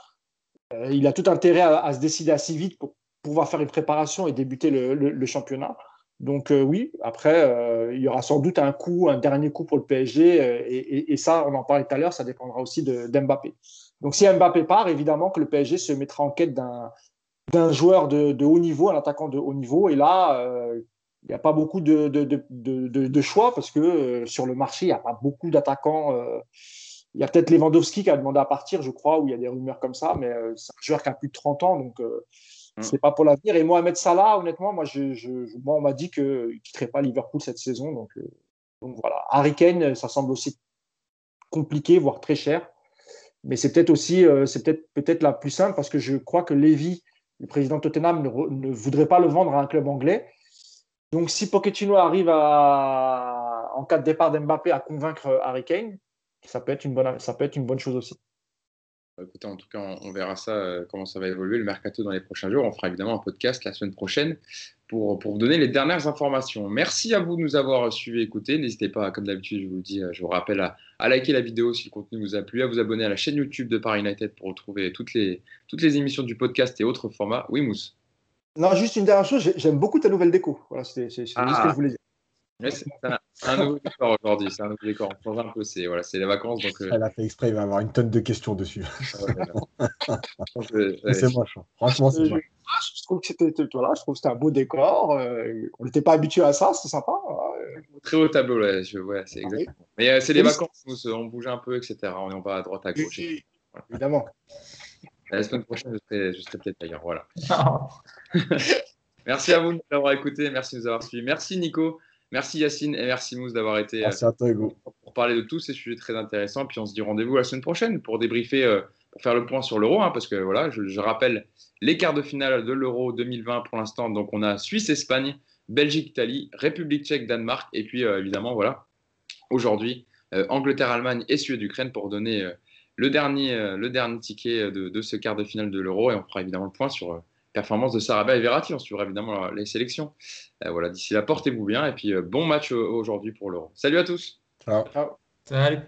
euh, il a tout intérêt à, se décider assez vite pour pouvoir faire une préparation et débuter le, championnat. Donc oui, après, il y aura sans doute un coup, un dernier coup pour le PSG. Et, ça, on en parlait tout à l'heure, ça dépendra aussi d'Mbappé. Donc si Mbappé part, évidemment que le PSG se mettra en quête d'un joueur de, de, haut niveau, un attaquant de haut niveau. Et là, il n'y a pas beaucoup de, de, de, de, choix parce que euh, sur le marché, il n'y a pas beaucoup d'attaquants. Euh, il y a peut-être Lewandowski qui a demandé à partir, je crois, où il y a des rumeurs comme ça, mais euh, c'est un joueur qui a plus de 30 ans, donc mm. c'est pas pour l'avenir. Et Mohamed Salah, honnêtement, moi, je, je, moi on m'a dit qu'il ne quitterait pas Liverpool cette saison. Donc, donc voilà. Harry Kane, ça semble aussi compliqué, voire très cher. Mais c'est peut-être aussi, c'est peut-être peut-être la plus simple parce que je crois que Levy, le président de Tottenham, ne, ne voudrait pas le vendre à un club anglais. Donc, si Pochettino arrive en cas de départ d'Mbappé à convaincre Harry Kane, ça peut être une bonne, ça peut être une bonne chose aussi. Bah, écoutez, en tout cas, on, verra ça, euh, comment ça va évoluer le mercato dans les prochains jours. On fera évidemment un podcast la semaine prochaine pour, vous donner les dernières informations. Merci à vous de nous avoir suivis et écoutés. N'hésitez pas, comme d'habitude, je vous le dis, euh, je vous rappelle à, à, liker la vidéo si le contenu vous a plu, à vous abonner à la chaîne YouTube de Paris United pour retrouver toutes les, toutes les émissions du podcast et autres formats. Oui, Mousse. Non, juste une dernière chose, j'aime beaucoup ta nouvelle déco. Voilà, c'est ce que je voulais dire. c'est un, nouveau décor aujourd'hui, c'est un nouveau décor. On change un peu, c'est voilà, les vacances. Donc, euh... Elle a fait exprès, il va avoir une tonne de questions dessus. c'est moche, hein. franchement, c'est moche. Je trouve que c'était voilà, je trouve c'était un beau décor. Euh, on n'était pas habitué à ça, c'est sympa. Très haut tableau, ouais, je, ouais c'est ah exactement. Mais euh, c'est les vacances, on bouge un peu, etc. On va à droite, à gauche. Évidemment. La semaine prochaine, je serai, peut-être ailleurs. Voilà. merci à vous de nous avoir écouté. Merci de nous avoir suivis. Merci, Nico. Merci Yacine et merci Mousse d'avoir été merci à toi, Hugo. pour parler de tous ces sujets très intéressants. Puis on se dit rendez-vous la semaine prochaine pour débriefer, pour faire le point sur l'euro, hein, parce que voilà, je, je rappelle les quarts de finale de l'euro 2020 pour l'instant. Donc on a Suisse-Espagne, Belgique-Italie, République tchèque-Danemark, et puis évidemment, voilà, aujourd'hui, Angleterre-Allemagne et Suède-Ukraine pour donner le dernier, euh, le dernier ticket de, ce quart de finale de l'Euro et on fera évidemment le point sur la euh, performance de Sarabia et Verratti. On suivra évidemment les sélections. Euh, voilà, d'ici là, portez-vous bien et puis bon match aujourd'hui pour l'Euro. Salut à tous. Ciao. Salut.